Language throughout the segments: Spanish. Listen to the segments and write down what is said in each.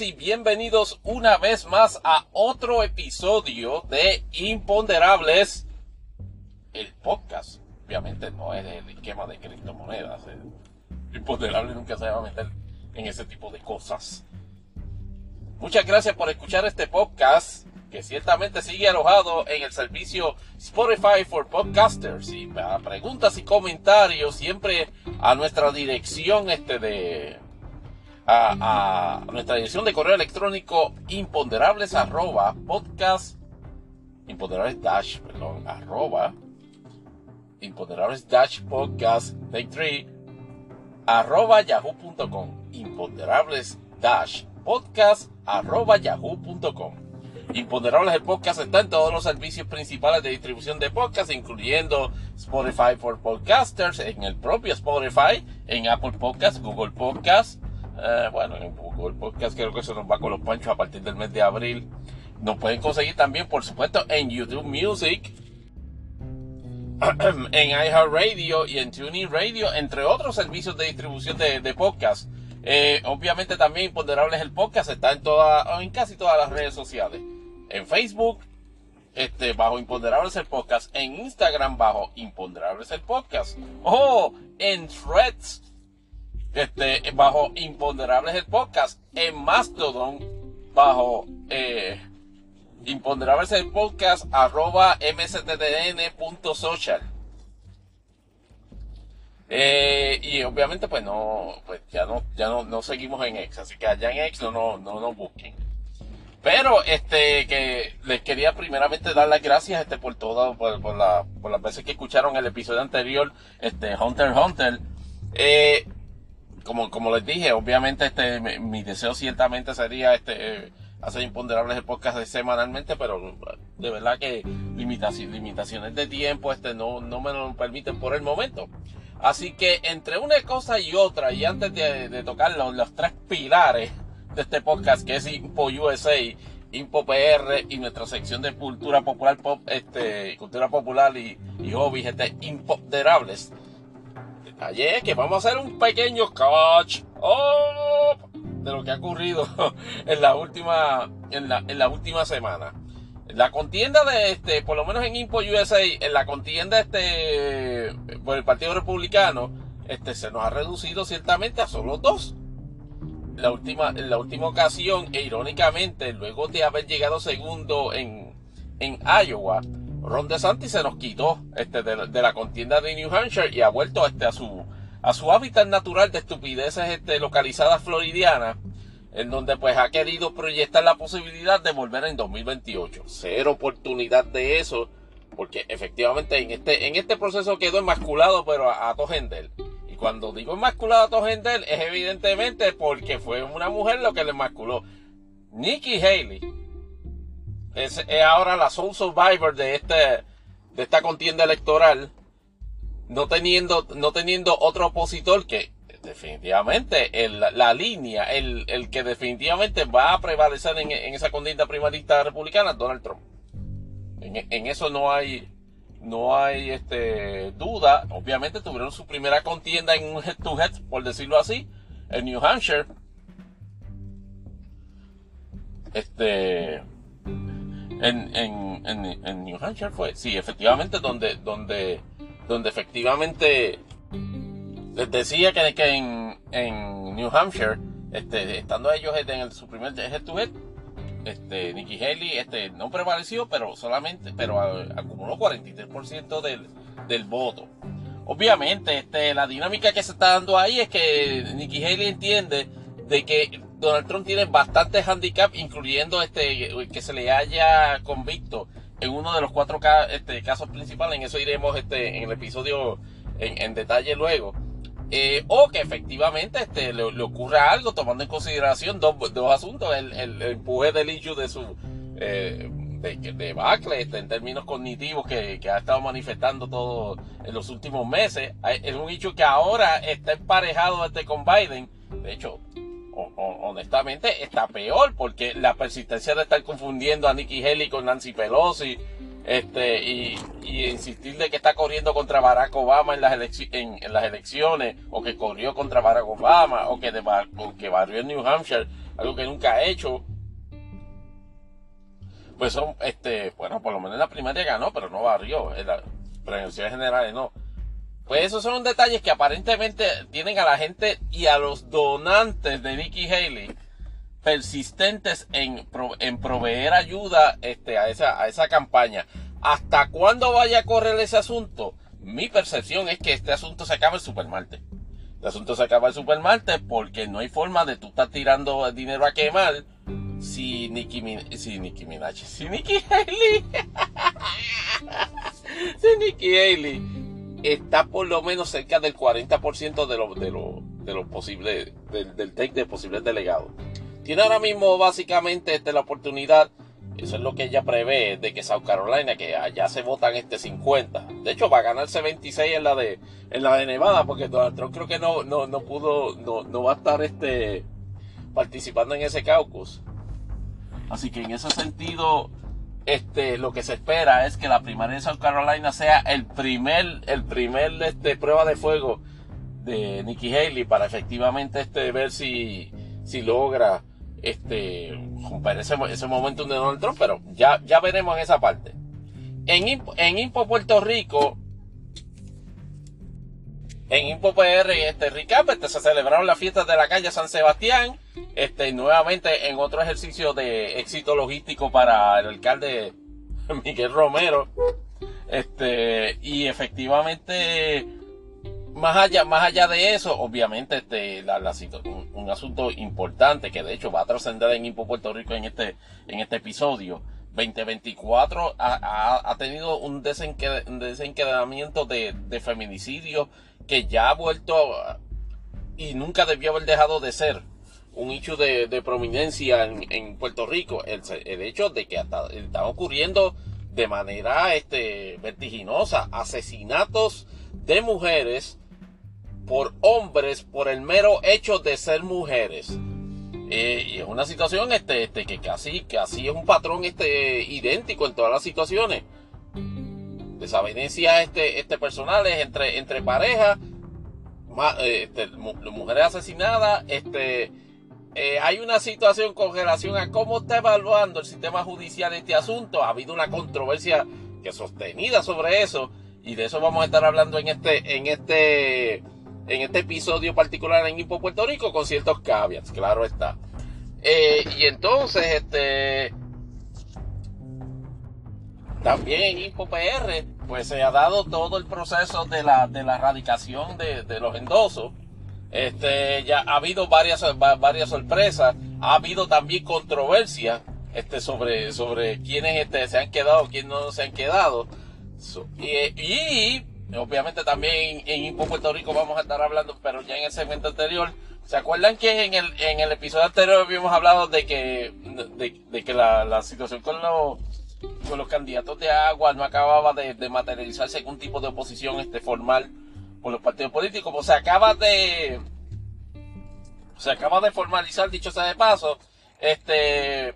Y bienvenidos una vez más a otro episodio de Imponderables, el podcast. Obviamente no es el esquema de criptomonedas. Imponderable nunca se va a meter en ese tipo de cosas. Muchas gracias por escuchar este podcast que ciertamente sigue alojado en el servicio Spotify for Podcasters. Y para preguntas y comentarios siempre a nuestra dirección este de a, nuestra dirección de correo electrónico imponderables arroba podcast imponderables dash perdón arroba imponderables dash podcast take 3 arroba yahoo.com imponderables dash podcast arroba yahoo.com Imponderables el podcast está en todos los servicios principales de distribución de podcast, incluyendo Spotify for Podcasters, en el propio Spotify, en Apple Podcasts, Google Podcasts, eh, bueno, en Google Podcast creo que se nos va con los panchos a partir del mes de abril. Nos pueden conseguir también, por supuesto, en YouTube Music, en iHeartRadio y en TuneIn Radio, entre otros servicios de distribución de, de podcast. Eh, obviamente también Imponderables el podcast está en toda, en casi todas las redes sociales. En Facebook, este, bajo Imponderables el podcast. En Instagram, bajo Imponderables el podcast. O en Threads, este, bajo Imponderables el podcast, en Mastodon, bajo eh, Imponderables el podcast, arroba mstdn.social. Eh, y obviamente pues no, pues ya no, ya no, no seguimos en X, así que allá en X no, no, no nos busquen. Pero este que les quería primeramente dar las gracias este por todo, por, por, la, por las veces que escucharon el episodio anterior, este Hunter Hunter. Eh, como, como les dije, obviamente este, mi, deseo ciertamente sería este, hacer imponderables el podcast semanalmente, pero de verdad que limitaciones, limitaciones de tiempo este, no, no me lo permiten por el momento. Así que entre una cosa y otra, y antes de, tocar los, los, tres pilares de este podcast, que es Impo USA, Impo PR y nuestra sección de cultura popular, pop, este, cultura popular y, y hobbies, este, imponderables, Ayer que vamos a hacer un pequeño catch up de lo que ha ocurrido en la última, en la, en la última semana. La contienda de este, por lo menos en Impo USA, en la contienda este, por el Partido Republicano, este, se nos ha reducido ciertamente a solo dos. La última, en la última ocasión, e irónicamente, luego de haber llegado segundo en, en Iowa, Ron DeSantis se nos quitó este, de, la contienda de New Hampshire y ha vuelto este, a, su, hábitat natural de estupideces este, localizadas floridianas, en donde pues ha querido proyectar la posibilidad de volver en 2028. Cero oportunidad de eso, porque efectivamente en este, este proceso quedó enmasculado, pero a, a Tojendel. Y cuando digo enmasculado a Tojendel, es evidentemente porque fue una mujer lo que le enmasculó. Nikki Haley es, ahora la sole survivor de este de esta contienda electoral no teniendo no teniendo otro opositor que definitivamente el, la línea el, el, que definitivamente va a prevalecer en, esa contienda primarista republicana Donald Trump. En, en, eso no hay no hay este duda. Obviamente tuvieron su primera contienda en un head to head por decirlo así en New Hampshire. Este en, en, en, New Hampshire fue, sí, efectivamente, donde, donde, donde efectivamente les decía que, en, en New Hampshire, este, estando ellos en su primer head to head, este, Nikki Haley este, no prevaleció, pero solamente, pero acumuló 43% del, del voto. Obviamente, este, la dinámica que se está dando ahí es que Nikki Haley entiende de que Donald Trump tiene bastantes handicaps, incluyendo este que se le haya convicto en uno de los cuatro este, casos principales. En eso iremos este, en el episodio en, detalle luego. Eh, o que efectivamente este, le, ocurra algo tomando en consideración dos, asuntos. El, el, empuje del issue de su eh, de, de Bacle, este, en términos cognitivos que, que, ha estado manifestando todo en los últimos meses. Es un hecho que ahora está emparejado este, con Biden. De hecho, honestamente está peor porque la persistencia de estar confundiendo a Nikki Haley con Nancy Pelosi este, y, insistir de que está corriendo contra Barack Obama en las, en, las elecciones, o que corrió contra Barack Obama, o que, que barrió en New Hampshire, algo que nunca ha hecho. Pues son, este, bueno, por lo menos en la primaria ganó, pero no barrió, en las elecciones generales no. Pues esos son detalles que aparentemente tienen a la gente y a los donantes de Nikki Haley persistentes en, en proveer ayuda este, a, esa, a esa campaña. ¿Hasta cuándo vaya a correr ese asunto? Mi percepción es que este asunto se acaba el supermartes. Este asunto se acaba el supermartes porque no hay forma de tú estar tirando dinero a quemar si Nicki, si Nicki Minaj, si Nicki Haley, si Nicki Haley está por lo menos cerca del 40% de lo, de lo, de lo posible, del, del de posibles delegados. Tiene ahora mismo básicamente este, la oportunidad, eso es lo que ella prevé, de que South Carolina, que allá se votan este 50. De hecho, va a ganarse 26 en la de, en la de Nevada, porque Donald Trump creo que no, no, no pudo, no, no va a estar este, participando en ese caucus. Así que en ese sentido, este, lo que se espera es que la primaria de South Carolina sea el primer, el primer este, prueba de fuego de Nikki Haley para efectivamente este, ver si, si logra este, romper ese, ese momento de Donald Trump, pero ya, ya veremos en esa parte. En, en Impo Puerto Rico, en Impo PR este, Ricap, este, se celebraron las fiestas de la calle San Sebastián, este, nuevamente en otro ejercicio de éxito logístico para el alcalde Miguel Romero, este, y efectivamente, más allá, más allá de eso, obviamente, este, la, un, asunto importante que de hecho va a trascender en Impo Puerto Rico en este, en este episodio. 2024 ha, ha, tenido un, desencadenamiento de, de feminicidio que ya ha vuelto y nunca debió haber dejado de ser un hecho de, prominencia en, Puerto Rico. El, el hecho de que hasta, está ocurriendo de manera este, vertiginosa asesinatos de mujeres por hombres por el mero hecho de ser mujeres. Eh, y es una situación este, este, que casi, casi es un patrón este, idéntico en todas las situaciones. Desavenencias este, este, personales entre, entre parejas, eh, este, mujeres asesinadas, este, eh, hay una situación con relación a cómo está evaluando el sistema judicial este asunto. Ha habido una controversia que sostenida sobre eso y de eso vamos a estar hablando en este, en este en este episodio particular en Info Puerto Rico con ciertos caveats, claro está. Eh, y entonces, este, también en Info PR, pues se ha dado todo el proceso de la, de la erradicación de, de los endosos. Este, ya ha habido varias, varias sorpresas, ha habido también controversia este, sobre, sobre quiénes este, se han quedado, quiénes no se han quedado. y, Obviamente también en Info Puerto Rico vamos a estar hablando, pero ya en el segmento anterior. ¿Se acuerdan que en el, en el episodio anterior habíamos hablado de que, de, que la, la, situación con los, con los candidatos de agua no acababa de, materializarse algún tipo de oposición este, formal por los partidos políticos? Pues se acaba de, se acaba de formalizar, dicho sea de paso, este,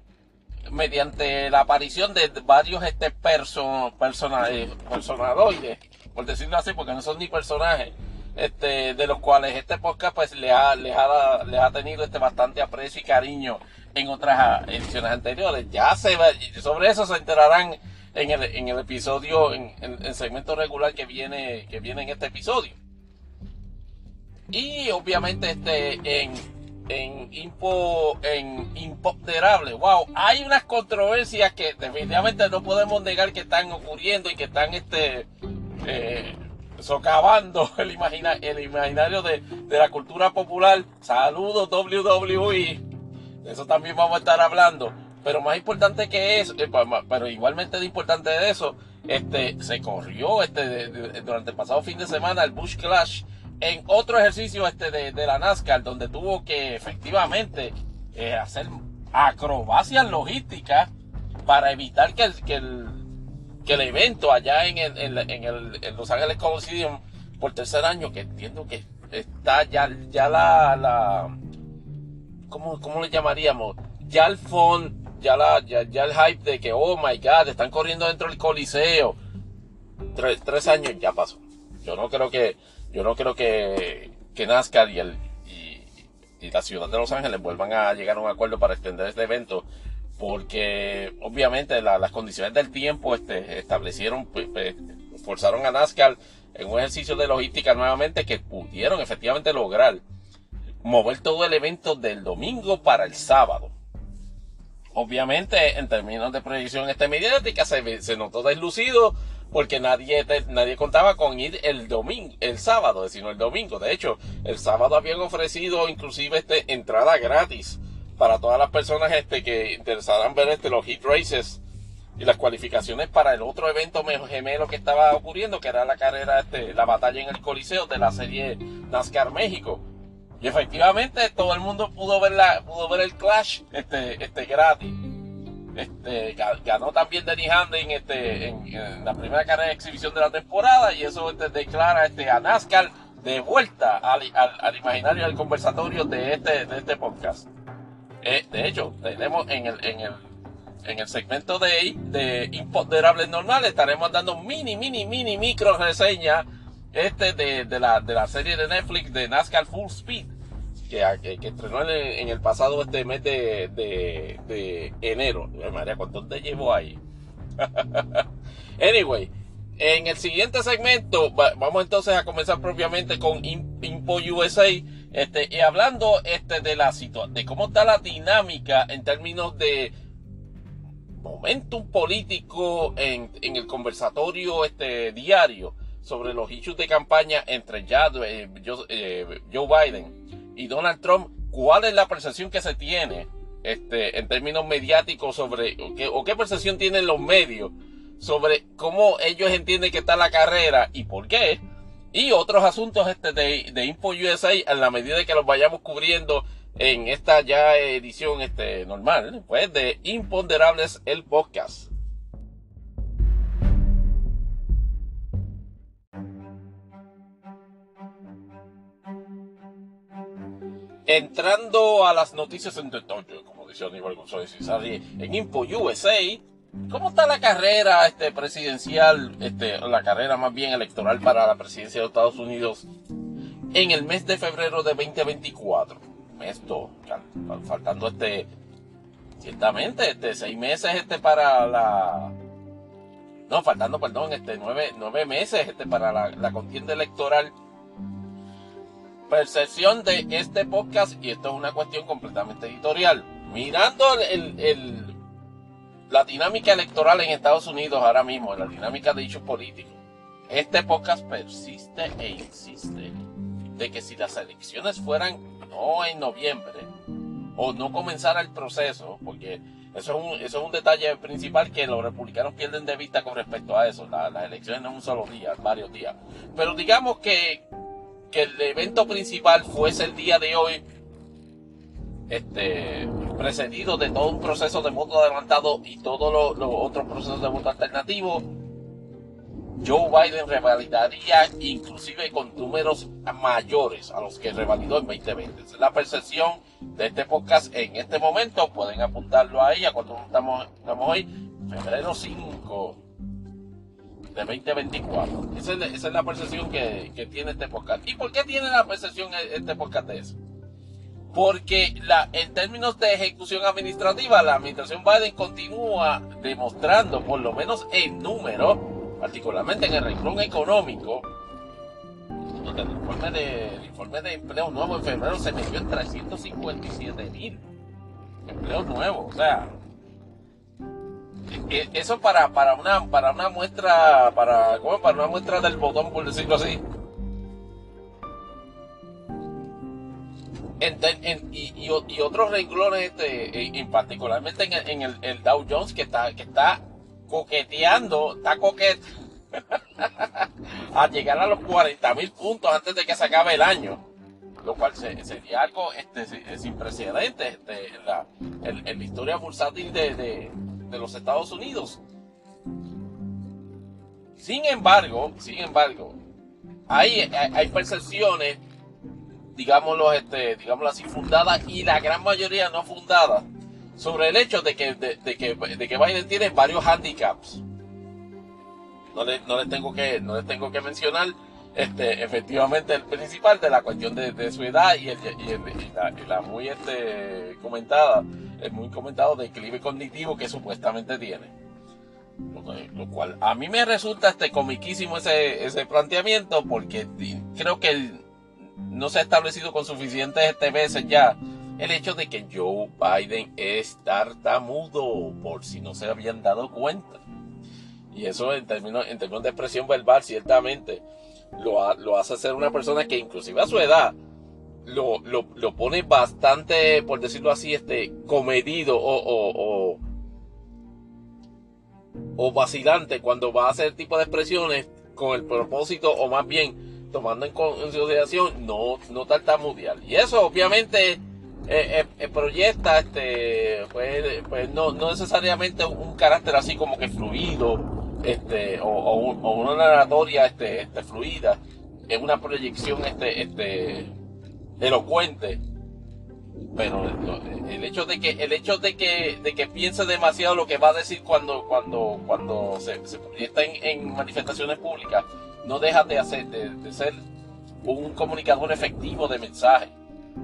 mediante la aparición de varios este perso, personajes, personadoides por decirlo así, porque no son ni personajes, este, de los cuales este podcast pues les ha, les ha, les ha tenido este bastante aprecio y cariño en otras ediciones anteriores. Ya se sobre eso se enterarán en el, en el episodio, en, el segmento regular que viene, que viene en este episodio. Y obviamente este en, en impo, en imponderable, wow, hay unas controversias que definitivamente no podemos negar que están ocurriendo y que están este eh, socavando el, el imaginario de, la cultura popular. Saludos WWE. De eso también vamos a estar hablando. Pero más importante que eso, eh, pero igualmente de importante de eso, este, se corrió este, durante el pasado fin de semana el Bush Clash en otro ejercicio este de, la NASCAR, donde tuvo que efectivamente eh, hacer acrobacias logísticas para evitar que que el, que el evento allá en, el, en, el, en Los Ángeles Coliseum por tercer año, que entiendo que está ya, ya la ¿cómo, ¿cómo le llamaríamos? Ya el fondo ya, la, ya, ya el hype de que, oh my god, están corriendo dentro del coliseo. Tres, tres años ya pasó. Yo no creo que, yo no creo que, que NASCAR y, el, y, la ciudad de Los Ángeles vuelvan a llegar a un acuerdo para extender este evento porque obviamente la, las condiciones del tiempo este, establecieron, pues, pues, forzaron a NASCAR en un ejercicio de logística nuevamente que pudieron efectivamente lograr mover todo el evento del domingo para el sábado. Obviamente, en términos de proyección esta mediática, se, se notó deslucido porque nadie, nadie contaba con ir el domingo, el sábado, sino el domingo. De hecho, el sábado habían ofrecido inclusive este, entrada gratis para todas las personas este, que interesaran ver este, los hit races y las cualificaciones para el otro evento gemelo que estaba ocurriendo, que era la carrera, este, la batalla en el Coliseo de la serie NASCAR México. Y efectivamente todo el mundo pudo ver la, pudo ver el clash este, este gratis. Este, ganó también Denny Hamlin este, en, la primera carrera de exhibición de la temporada y eso este, declara este, a NASCAR de vuelta al, al, imaginario del conversatorio de este, de este podcast. Eh, de hecho, tenemos en el, en el, en el segmento de, de imponderables normales, estaremos dando mini, mini, mini, micro reseña este de, la, de la serie de Netflix de NASCAR Full Speed, que, que, estrenó en, el pasado este mes de, de, enero. María, ¿cuánto te llevo ahí? anyway, en el siguiente segmento vamos entonces a comenzar propiamente con Impo USA. Este, y hablando este, de la situación, de cómo está la dinámica en términos de momentum político en, en el conversatorio este, diario sobre los issues de campaña entre eh, eh, Joe, Biden y Donald Trump, cuál es la percepción que se tiene este, en términos mediáticos sobre, o qué, o qué percepción tienen los medios sobre cómo ellos entienden que está la carrera y por qué. Y otros asuntos este de, de Info USA la medida que los vayamos cubriendo en esta ya edición este normal, pues de Imponderables el podcast. Entrando a las noticias en detalle, como dice Aníbal González en Info USA, ¿cómo está la carrera este, presidencial, este, la carrera más bien electoral para la presidencia de Estados Unidos en el mes de febrero de 2024? Esto, faltando este, ciertamente, este, seis meses este para la, no, faltando, perdón, este, nueve, meses este para la contienda electoral percepción de este podcast, y esto es una cuestión completamente editorial, mirando el, la dinámica electoral en Estados Unidos ahora mismo, la dinámica de hechos políticos, este podcast persiste e insiste de que si las elecciones fueran no en noviembre, o no comenzara el proceso, porque eso es un, eso es un detalle principal que los republicanos pierden de vista con respecto a eso, las elecciones no en un solo día, varios días. Pero digamos que que el evento principal fuese el día de hoy, este, precedido de todo un proceso de voto adelantado y todos los otros procesos de voto alternativo, Joe Biden revalidaría inclusive con números mayores a los que revalidó en 2020. es la percepción de este podcast en este momento. Pueden apuntarlo ahí a cuando estamos, estamos hoy, febrero 5 de 2024. Esa es, la percepción que, tiene este podcast. ¿Y por qué tiene la percepción este podcast de eso? Porque la, en términos de ejecución administrativa, la administración Biden continúa demostrando, por lo menos en número, particularmente en el renglón económico, donde el informe de, informe de empleo nuevo en febrero se metió en 357 mil empleos nuevos. O sea, eso para, para una para una muestra para ¿cómo? para una muestra del botón por decirlo así y, otros renglones este, y, particularmente en, el, el, Dow Jones que está que está coqueteando está coquet a llegar a los 40 mil puntos antes de que se acabe el año lo cual sería algo este, sin precedentes este, en, la, en, historia bursátil de los Estados Unidos. Sin embargo, sin embargo, hay, hay percepciones, digámoslo, este, digámoslo así, fundadas y la gran mayoría no fundadas sobre el hecho de que, de, que, de que Biden tiene varios handicaps. No le, no le tengo que, no le tengo que mencionar este, efectivamente el principal de la cuestión de, su edad y, el, la, muy este, comentada, el muy comentado declive cognitivo que supuestamente tiene. Lo, cual a mí me resulta este comiquísimo ese, ese planteamiento porque creo que no se ha establecido con suficientes este veces ya el hecho de que Joe Biden es tartamudo, por si no se habían dado cuenta. Y eso en términos, en términos de expresión verbal, ciertamente, lo, hace ser una persona que inclusive a su edad lo, lo, pone bastante, por decirlo así, este, comedido o, o, vacilante cuando va a hacer tipo de expresiones con el propósito o más bien tomando en consideración no, no tartamudear. Y eso obviamente eh, eh, eh, proyecta este, pues, pues no, no necesariamente un carácter así como que fluido este, o, una narratoria este, este, fluida, es una proyección este, este, elocuente. Pero el hecho de que, el hecho de que, de que piense demasiado lo que va a decir cuando, cuando, cuando se, proyecta en, manifestaciones públicas, no deja de hacer, de, ser un comunicador efectivo de mensajes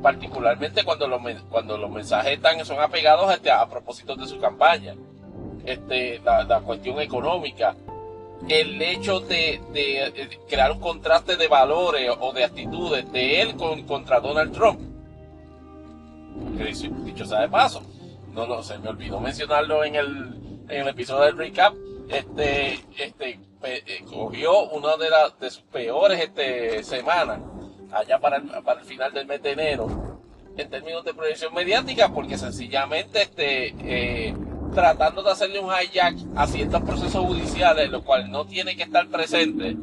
particularmente cuando los, cuando los mensajes están, son apegados este, a propósito de su campaña este, la, cuestión económica, el hecho de, crear un contraste de valores o de actitudes de él con, contra Donald Trump. Dicho sea de paso, no, no, se me olvidó mencionarlo en el, episodio del recap. Este, este, eh, cogió una de, las sus peores este, semanas, allá para el, para el final del mes de enero, en términos de proyección mediática, porque sencillamente este, eh, tratando de hacerle un hijack a ciertos procesos judiciales, lo cual no tiene que estar presente,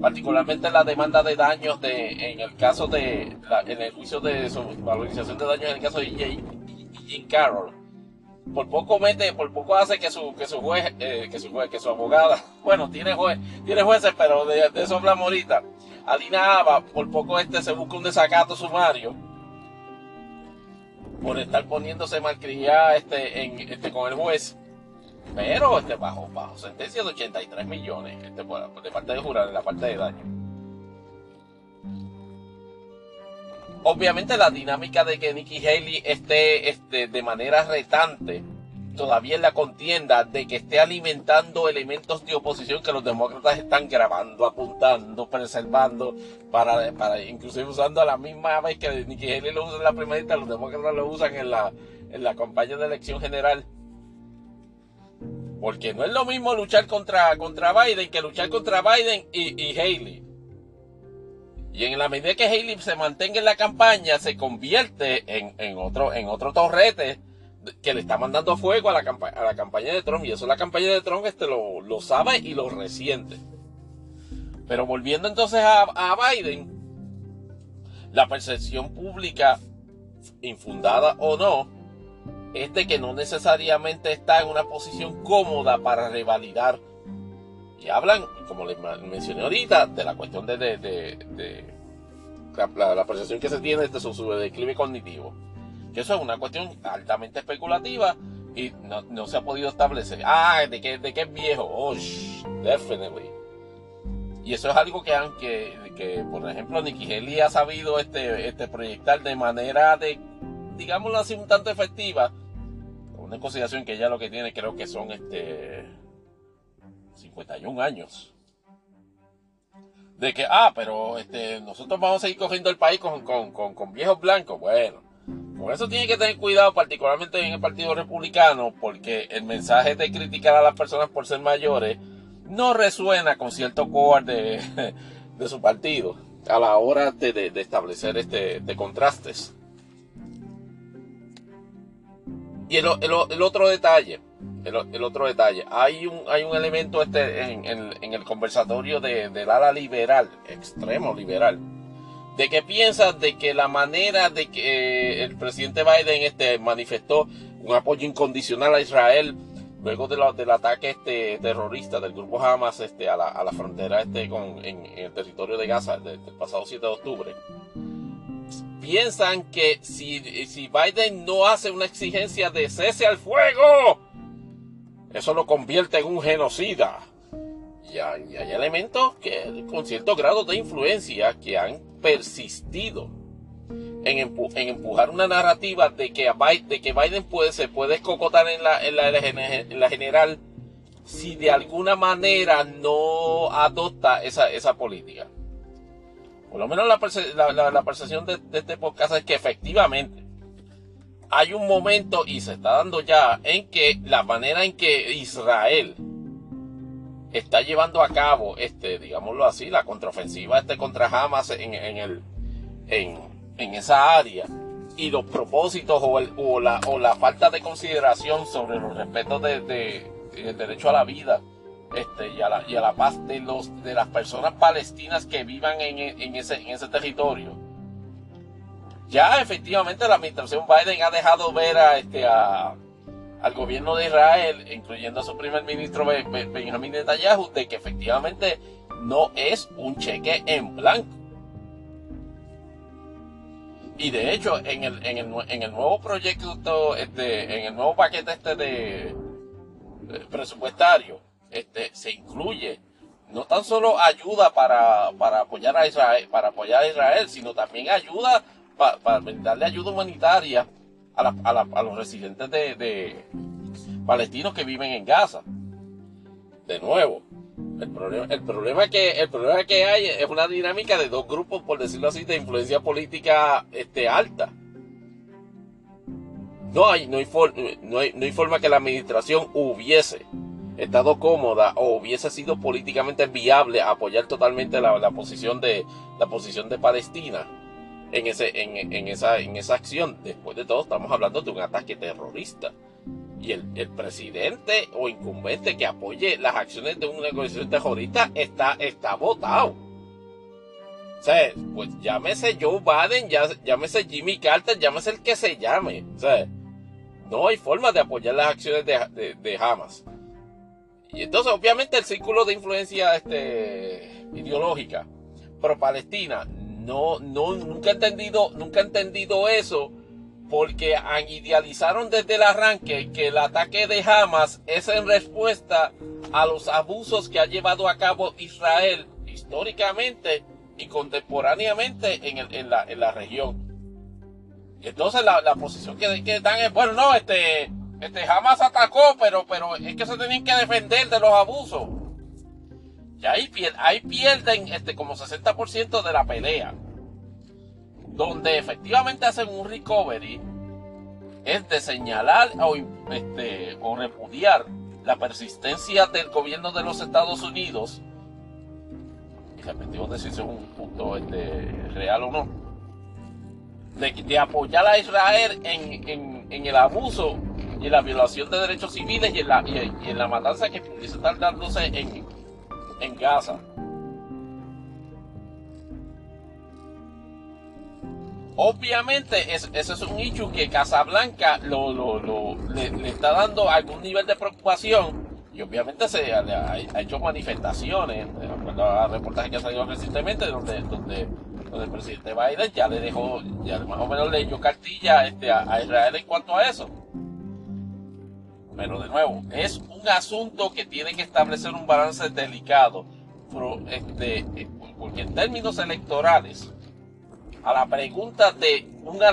particularmente la demanda de daños de, en el caso de, en el juicio de valorización de daños en el caso de Jim Carroll. Por poco mete, por poco hace que su, que su juez, eh, que su juez, que su abogada, bueno, tiene juez, tiene jueces, pero de, eso hablamos ahorita. Alina Ava, por poco este se busca un desacato sumario por estar poniéndose malcriada este, en, este, con el juez. Pero este, bajo, bajo sentencia de 83 millones este, de parte de jurar en la parte de daño. Obviamente la dinámica de que Nikki Haley esté este, de manera retante todavía en la contienda de que esté alimentando elementos de oposición que los demócratas están grabando, apuntando, preservando, para, para inclusive usando a la misma vez que Nikki Haley lo usa en la primerita, los demócratas lo usan en la, en la campaña de elección general. Porque no es lo mismo luchar contra, contra Biden que luchar contra Biden y, y Haley. Y en la medida que Haley se mantenga en la campaña, se convierte en, en otro, en otro torrete que le está mandando fuego a la, a la campaña de Trump. Y eso la campaña de Trump este lo, lo sabe y lo resiente. Pero volviendo entonces a, a Biden, la percepción pública, infundada o no, es de que no necesariamente está en una posición cómoda para revalidar. Y hablan, como les mencioné ahorita, de la cuestión de, de, de, la, percepción que se tiene de su declive cognitivo. Que eso es una cuestión altamente especulativa y no, se ha podido establecer. Ah, de que, de que es viejo. Oh, definitely. Y eso es algo que, aunque, que por ejemplo, Nikki Haley ha sabido este, este proyectar de manera de, digámoslo así, un tanto efectiva. Una consideración que ella lo que tiene creo que son este 51 años. De que, ah, pero este, nosotros vamos a seguir cogiendo el país con, con, con, con viejos blancos. Bueno, por eso tiene que tener cuidado, particularmente en el Partido Republicano, porque el mensaje de criticar a las personas por ser mayores no resuena con cierto core de, su partido a la hora de, establecer este contrastes. Y el, otro detalle, el, otro detalle, hay un, hay un elemento este en, el conversatorio de, del ala liberal, extremo liberal, de qué piensas de que la manera de que eh, el presidente Biden este, manifestó un apoyo incondicional a Israel luego de del ataque este, terrorista del grupo Hamas este, a, la, a la frontera este, con, en, el territorio de Gaza del, pasado 7 de octubre. piensan que si, si Biden no hace una exigencia de cese al fuego, eso lo convierte en un genocida. Y hay, hay elementos que con cierto grado de influencia que han persistido en, empujar una narrativa de que, Biden, de que Biden puede, se puede escocotar en la, en, la, en la general si de alguna manera no adopta esa, esa política. Por lo menos la, la, percepción de, de, este podcast es que efectivamente hay un momento y se está dando ya en que la manera en que Israel está llevando a cabo, este, digámoslo así, la contraofensiva este contra Hamas en, en el, en, en esa área y los propósitos o, la, o la falta de consideración sobre los respetos de, de, del derecho a la vida este, y, a la, y a la paz de, los, de las personas palestinas que vivan en, en, ese, en ese territorio. Ya efectivamente la administración Biden ha dejado ver a, este, a, al gobierno de Israel, incluyendo a su primer ministro Benjamin Netanyahu, de que efectivamente no es un cheque en blanco. Y de hecho, en el, nuevo proyecto, este, en el nuevo paquete este de, presupuestario, este, se incluye no tan solo ayuda para, para apoyar a Israel, para apoyar a Israel, sino también ayuda para, para darle ayuda humanitaria a, la, a, la, a los residentes de, de palestinos que viven en Gaza. De nuevo, el problema, el que el problema que hay es una dinámica de dos grupos, por decirlo así, de influencia política este, alta. No hay, no hay, hay, no hay forma que la administración hubiese estado cómoda o hubiese sido políticamente viable apoyar totalmente la, la posición de la posición de Palestina en ese en, esa en esa acción. Después de todo, estamos hablando de un ataque terrorista y el, presidente o incumbente que apoye las acciones de una organización terrorista está, está votado. O sea, pues llámese Joe Biden, llámese Jimmy Carter, llámese el que se llame. O sea, no hay forma de apoyar las acciones de, de, Hamas. Y entonces, obviamente, el círculo de influencia este, ideológica pro Palestina no, no, nunca ha entendido, nunca entendido eso porque idealizaron desde el arranque que el ataque de Hamas es en respuesta a los abusos que ha llevado a cabo Israel históricamente y contemporáneamente en, la, en la, región. Entonces la, posición que, que, dan es, bueno, no, este, este Hamas atacó, pero, pero es que se tenían que defender de los abusos. Y ahí, ahí pierden este, como 60% de la pelea donde efectivamente hacen un recovery es de señalar o, este, o repudiar la persistencia del gobierno de los Estados Unidos, y repetimos de si es un punto este, real o no, de, apoyar a Israel en, el abuso y en la violación de derechos civiles y en la, y en la matanza que pudiese estar dándose en, en Gaza. Obviamente, ese es un hecho que Casablanca lo, lo, le, está dando algún nivel de preocupación y obviamente se ha, hecho manifestaciones, de acuerdo a reportajes que ha salido recientemente, donde, donde, donde, el presidente Biden ya le dejó, ya más o menos le dio cartilla este, a, Israel en cuanto a eso. Pero de nuevo, es un asunto que tiene que establecer un balance delicado, este, porque en términos electorales, a la pregunta de una,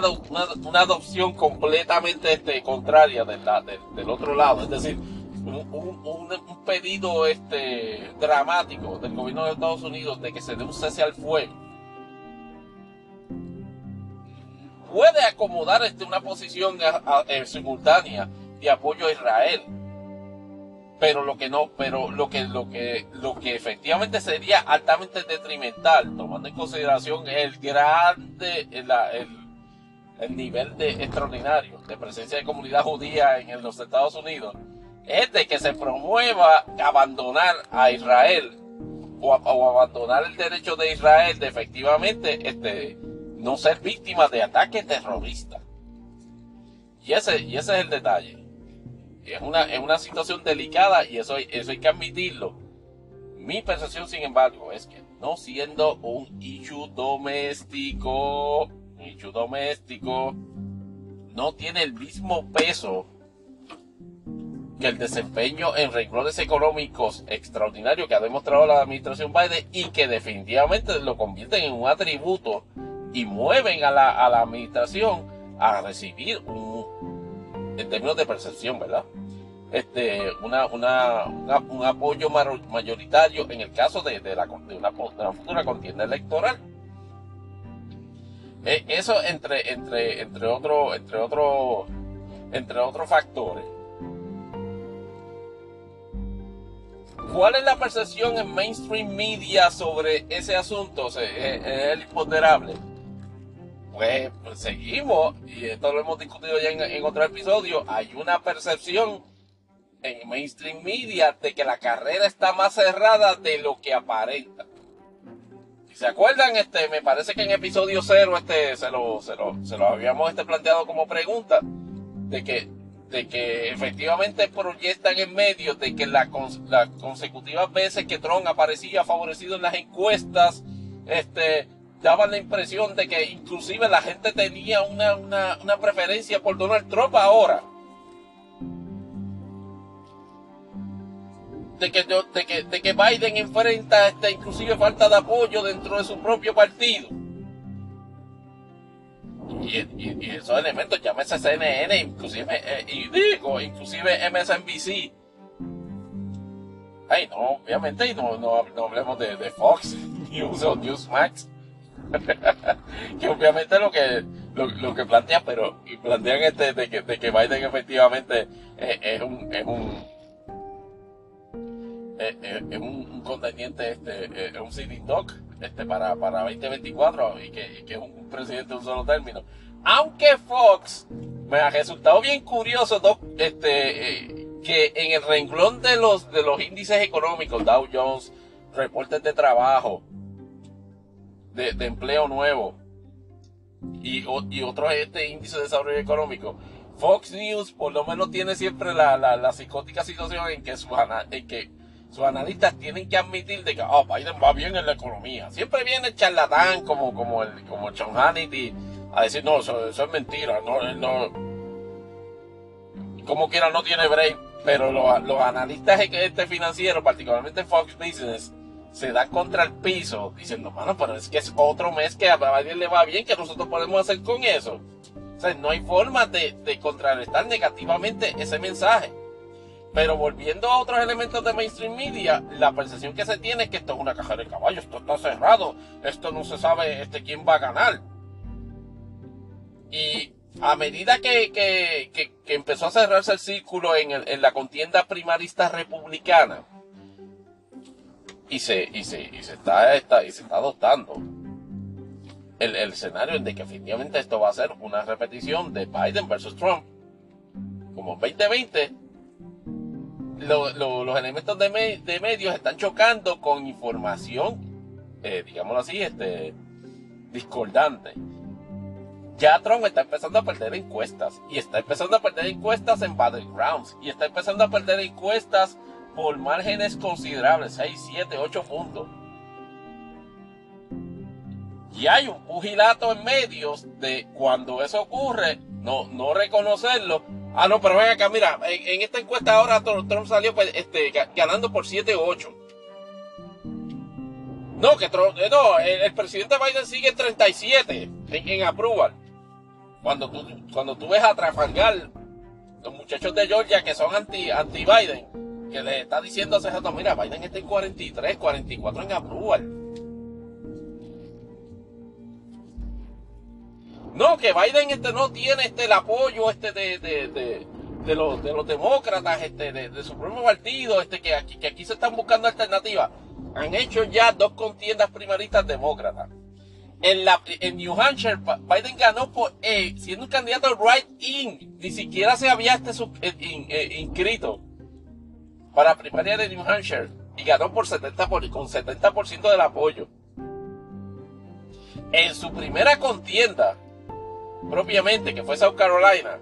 una, adopción completamente este, contraria del, otro lado, es decir, un, pedido este, dramático del gobierno de Estados Unidos de que se dé un cese al fuego, puede acomodar este, una posición simultánea de apoyo a Israel pero lo que no, pero lo que, lo que, lo que efectivamente sería altamente detrimental, tomando en consideración el grande, el, el, nivel de extraordinario de presencia de comunidad judía en los Estados Unidos, es de que se promueva abandonar a Israel o, abandonar el derecho de Israel de efectivamente este, no ser víctima de ataques terroristas. Y ese, y ese es el detalle es una, es una situación delicada y eso, eso hay que admitirlo. Mi percepción, sin embargo, es que no siendo un issue doméstico, un issue doméstico, no tiene el mismo peso que el desempeño en renglones económicos extraordinarios que ha demostrado la administración Biden y que definitivamente lo convierten en un atributo y mueven a la, a la administración a recibir un, en términos de percepción, ¿verdad? Este, una, una, un apoyo mayoritario en el caso de, de, la, una, futura contienda electoral. Eh, eso entre, entre, entre otros, entre otros, entre otros factores. ¿Cuál es la percepción en mainstream media sobre ese asunto? ¿Es, el imponderable? Pues, pues, seguimos, y esto lo hemos discutido ya en, en otro episodio, hay una percepción en mainstream media de que la carrera está más cerrada de lo que aparenta. Se acuerdan, este, me parece que en episodio cero este, se, lo, se, lo, se lo habíamos este, planteado como pregunta, de que de que efectivamente proyectan en medio de que las consecutivas veces que Trump aparecía favorecido en las encuestas, este, daban la impresión de que inclusive la gente tenía una, una, preferencia por Donald Trump ahora. De que, de, que, de que Biden enfrenta este, inclusive falta de apoyo dentro de su propio partido. Y, esos elementos, llámese CNN, inclusive, eh, y digo, inclusive MSNBC. Ay, no, obviamente, y no, no, hablemos de, Fox News o Newsmax. que obviamente lo que, lo, que plantea, pero y plantean este de que, de que Biden efectivamente eh, es un, es un es, un, contendiente, este, es un sitting dog este, para, para 2024 y que, que, es un presidente de un solo término. Aunque Fox me ha resultado bien curioso este, eh, que en el renglón de los, de los índices económicos, Dow Jones, reportes de trabajo, de, de empleo nuevo y, y otros este, índices de desarrollo económico, Fox News por lo menos tiene siempre la, la, la psicótica situación en que, su, en que sus analistas tienen que admitir de que oh, Biden va bien en la economía. Siempre viene el charlatán como, el, como John Hannity a decir, no, eso, es mentira, no, no, como quiera no tiene break, pero los, los analistas este financieros, particularmente Fox Business, se dan contra el piso diciendo, mano, pero es que es otro mes que a Biden le va bien, que nosotros podemos hacer con eso. O sea, no hay forma de contrarrestar negativamente ese mensaje. Pero volviendo a otros elementos de mainstream media, la percepción que se tiene es que esto es una caja de caballos, esto está cerrado, esto no se sabe este, quién va a ganar. Y a medida que, que, que, empezó a cerrarse el círculo en, en, la contienda primarista republicana, y se, y se, y se, está, está, y se está adoptando el, el escenario de que efectivamente esto va a ser una repetición de Biden versus Trump, como en 2020 los elementos de, medios están chocando con información, eh, digámoslo así, este, discordante. Ya Trump está empezando a perder encuestas y está empezando a perder encuestas en battlegrounds y está empezando a perder encuestas por márgenes considerables, 6, 7, 8 puntos. Y hay un pugilato en medios de cuando eso ocurre, no, no reconocerlo Ah, no, pero ven acá, mira, en, esta encuesta ahora Trump salió pues, este, ganando por 7 o 8. No, que Trump, eh, no, el, presidente Biden sigue en 37 en, en approval. Cuando tú, cuando tú ves a Trafalgar, los muchachos de Georgia que son anti, anti Biden, que le está diciendo a ese rato, mira, Biden está en 43, 44 en approval. No, que Biden este no tiene este el apoyo este de, de, de, de los, de los demócratas, este, de, su propio partido, este, que aquí, que aquí se están buscando alternativas. Han hecho ya dos contiendas primaristas demócratas. En, la, en New Hampshire, Biden ganó por, eh, siendo un candidato right-in. Ni siquiera se había este eh, eh, inscrito para primaria de New Hampshire. Y ganó por 70 por, con 70% del apoyo. En su primera contienda, propiamente, que fue South Carolina,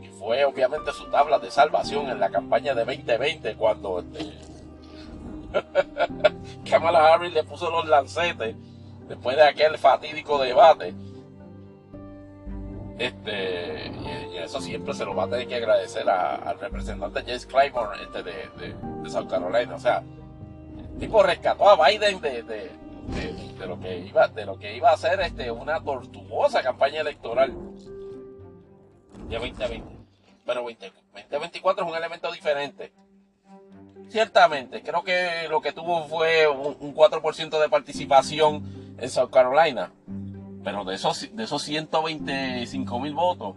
que fue obviamente su tabla de salvación en la campaña de 2020 cuando este, Kamala Harris le puso los lancetes después de aquel fatídico debate. Este, y, eso siempre se lo va a tener que agradecer al representante James Clyburn este, de, de, South Carolina. O sea, el tipo rescató a Biden de, de, lo que iba, de lo que iba a ser este, una tortuosa campaña electoral. Ya 2020. Pero 2024 es un elemento diferente. Ciertamente, creo que lo que tuvo fue un, 4% de participación en South Carolina. Pero de esos, de esos 125 mil votos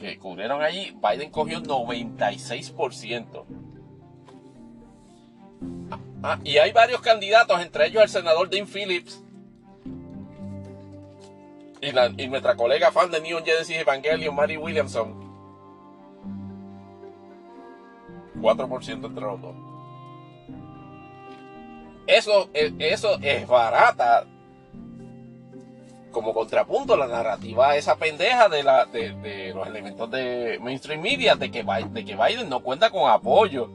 que cubrieron allí, Biden cogió 96%. Ah, y hay varios candidatos, entre ellos el senador Dean Phillips y, nuestra colega fan de Neon Genesis Evangelion, Mary Williamson, 4% entre los dos. Eso, eh, eso es barata. Como contrapunto, la narrativa esa pendeja de, la, de, los elementos de mainstream media de que, de que Biden no cuenta con apoyo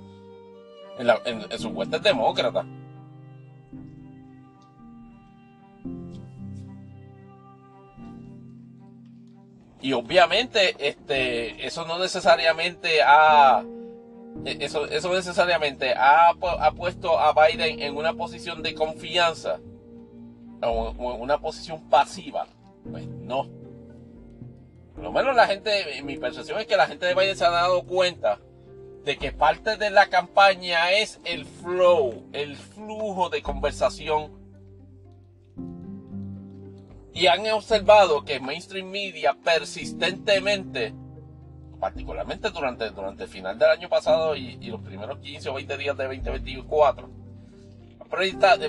en, la, en, en demócratas. Y obviamente, este, eso no necesariamente ha e, eso, eso necesariamente ha, ha, puesto a Biden en una posición de confianza o en una posición pasiva. Pues no. Por lo menos la gente, mi percepción es que la gente de Biden se ha dado cuenta de que parte de la campaña es el flow, el flujo de conversación. Y han observado que mainstream media persistentemente particularmente durante, durante el final del año pasado y, los primeros 15 o 20 días de 2024,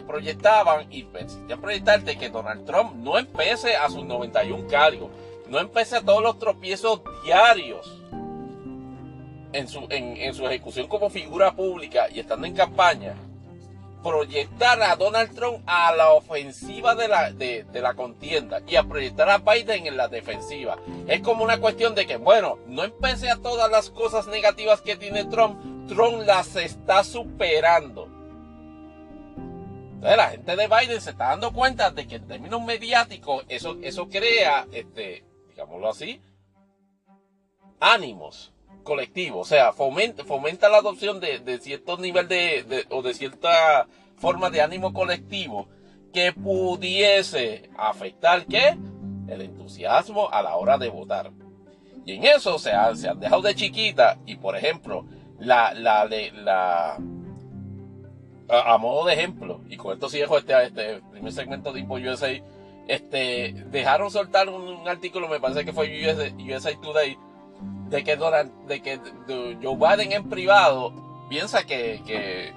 proyectaban y persistían proyectar de que Donald Trump no empece a sus 91 cargos, no empece a todos los tropiezos diarios en su, en su ejecución como figura pública y estando en campaña, proyectar a Donald Trump a la ofensiva de la, de, la contienda y a proyectar a Biden en la defensiva. Es como una cuestión de que, bueno, no empecé a todas las cosas negativas que tiene Trump, Trump las está superando. Entonces la gente de Biden se está dando cuenta de que en términos mediáticos eso, eso crea, este, digámoslo así, ánimos colectivos. O sea, fomenta, la adopción de, cierto nivel de, o de cierta forma de ánimo colectivo que pudiese afectar ¿qué? el entusiasmo a la hora de votar. Y en eso se, se han dejado de chiquita y por ejemplo, la, la, la, a, modo de ejemplo, y con esto sí dejo este, este primer segmento de Info USA, este, dejaron soltar un, artículo, me parece que fue USA, USA Today, de que, de que Joe Biden en privado piensa que, que,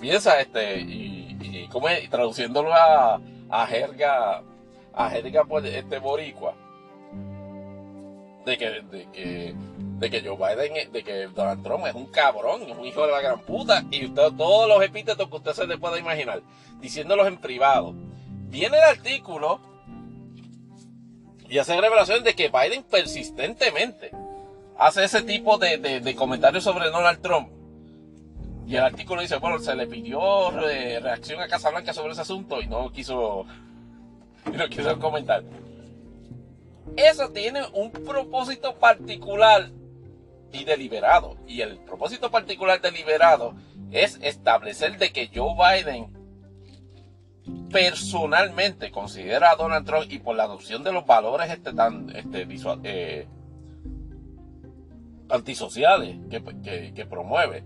piensa este y, y como traduciéndolo a, a jerga a jerga pues, este boricua de que, de que de que Joe Biden de que Donald Trump es un cabrón es un hijo de la gran puta y usted todos los epítetos que usted se le pueda imaginar diciéndolos en privado. Viene el artículo y hace revelación de que Biden persistentemente hace ese tipo de, comentarios sobre Donald Trump. Y el artículo dice, bueno, se le pidió reacción a Casablanca sobre ese asunto y no quiso, no quiso comentar. Eso tiene un propósito particular y deliberado. Y el propósito particular deliberado es establecer de que Joe Biden personalmente considera a Donald Trump y por la adopción de los valores este tan este, visual, eh, antisociales que, que, promueve,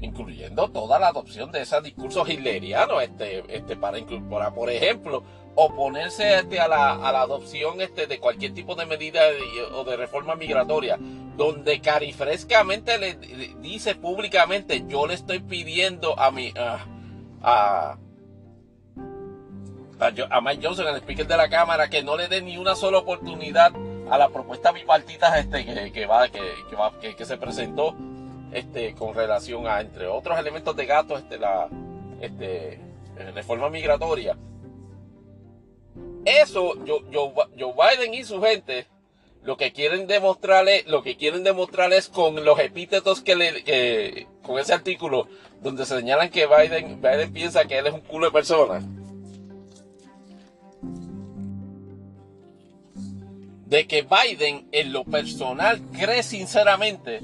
incluyendo toda la adopción de esos discursos hitlerianos, este, este, para, para, por ejemplo, oponerse este, a, la, a la adopción este, de cualquier tipo de medida o de reforma migratoria, donde carifrescamente le, dice públicamente, yo le estoy pidiendo a mi... a, a a Mike Johnson, el speaker de la Cámara, que no le dé ni una sola oportunidad a la propuesta bipartita este, que, va, que, va, que, se presentó este, con relación a, entre otros elementos de gato, este, la este, eh, reforma migratoria. Eso, Joe, Biden y su gente lo que quieren demostrarle, lo que quieren demostrarles con los epítetos que le, que, con ese artículo, donde se señalan que Biden, Biden piensa que él es un culo de persona de que Biden en lo personal cree sinceramente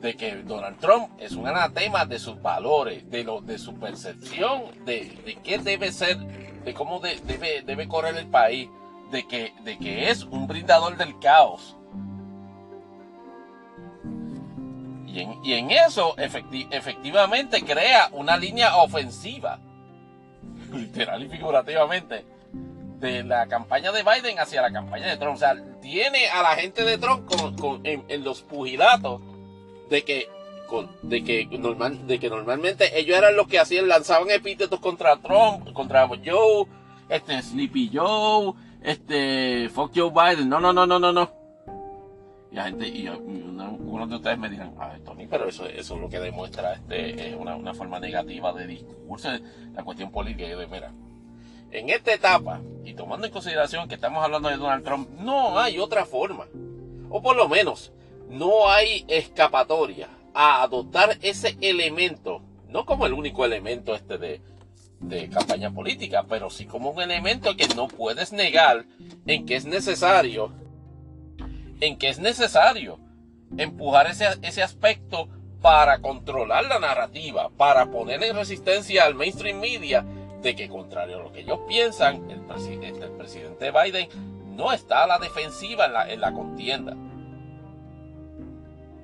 de que Donald Trump es un anatema de sus valores, de, lo, de su percepción de, de qué debe ser, de cómo debe, debe correr el país, de que, de que es un brindador del caos. Y en, y en eso efectivamente crea una línea ofensiva, literal y figurativamente, de la campaña de Biden hacia la campaña de Trump. O sea, tiene a la gente de Trump con, en, los pugilatos de que de que normal de que normalmente ellos eran los que hacían lanzaban epítetos contra Trump contra Joe este Sleepy Joe este fuck Joe Biden no no no no no no y la gente y, uno, de ustedes me dirán Tony pero eso eso es lo que demuestra este es una, una forma negativa de discurso la cuestión política y de mira en esta etapa y tomando en consideración que estamos hablando de Donald Trump no hay otra forma. O por lo menos no hay escapatoria a adoptar ese elemento, no como el único elemento este de, de campaña política, pero sí como un elemento que no puedes negar en que es necesario, en que es necesario empujar ese, ese aspecto para controlar la narrativa, para poner en resistencia al mainstream media de que contrario a lo que ellos piensan, el, el presidente Biden no está a la defensiva en la, en la contienda.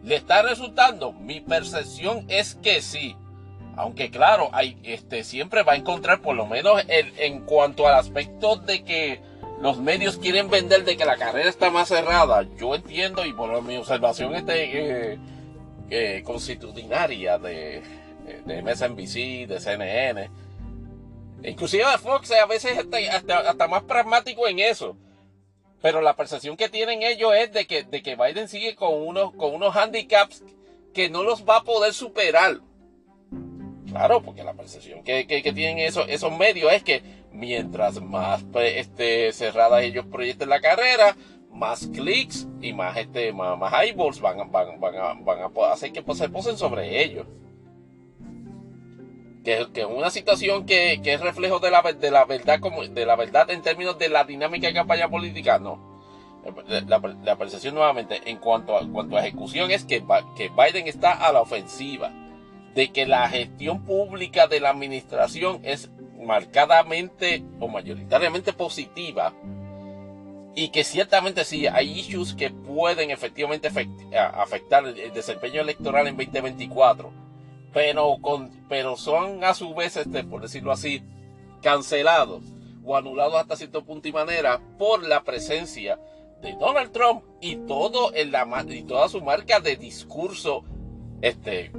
¿Le está resultando? Mi percepción es que sí. Aunque claro, hay, este, siempre va a encontrar por lo menos el, en cuanto al aspecto de que los medios quieren vender de que la carrera está más cerrada. Yo entiendo y por mi observación este, eh, constitucionaria de, de MSNBC, de CNN, inclusive Fox a veces hasta, hasta más pragmático en eso. Pero la percepción que tienen ellos es de que, de que Biden sigue con unos, con unos handicaps que no los va a poder superar. Claro, porque la percepción que, tienen esos, esos medios es que mientras más pues, este, cerradas ellos proyecten la carrera, más clics y más, este, más, eyeballs van, van, van, a, van a hacer que se posen sobre ellos. Que, es una situación que, es reflejo de la, de la verdad como de la verdad en términos de la dinámica de campaña política, no. La, percepción nuevamente en cuanto a, cuanto a ejecución es que, que Biden está a la ofensiva, de que la gestión pública de la administración es marcadamente o mayoritariamente positiva y que ciertamente sí hay issues que pueden efectivamente afectar el desempeño electoral en 2024 pero, con, pero son a su vez, este, por decirlo así, cancelados o anulados hasta cierto punto y manera por la presencia de Donald Trump y todo en y toda su marca de discurso este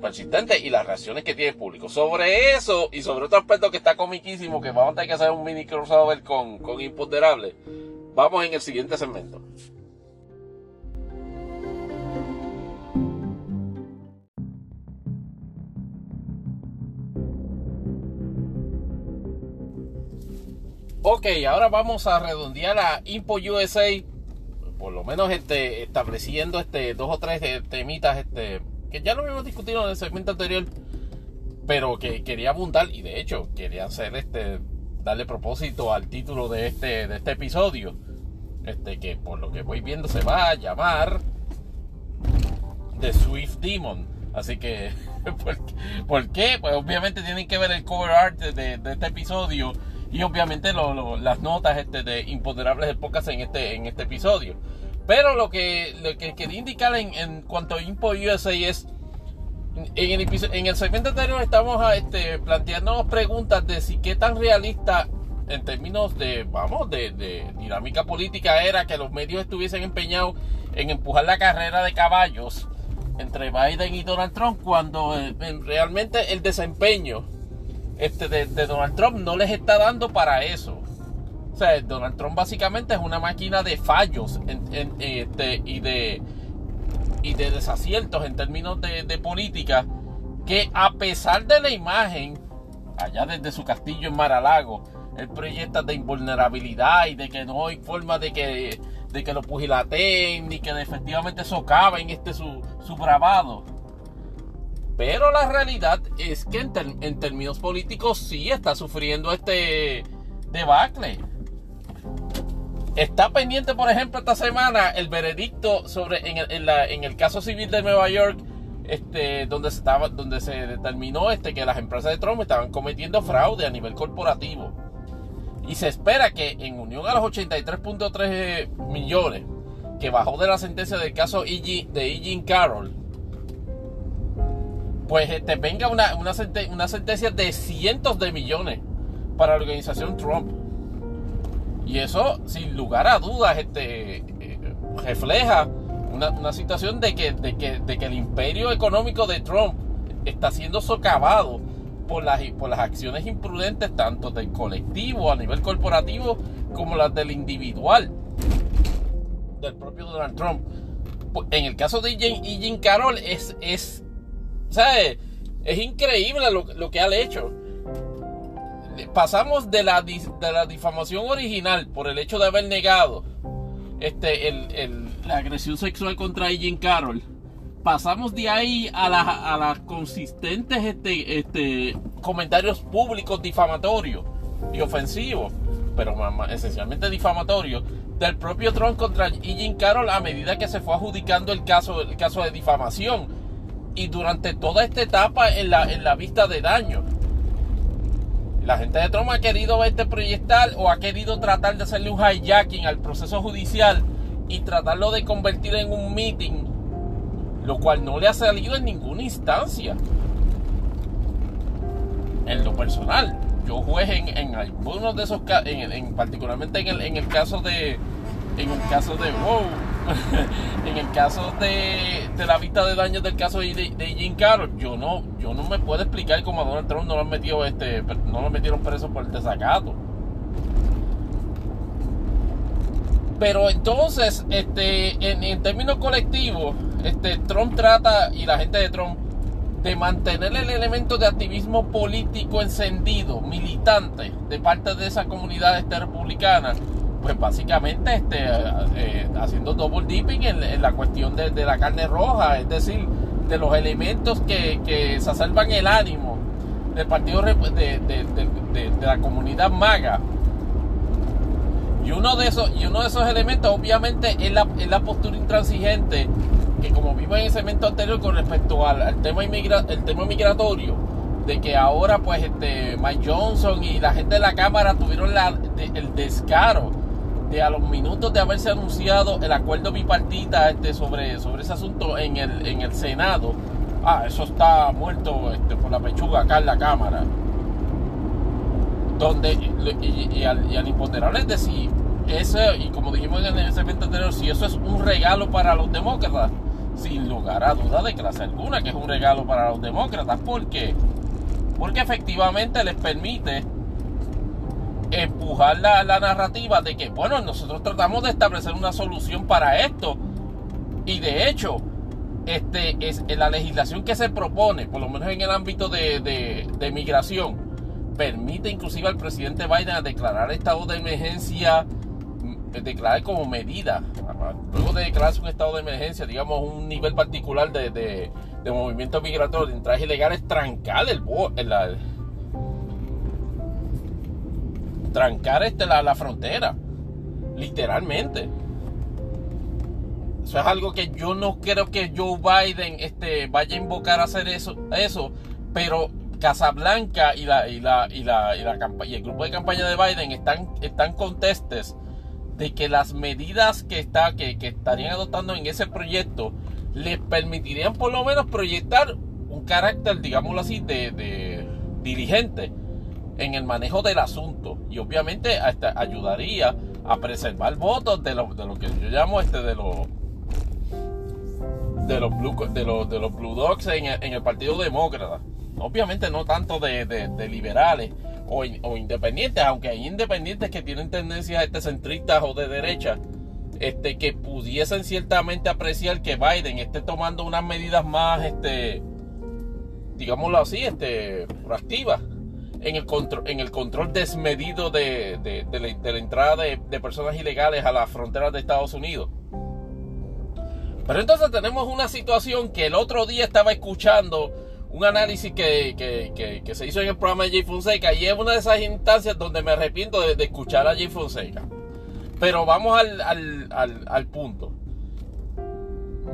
persistente y las reacciones que tiene el público. Sobre eso y sobre otro aspecto que está comiquísimo, que vamos a tener que hacer un mini crossover con, con Imponderable, vamos en el siguiente segmento. Ok, ahora vamos a redondear a Impo USA. Por lo menos este, estableciendo este, dos o tres eh, temitas este, que ya lo habíamos discutido en el segmento anterior. Pero que quería abundar y de hecho quería hacer este, darle propósito al título de este, de este episodio. Este que por lo que voy viendo se va a llamar The Swift Demon. Así que, ¿por, qué? Pues obviamente tienen que ver el cover art de, de este episodio y obviamente las notas este, de imponderables del podcast en este, en este episodio. Pero lo que, lo que quería indicar en, cuanto a Impo USA es, en el, en el segmento anterior estamos a, este, planteándonos preguntas de si qué tan realista en términos de, vamos, de, dinámica política era que los medios estuviesen empeñados en empujar la carrera de caballos entre Biden y Donald Trump cuando eh, realmente el desempeño este, de, Donald Trump no les está dando para eso. O sea, Donald Trump básicamente es una máquina de fallos este, y, de, y de desaciertos en términos de, política que a pesar de la imagen, allá desde su castillo en Maralago, el proyecto de invulnerabilidad y de que no hay forma de que, de que lo pugilateen ni que efectivamente socaven este su, su bravado pero la realidad es que en, términos políticos sí está sufriendo este debacle. Está pendiente, por ejemplo, esta semana el veredicto sobre en el, caso civil de Nueva York, este, donde se estaba, donde se determinó este, que las empresas de Trump estaban cometiendo fraude a nivel corporativo. Y se espera que en unión a los 83.3 millones que bajó de la sentencia del caso de E. Carroll, pues este, venga una, una, sentencia de cientos de millones para la organización Trump. Y eso, sin lugar a dudas, este, eh, refleja una, situación de que, de, que, de que el imperio económico de Trump está siendo socavado por las, por las acciones imprudentes tanto del colectivo a nivel corporativo como las del individual del propio Donald Trump. En el caso de Jim Carroll es, es, es increíble lo, lo, que ha hecho. Pasamos de la, de la difamación original por el hecho de haber negado este, el, la agresión sexual contra Jim Carroll pasamos de ahí a las a consistentes este, este, comentarios públicos difamatorios y ofensivos, pero esencialmente difamatorios, del propio Trump contra Jim Carroll a medida que se fue adjudicando el caso, el caso de difamación y durante toda esta etapa en la, en la vista de daño. La gente de Trump ha querido verte proyectar o ha querido tratar de hacerle un hijacking al proceso judicial y tratarlo de convertir en un meeting lo cual no le ha salido en ninguna instancia. En lo personal, yo jugué en, algunos de esos casos, en, particularmente en el, en el caso de, en el caso de, wow, en el caso de, de, la vista de daños del caso de, Jim Carroll, yo no, yo no me puedo explicar cómo a Donald Trump no lo han metido, este, no lo metieron preso por el desacato. Pero entonces, este, en, en términos colectivos, este, Trump trata, y la gente de Trump, de mantener el elemento de activismo político encendido, militante, de parte de esa comunidad este, republicana, pues básicamente este, eh, haciendo double dipping en, la cuestión de, la carne roja, es decir, de los elementos que, que exacerban el ánimo del partido de, la comunidad maga. Y uno de esos, y uno de esos elementos, obviamente, es la, es la postura intransigente que como vimos en el segmento anterior con respecto al, tema, el tema migratorio, de que ahora pues este Mike Johnson y la gente de la Cámara tuvieron el descaro de a los minutos de haberse anunciado el acuerdo bipartita este, sobre, sobre ese asunto en el, en el Senado. Ah, eso está muerto este, por la pechuga acá en la Cámara. Donde, y, al, y al imponderable es decir, ese, y como dijimos en el segmento anterior, si eso es un regalo para los demócratas, sin lugar a duda de clase alguna, que es un regalo para los demócratas. ¿Por qué? Porque efectivamente les permite empujar la, narrativa de que, bueno, nosotros tratamos de establecer una solución para esto. Y de hecho, este es la legislación que se propone, por lo menos en el ámbito de, de, de migración, permite inclusive al presidente Biden declarar estado de emergencia declarar como medida, luego de declararse un estado de emergencia, digamos un nivel particular de, de, movimiento migratorio, de entradas ilegales, trancar el, la, trancar este, la, la frontera, literalmente. Eso es algo que yo no creo que Joe Biden este, vaya a invocar a hacer eso, eso pero Casablanca y la, y la, y la, y la, y el grupo de campaña de Biden están, están contestes de que las medidas que, está, que, estarían adoptando en ese proyecto les permitirían por lo menos proyectar un carácter, digámoslo así, de, dirigente en el manejo del asunto y obviamente hasta ayudaría a preservar votos de lo, de lo que yo llamo este de los de los blue de los, de los blue dogs en el, en el partido demócrata. Obviamente no tanto de, de liberales o, independientes, aunque hay independientes que tienen tendencias este, centristas o de derecha, este, que pudiesen ciertamente apreciar que Biden esté tomando unas medidas más, este, digámoslo así, este, proactivas en el control, en el control desmedido de, de, la, entrada de, personas ilegales a las fronteras de Estados Unidos. Pero entonces tenemos una situación que el otro día estaba escuchando un análisis que, se hizo en el programa de Jay Fonseca y es una de esas instancias donde me arrepiento de, escuchar a Jay Fonseca. Pero vamos al, al, punto.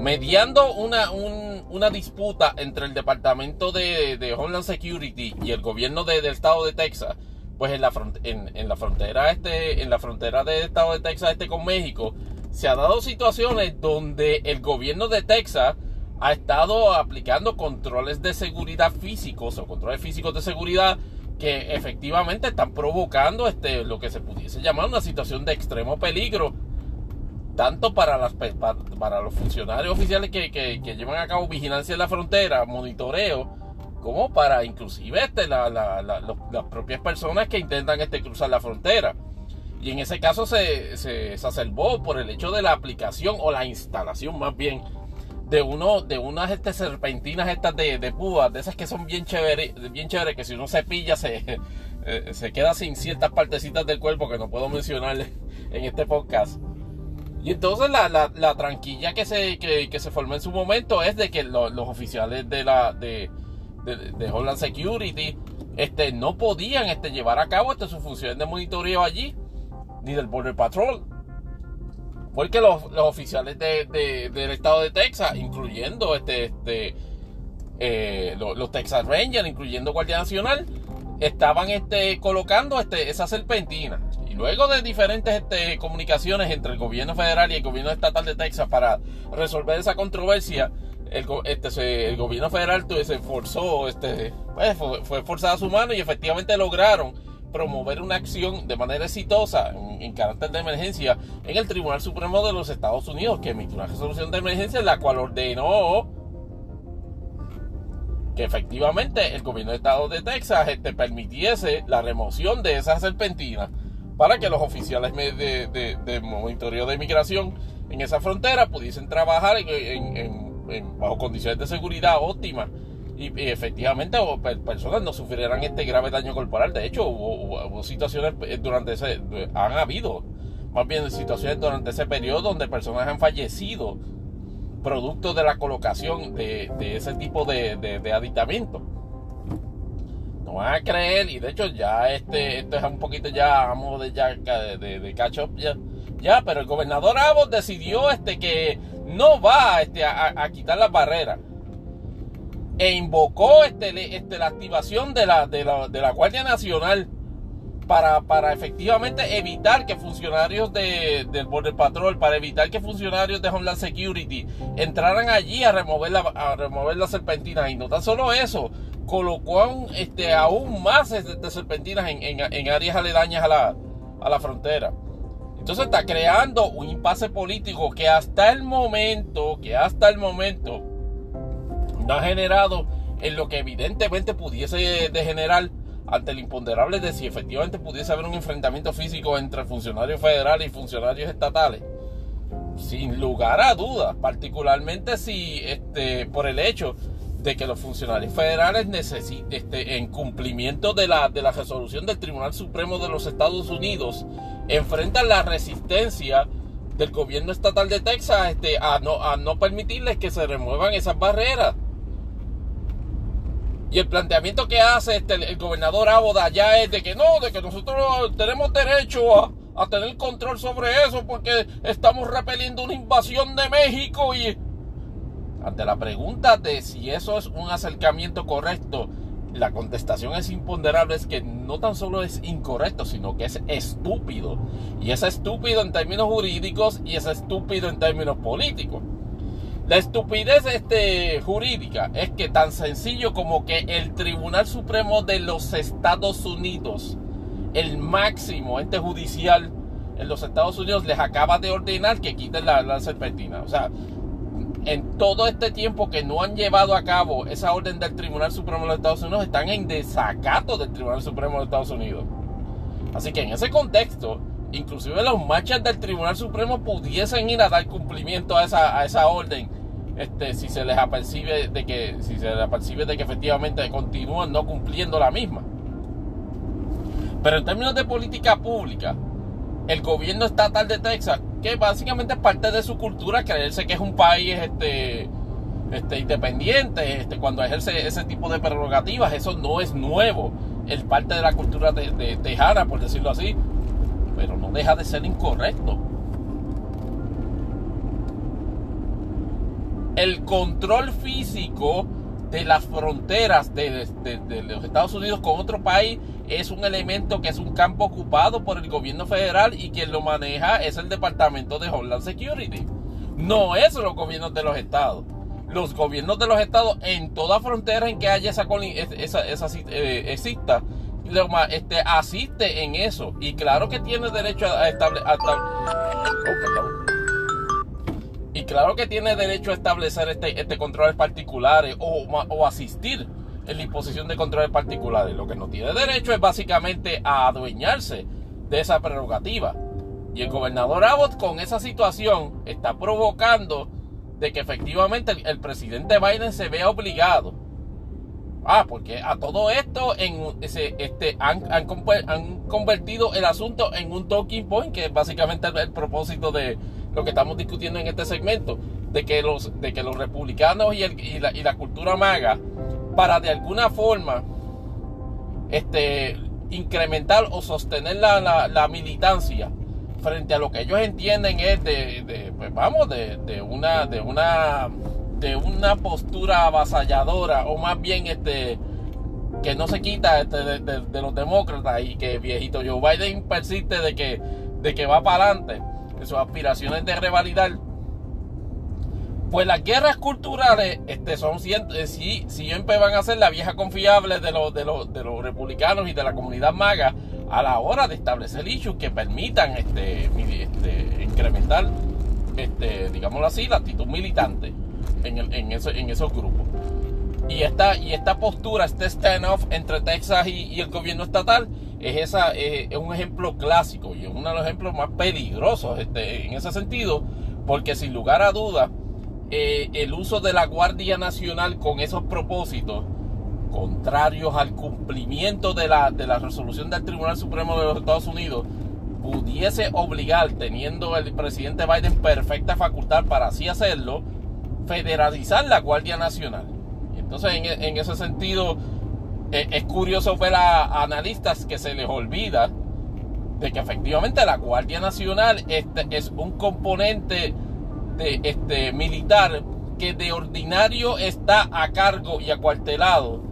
Mediando una, una, disputa entre el Departamento de, Homeland Security y el gobierno del estado de Texas, pues en la, en, la frontera este, en la frontera del estado de Texas este con México, se ha dado situaciones donde el gobierno de Texas ha estado aplicando controles de seguridad físicos o controles físicos de seguridad que efectivamente están provocando este, lo que se pudiese llamar una situación de extremo peligro, tanto para, las, para, los funcionarios oficiales que, llevan a cabo vigilancia en la frontera, monitoreo, como para inclusive este, las propias personas que intentan este, cruzar la frontera. Y en ese caso se, se exacerbó por el hecho de la aplicación o la instalación más bien de uno de unas este, serpentinas estas de, de púas, de esas que son bien chéveres, bien chéveres, que si uno se pilla se, eh, se queda sin ciertas partecitas del cuerpo que no puedo mencionar en este podcast. Y entonces la, la, tranquilla que se, que, se formó en su momento es de que los oficiales de la de, de, Homeland Security este, no podían este, llevar a cabo este, sus funciones de monitoreo allí, ni del Border Patrol porque los, oficiales del estado de Texas, incluyendo este, este eh, los, Texas Rangers, incluyendo Guardia Nacional, estaban este, colocando este, esa serpentina. Y luego de diferentes este, comunicaciones entre el gobierno federal y el gobierno estatal de Texas para resolver esa controversia, el, este, gobierno federal se esforzó, este, pues, fue, fue forzada su mano y efectivamente lograron promover una acción de manera exitosa en, carácter de emergencia en el Tribunal Supremo de los Estados Unidos, que emitió una resolución de emergencia en la cual ordenó que efectivamente el gobierno de Estado de Texas este, permitiese la remoción de esas serpentinas para que los oficiales de, de, monitoreo de inmigración en esa frontera pudiesen trabajar bajo condiciones de seguridad óptimas y, efectivamente personas no sufrieran este grave daño corporal. De hecho, hubo, situaciones eh, durante ese, han habido más bien situaciones durante ese periodo donde personas han fallecido producto de la colocación de, ese tipo de, de, aditamentos. No a creer, y de hecho ya este, esto es un poquito ya vamos de ya de, de catch up ya, ya, pero el gobernador Abbott decidió este que no va este, a, a quitar las barreras e invocó este, este, la activación de la, de la, de la Guardia Nacional para, para, efectivamente evitar que funcionarios de, del Border Patrol, para evitar que funcionarios de Homeland Security entraran allí a remover la, a remover las serpentinas. Y no tan solo eso, colocó este, aún más de serpentinas en, en, áreas aledañas a la, a la frontera. Entonces está creando un impasse político que hasta el momento, que hasta el momento no ha generado en lo que evidentemente pudiese degenerar ante el imponderable de si efectivamente pudiese haber un enfrentamiento físico entre funcionarios federales y funcionarios estatales. Sin lugar a dudas, particularmente si este, por el hecho de que los funcionarios federales necesiten, este, en cumplimiento de la, de la resolución del Tribunal Supremo de los Estados Unidos, enfrentan la resistencia del gobierno estatal de Texas este, a, no, a no permitirles que se remuevan esas barreras. Y el planteamiento que hace este, el gobernador Aboda ya es de que no, de que nosotros tenemos derecho a, a tener control sobre eso porque estamos repeliendo una invasión de México y ante la pregunta de si eso es un acercamiento correcto, la contestación es imponderable, es que no tan solo es incorrecto, sino que es estúpido. Y es estúpido en términos jurídicos y es estúpido en términos políticos. La estupidez este, jurídica es que tan sencillo como que el Tribunal Supremo de los Estados Unidos, el máximo ente judicial en los Estados Unidos, les acaba de ordenar que quiten la, serpentina. O sea, en todo este tiempo que no han llevado a cabo esa orden del Tribunal Supremo de los Estados Unidos, están en desacato del Tribunal Supremo de los Estados Unidos. Así que en ese contexto, inclusive los marchas del Tribunal Supremo pudiesen ir a dar cumplimiento a esa, a esa orden este, si se les apercibe de que si se les apercibe de que efectivamente continúan no cumpliendo la misma. Pero en términos de política pública, el gobierno estatal de Texas, que básicamente es parte de su cultura, creerse que es un país este, este, independiente, este, cuando ejerce ese tipo de prerrogativas, eso no es nuevo, es parte de la cultura de, tejana, por decirlo así. pero no deja de ser incorrecto. El control físico de las fronteras de, los Estados Unidos con otro país es un elemento que es un campo ocupado por el gobierno federal y quien lo maneja es el Departamento de Homeland Security. No es los gobiernos de los estados. Los gobiernos de los estados en toda frontera en que haya esa, esa, esa eh, exista, este, asiste en eso. Y claro que tiene derecho a establecer... Oh, y claro que tiene derecho a establecer este, este controles particulares o, o asistir en la imposición de controles particulares. Lo que no tiene derecho es básicamente a adueñarse de esa prerrogativa. Y el gobernador Abbott con esa situación está provocando de que efectivamente el, presidente Biden se vea obligado. Ah, porque a todo esto en, ese, este, han, han, convertido el asunto en un talking point, que es básicamente el propósito de, lo que estamos discutiendo en este segmento, de que los, de que los republicanos y, y, la, y la, cultura maga, para de alguna forma este, incrementar o sostener la, la, militancia frente a lo que ellos entienden es de, de pues vamos, de, de, una, de una, de una postura avasalladora, o más bien este que no se quita este, de, los demócratas y que viejito Joe Biden persiste de que, de que va para adelante sus aspiraciones de revalidar, pues las guerras culturales este, son eh, si, siempre van a ser la vieja confiable de los, de, los, de los republicanos y de la comunidad maga a la hora de establecer issues que permitan este, este, incrementar, este, digámoslo así, la actitud militante en, el, en, en esos grupos. Y esta, y esta postura, este standoff entre Texas y, el gobierno estatal, es, esa, es, un ejemplo clásico y es uno de los ejemplos más peligrosos este, en ese sentido, porque sin lugar a dudas, eh, el uso de la Guardia Nacional con esos propósitos, contrarios al cumplimiento de la, de la resolución del Tribunal Supremo de los Estados Unidos, pudiese obligar, teniendo el presidente Biden perfecta facultad para así hacerlo, federalizar la Guardia Nacional. Entonces, en, ese sentido, e, es curioso ver a, analistas que se les olvida de que efectivamente la Guardia Nacional este, es un componente de, este, militar que de ordinario está a cargo y acuartelado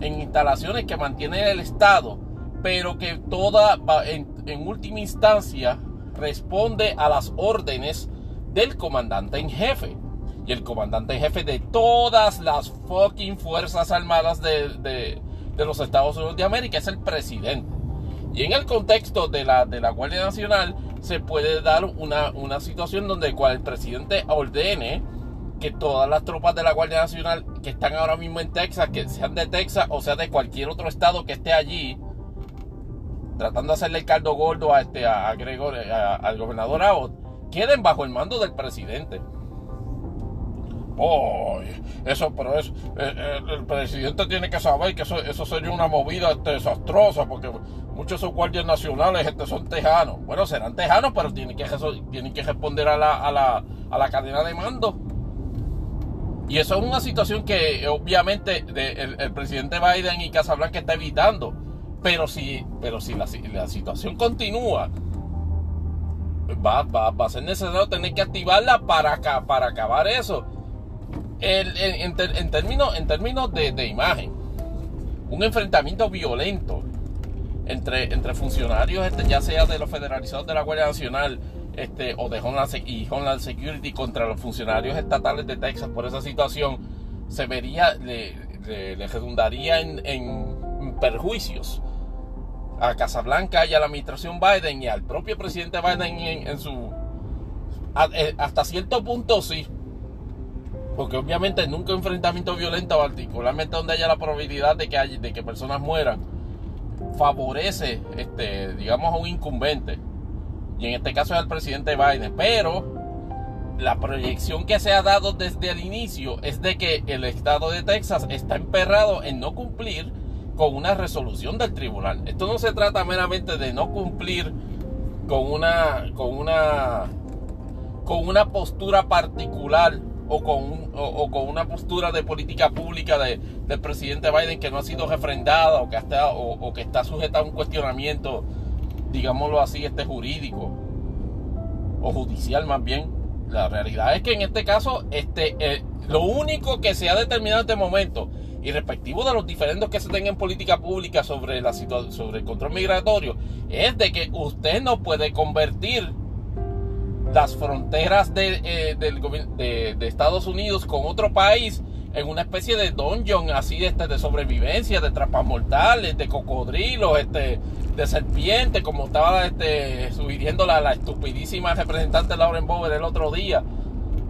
en instalaciones que mantiene el Estado, pero que toda, en, en última instancia, responde a las órdenes del comandante en jefe. Y el comandante jefe de todas las fucking Fuerzas Armadas de, los Estados Unidos de América es el presidente. Y en el contexto de la, de la Guardia Nacional se puede dar una, una situación donde el presidente ordene que todas las tropas de la Guardia Nacional que están ahora mismo en Texas, que sean de Texas o sea de cualquier otro estado que esté allí, tratando de hacerle el caldo gordo a este a, al gobernador Abbott, queden bajo el mando del presidente. Eso, pero es, eh, eh, el presidente tiene que saber que eso, eso sería una movida desastrosa, porque muchos de sus guardias nacionales este, son tejanos. Bueno, serán tejanos, pero tienen que, tienen que responder a la, a, la, a la cadena de mando. Y eso es una situación que obviamente el, presidente Biden y Casablanca está evitando. Pero si, pero si la, la situación continúa, va, va, va, a ser necesario tener que activarla para, para acabar eso en, términos, en términos de, imagen, un enfrentamiento violento entre, entre funcionarios, este, ya sea de los federalizados de la Guardia Nacional este, o de Homeland, y Homeland Security contra los funcionarios estatales de Texas por esa situación, se vería, le, redundaría en, perjuicios a Casablanca y a la administración Biden y al propio presidente Biden en, su... Eh, hasta cierto punto sí, porque obviamente nunca un enfrentamiento violento, particularmente donde haya la probabilidad de que, de que personas mueran, favorece, este, digamos, a un incumbente. Y en este caso es el presidente Biden. Pero la proyección que se ha dado desde el inicio es de que el estado de Texas está emperrado en no cumplir con una resolución del tribunal. Esto no se trata meramente de no cumplir con una, con una, con una postura particular o con, o, con una postura de política pública de, del presidente Biden que no ha sido refrendada o que, está, o, que está sujeta a un cuestionamiento digámoslo así, este jurídico o judicial más bien. La realidad es que en este caso, este, eh, lo único que se ha determinado en este momento y de los diferentes que se tengan en política pública sobre, la sobre el control migratorio, es de que usted no puede convertir las fronteras de, eh, de, de, Estados Unidos con otro país en una especie de dungeon así este, de sobrevivencia, de trampas mortales, de cocodrilos, este, de serpientes, como estaba este, sugiriendo la, la estupidísima representante Lauren Bower el otro día.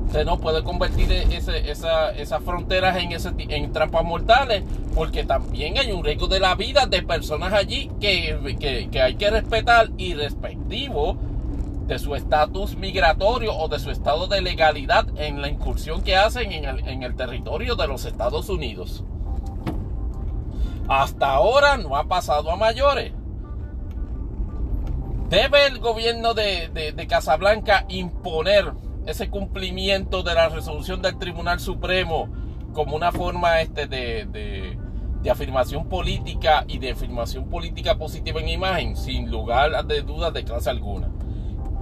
Usted no puede convertir ese, esa, esas fronteras en, ese, en trampas mortales, porque también hay un riesgo de la vida de personas allí que, que, que hay que respetar y respectivo de su estatus migratorio o de su estado de legalidad en la incursión que hacen en el, territorio de los Estados Unidos. Hasta ahora no ha pasado a mayores. ¿Debe el gobierno de, Casablanca imponer ese cumplimiento de la resolución del Tribunal Supremo como una forma este de, de, afirmación política y de afirmación política positiva en imagen? Sin lugar de dudas de clase alguna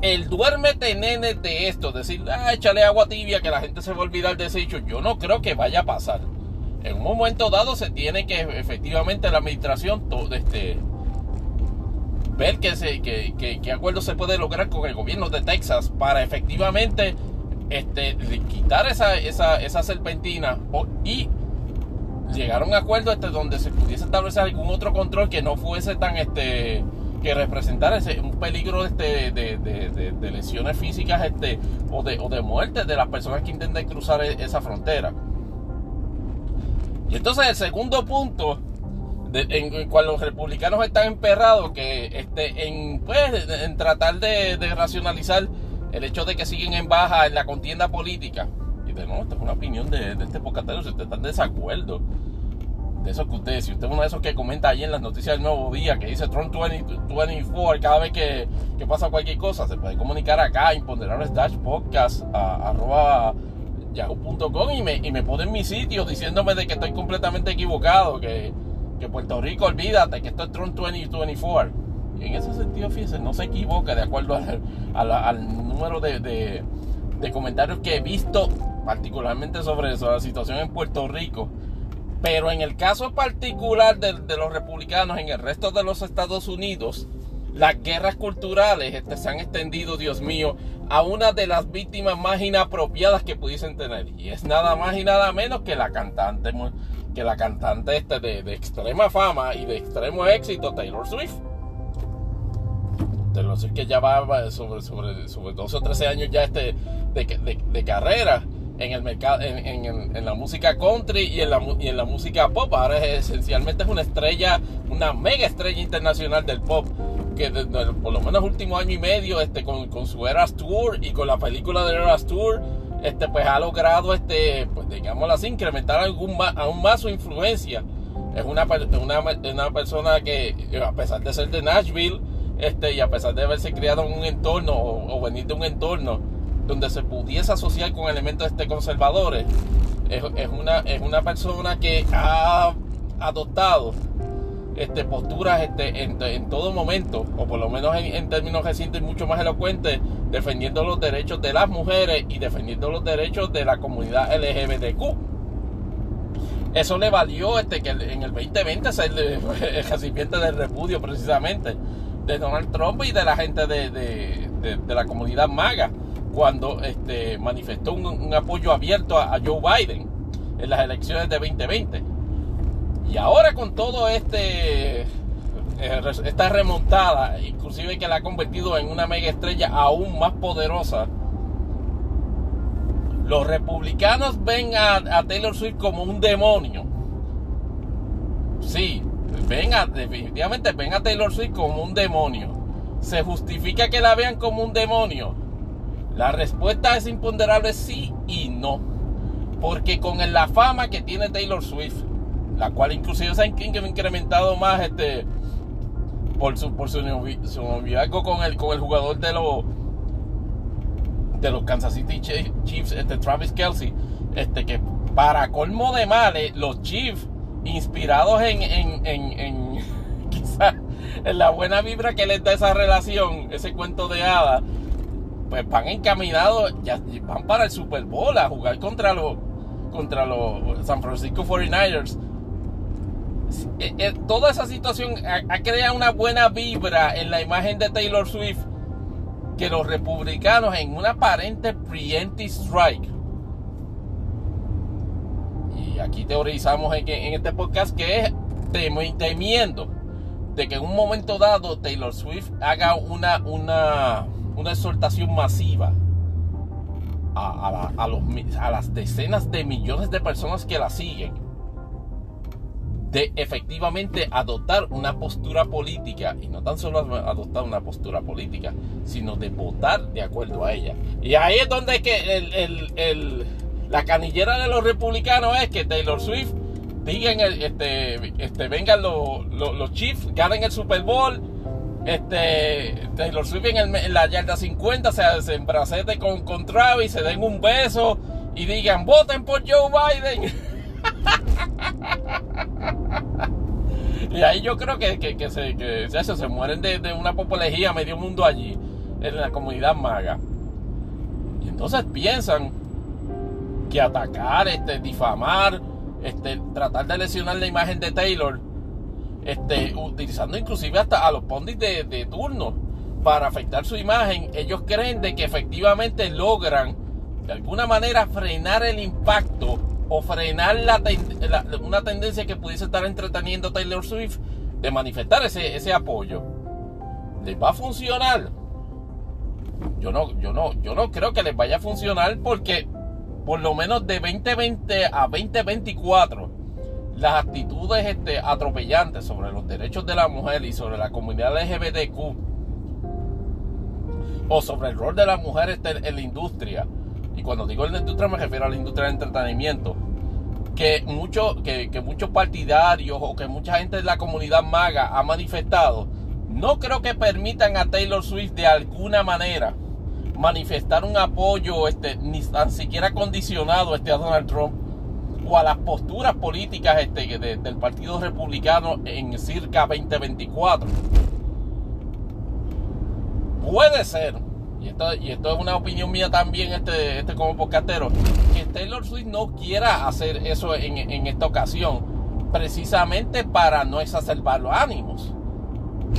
el duérmete nene de esto, decir, ah, échale agua tibia que la gente se va a olvidar de ese hecho, yo no creo que vaya a pasar. En un momento dado se tiene que efectivamente la administración todo este, ver que, se, que, acuerdo se puede lograr con el gobierno de Texas para efectivamente este, quitar esa, esa, esa serpentina y llegar a un acuerdo este, donde se pudiese establecer algún otro control que no fuese tan este que representar ese, un peligro este, de, de, lesiones físicas este, o, de, o de muerte de las personas que intenten cruzar e, esa frontera. Y entonces el segundo punto, en, cual los republicanos están emperrados, que este, en, pues, en tratar de, racionalizar el hecho de que siguen en baja en la contienda política. Y de nuevo, esta es una opinión de, este pocatero, si están de desacuerdo de eso que usted, si usted es uno de esos que comenta ahí en las noticias del nuevo día, que dice Trump 2024, cada vez que, pasa cualquier cosa, se puede comunicar acá, imponderable dash podcast, a, arroba yahoo.com y me, y me pone en mi sitio diciéndome de que estoy completamente equivocado, que, Puerto Rico, olvídate, que esto es Trump 2024. Y en ese sentido, fíjense, no se equivoca de acuerdo al, número de, de comentarios que he visto, particularmente sobre eso, la situación en Puerto Rico pero en el caso particular de, los republicanos en el resto de los Estados Unidos, las guerras culturales este, se han extendido, Dios mío, a una de las víctimas más inapropiadas que pudiesen tener. Y es nada más y nada menos que la cantante, que la cantante este de, extrema fama y de extremo éxito, Taylor Swift. Taylor Swift que ya va sobre, sobre, sobre 12 o 13 años ya este de, de carrera en el mercado, en, la música country y en la, y en la música pop. Ahora es, esencialmente es una estrella, una mega estrella internacional del pop. Que por lo menos último año y medio, este, con, con, su Eras Tour y con la película de Eras Tour, este, pues ha logrado, este, pues digámoslo así, incrementar algún aún más su influencia. Es una, una, una persona que, a pesar de ser de Nashville, este, y a pesar de haberse criado en un entorno o venir de un entorno donde se pudiese asociar con elementos este conservadores. Es, una, es una persona que ha adoptado este, posturas este, en, todo momento, o por lo menos en, términos recientes mucho más elocuentes, defendiendo los derechos de las mujeres y defendiendo los derechos de la comunidad LGBTQ. Eso le valió este, que en el 2020 ser el, recipiente del repudio precisamente de Donald Trump y de la gente de, de la comunidad maga cuando este, manifestó un, apoyo abierto a, Joe Biden en las elecciones de 2020. Y ahora con todo este eh, esta remontada, inclusive que la ha convertido en una mega estrella aún más poderosa, los republicanos ven a, Taylor Swift como un demonio. Sí, ven definitivamente ven a Taylor Swift como un demonio. ¿Se justifica que la vean como un demonio? La respuesta es imponderable sí y no. Porque con la fama que tiene Taylor Swift, la cual inclusive se ha incrementado más este por su por su, noviazgo con el con el jugador de los de los Kansas City Chiefs, este Travis Kelsey, este que para colmo de males, los Chiefs inspirados en, en, en, en la buena vibra que les da esa relación, ese cuento de hadas, pues van encaminados, van para el Super Bowl a jugar contra los contra los San Francisco 49ers. Eh, eh, toda esa situación ha, creado una buena vibra en la imagen de Taylor Swift que los republicanos en una aparente preemptive strike y aquí teorizamos en, en este podcast que es temiendo de que en un momento dado Taylor Swift haga una, una, una exhortación masiva a, a, las decenas de millones de personas que la siguen de efectivamente adoptar una postura política y no tan solo adoptar una postura política sino de votar de acuerdo a ella. Y ahí es donde que el, la canillera de los republicanos es que Taylor Swift digan este, este vengan los, los, Chiefs ganen el Super Bowl este, Taylor Swift en, la yarda 50 se, se embracete con, con Travis, se den un beso y digan, voten por Joe Biden. y ahí yo creo que, que, se, que se, mueren de, de, una popología medio mundo allí, en la comunidad maga. Y entonces piensan que atacar, este, difamar, este, tratar de lesionar la imagen de Taylor este, utilizando inclusive hasta a los pondis de, turno para afectar su imagen, ellos creen de que efectivamente logran de alguna manera frenar el impacto o frenar una tendencia que pudiese estar entreteniendo Taylor Swift de manifestar ese, ese apoyo. ¿Les va a funcionar? Yo no, yo, no, yo no creo que les vaya a funcionar porque por lo menos de 2020 a 2024 las actitudes este, atropellantes sobre los derechos de la mujer y sobre la comunidad LGBTQ o sobre el rol de la mujer este, en la industria, y cuando digo en la industria me refiero a la industria del entretenimiento, que, mucho, que, que muchos partidarios o que mucha gente de la comunidad maga ha manifestado, no creo que permitan a Taylor Swift de alguna manera manifestar un apoyo este, ni tan siquiera condicionado este, a Donald Trump o a las posturas políticas este, del Partido Republicano en circa 2024. Puede ser, y esto, y esto es una opinión mía también, este, este como podcastero, que Taylor Swift no quiera hacer eso en, esta ocasión, precisamente para no exacerbar los ánimos.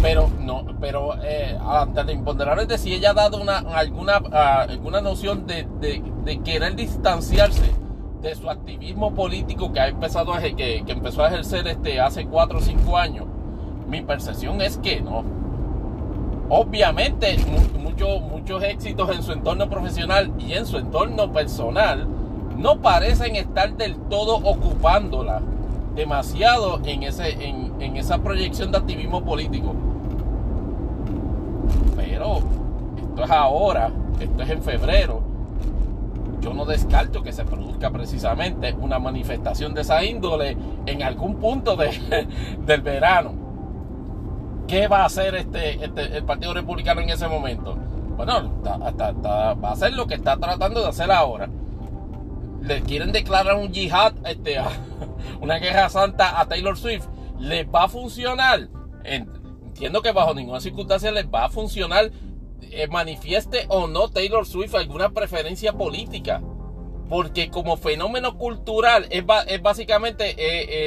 Pero no, pero eh, ante la imponderable de si ella ha dado una, alguna, ah, alguna noción de, de querer distanciarse de su activismo político que ha empezado a, que, que empezó a ejercer este hace 4 o 5 años, mi percepción es que no. Obviamente, muchos éxitos en su entorno profesional y en su entorno personal no parecen estar del todo ocupándola demasiado en, ese, en, en esa proyección de activismo político. Pero esto es ahora, esto es en febrero yo no descarto que se produzca precisamente una manifestación de esa índole en algún punto de, del verano. ¿Qué va a hacer este, este, el Partido Republicano en ese momento? Bueno, va a hacer lo que está tratando de hacer ahora. Le quieren declarar un yihad, este, una guerra santa a Taylor Swift. ¿Les va a funcionar? Entiendo que bajo ninguna circunstancia les va a funcionar eh, manifieste o no Taylor Swift alguna preferencia política. Porque como fenómeno cultural es, básicamente, eh,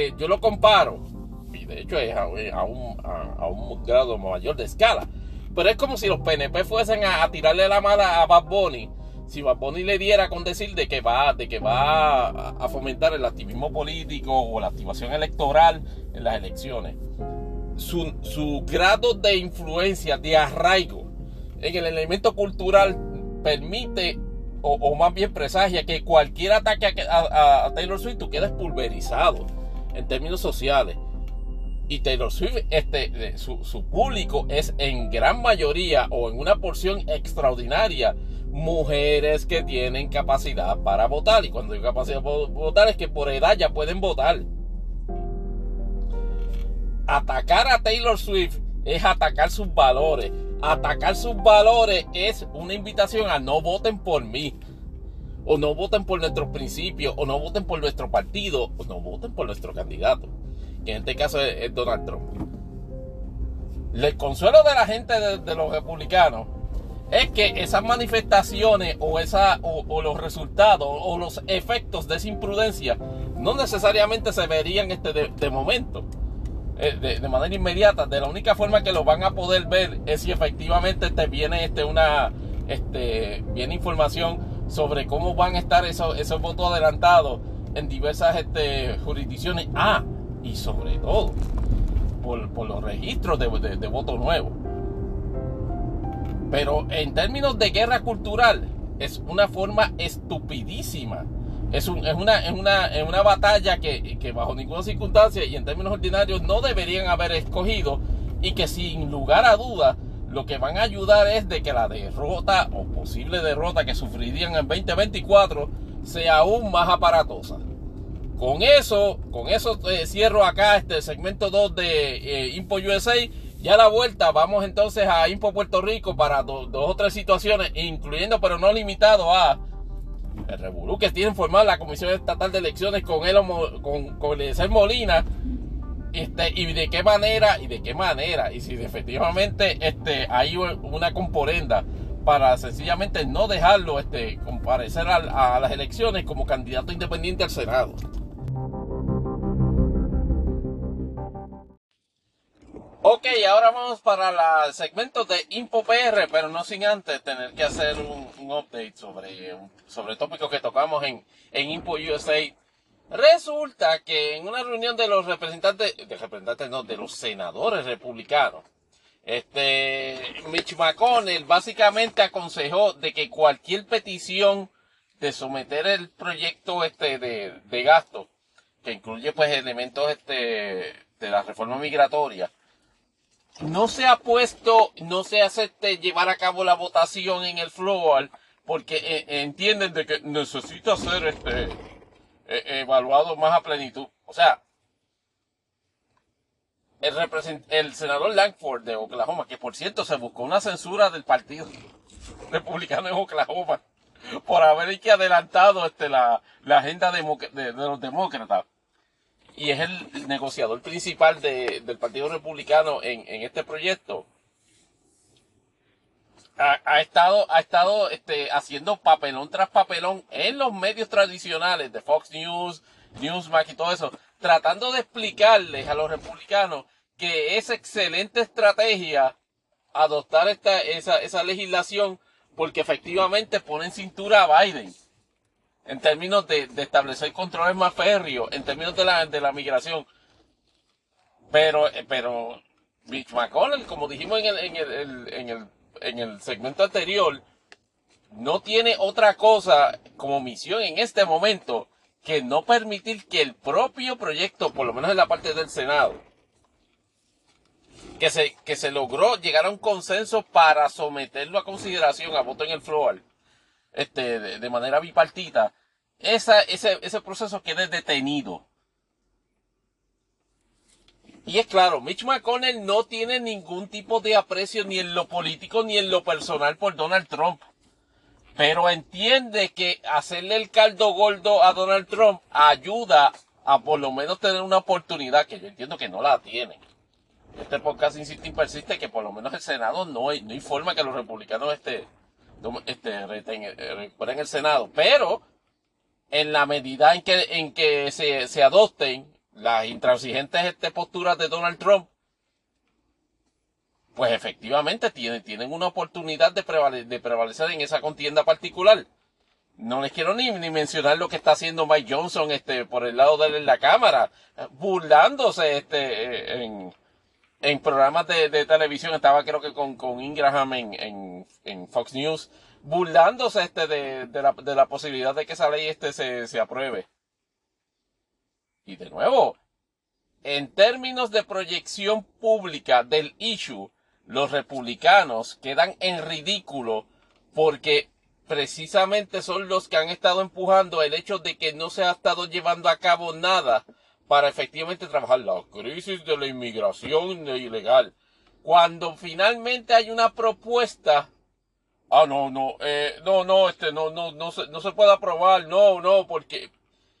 eh, yo lo comparo, y de hecho es a, un, a, un, grado mayor de escala. Pero es como si los PNP fuesen a, tirarle la mala a Bad Bunny. Si Bad Bunny le diera con decir de que va, de que va a fomentar el activismo político o la activación electoral en las elecciones. Su, su grado de influencia, de arraigo, en el elemento cultural permite, o, más bien presagia, que cualquier ataque a, Taylor Swift tú quedes pulverizado en términos sociales. Y Taylor Swift, este, su, su, público es en gran mayoría o en una porción extraordinaria mujeres que tienen capacidad para votar. Y cuando digo capacidad para votar es que por edad ya pueden votar. Atacar a Taylor Swift es atacar sus valores, atacar sus valores es una invitación a no voten por mí. O no voten por nuestros principios, o no voten por nuestro partido, o no voten por nuestro candidato. Que en este caso es, Donald Trump. El consuelo de la gente de, los republicanos es que esas manifestaciones o, esa, o, los resultados o los efectos de esa imprudencia no necesariamente se verían este de, momento, eh, de, manera inmediata. De la única forma que lo van a poder ver es si efectivamente te viene este una este, viene información sobre cómo van a estar esos, esos votos adelantados en diversas este, jurisdicciones. Ah, y sobre todo por, los registros de, de, voto nuevo. Pero en términos de guerra cultural, es una forma estupidísima. Es, un, es, una, es, una, es una batalla que, que, bajo ninguna circunstancia y en términos ordinarios no deberían haber escogido y que sin lugar a duda lo que van a ayudar es de que la derrota o posible derrota que sufrirían en 2024 sea aún más aparatosa. Con eso, con eso eh, cierro acá este segmento 2 de eh, Impo USA. Ya a la vuelta vamos entonces a Impo Puerto Rico para dos o tres situaciones, incluyendo pero no limitado a el revolú que tiene formada la Comisión Estatal de Elecciones con él, con, con Molina. Este, y de qué manera, y de qué manera, y si efectivamente este, hay una componenda para sencillamente no dejarlo este, comparecer a las elecciones como candidato independiente al Senado. Ok, ahora vamos para el segmento de InfoPR, pero no sin antes tener que hacer un, update sobre, sobre tópicos que tocamos en, en Info USA. Resulta que en una reunión de los representantes, de representantes no, de los senadores republicanos, este, Mitch McConnell básicamente aconsejó de que cualquier petición de someter el proyecto este de, de gasto, que incluye pues elementos este, de la reforma migratoria, no se ha puesto, no se hace llevar a cabo la votación en el floor porque eh, entienden de que necesita ser este eh, evaluado más a plenitud. O sea, el, el senador Langford de Oklahoma, que por cierto se buscó una censura del partido republicano en Oklahoma por haber que adelantado este, la, agenda de los demócratas y es el negociador principal del Partido Republicano en, este proyecto, ha, estado, ha estado este, haciendo papelón tras papelón en los medios tradicionales de Fox News, Newsmax y todo eso, tratando de explicarles a los republicanos que es excelente estrategia adoptar esta, esa, esa legislación porque efectivamente pone en cintura a Biden en términos de, establecer controles más férreos, en términos de la, de la migración. Pero, eh, pero Mitch McConnell, como dijimos en el, en el, en el, en el segmento anterior, no tiene otra cosa como misión en este momento que no permitir que el propio proyecto, por lo menos en la parte del Senado, que se, que se logró llegar a un consenso para someterlo a consideración a voto en el floor, este, de, manera bipartita, ese, ese proceso quede detenido. Y es claro, Mitch McConnell no tiene ningún tipo de aprecio ni en lo político ni en lo personal por Donald Trump. Pero entiende que hacerle el caldo gordo a Donald Trump ayuda a por lo menos tener una oportunidad que yo entiendo que no la tiene. Este podcast insiste y persiste que por lo menos el Senado no hay, no forma que los republicanos este, este, eh, recuperen el Senado. Pero en la medida en que, en que se, se adopten las intransigentes este, posturas de Donald Trump, pues efectivamente tienen, tienen una oportunidad de, de prevalecer en esa contienda particular. No les quiero ni, ni, mencionar lo que está haciendo Mike Johnson este, por el lado de la cámara, burlándose este, en, en programas de, televisión. Estaba creo que con, con Ingraham en, en, Fox News burlándose este de, de, la, de la posibilidad de que esa ley este se, se apruebe. Y de nuevo, en términos de proyección pública del issue, los republicanos quedan en ridículo porque precisamente son los que han estado empujando el hecho de que no se ha estado llevando a cabo nada para efectivamente trabajar la crisis de la inmigración ilegal. Cuando finalmente hay una propuesta ah, no, no, eh, no, no, este, no, no, no se, no se puede aprobar, no, no, porque,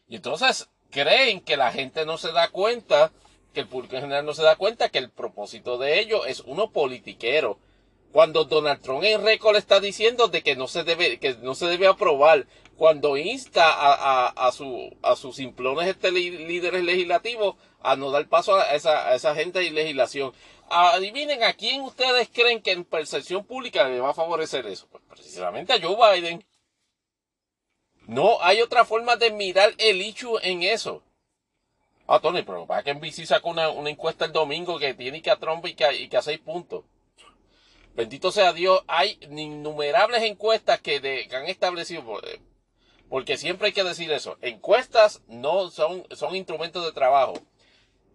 y entonces creen que la gente no se da cuenta que el público en general no se da cuenta que el propósito de ello es uno politiquero. Cuando Donald Trump en récord está diciendo de que no se debe, que no se debe aprobar, cuando insta a, a, su, a sus simplones este líderes legislativos a no dar paso a esa, a esa gente de legislación. Adivinen a quién ustedes creen que en percepción pública le va a favorecer eso. Pues precisamente a Joe Biden. No hay otra forma de mirar el hecho en eso. Ah, Tony, pero para que NBC sacó una, una, encuesta el domingo que tiene que a Trump y y que a seis puntos. Bendito sea Dios, hay innumerables encuestas que, han establecido, eh, porque siempre hay que decir eso, encuestas no son, son instrumentos de trabajo.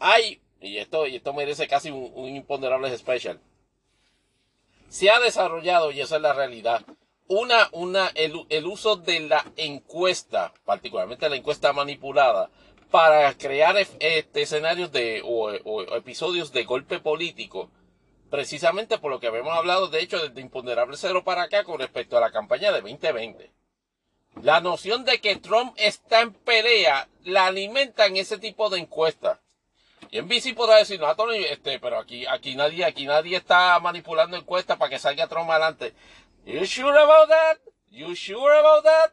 Hay, y esto, esto merece casi un, un imponderable especial, se ha desarrollado, y esa es la realidad, una, una, el, el, uso de la encuesta, particularmente la encuesta manipulada, para crear este, escenarios de, o, episodios de golpe político, precisamente por lo que habíamos hablado, de hecho, desde Imponderable Cero para acá con respecto a la campaña de 2020. La noción de que Trump está en pelea la alimentan ese tipo de encuestas. Y en BC podrá decir, no, Tony, este, pero aquí, aquí nadie, aquí nadie está manipulando encuestas para que salga Trump adelante. You sure about that? You sure about that?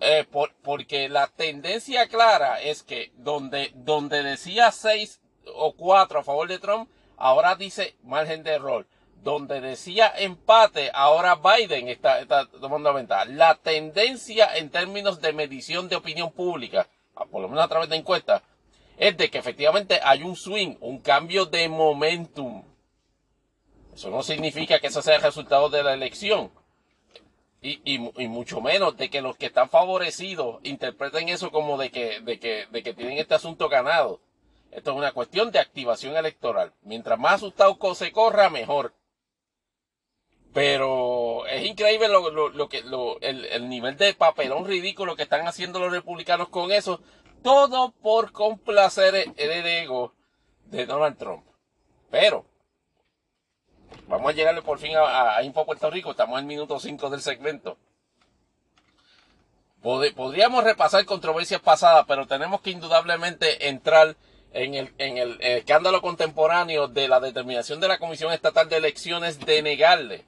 Eh, por, porque la tendencia clara es que donde, donde decía 6 o 4 a favor de Trump, ahora dice margen de error. Donde decía empate, ahora Biden está, está tomando ventaja. La tendencia en términos de medición de opinión pública, por lo menos a través de encuestas, es de que efectivamente hay un swing, un cambio de momentum. Eso no significa que ese sea el resultado de la elección. Y, mucho menos de que los que están favorecidos interpreten eso como de que tienen este asunto ganado. Esto es una cuestión de activación electoral. Mientras más asustado se corra, mejor. Pero es increíble lo, que, el, el nivel de papelón ridículo que están haciendo los republicanos con eso. Todo por complacer el ego de Donald Trump. Pero, Vamos a llegarle por fin a, a Info Puerto Rico. Estamos en el minuto 5 del segmento. podríamos repasar controversias pasadas, pero tenemos que indudablemente entrar en el, en el, escándalo contemporáneo de la determinación de la Comisión Estatal de Elecciones de negarle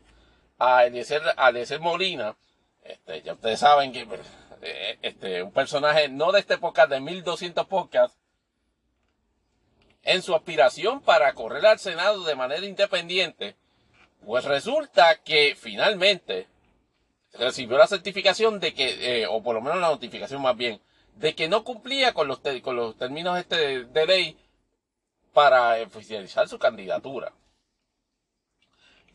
a Eliezer, a Eliezer Molina, este, ya ustedes saben que eh, este, un personaje no de este podcast, de 1200 podcasts, en su aspiración para correr al Senado de manera independiente, pues resulta que finalmente recibió la certificación de que, eh, o por lo menos la notificación más bien, de que no cumplía con los, con los términos este de, ley para oficializar su candidatura.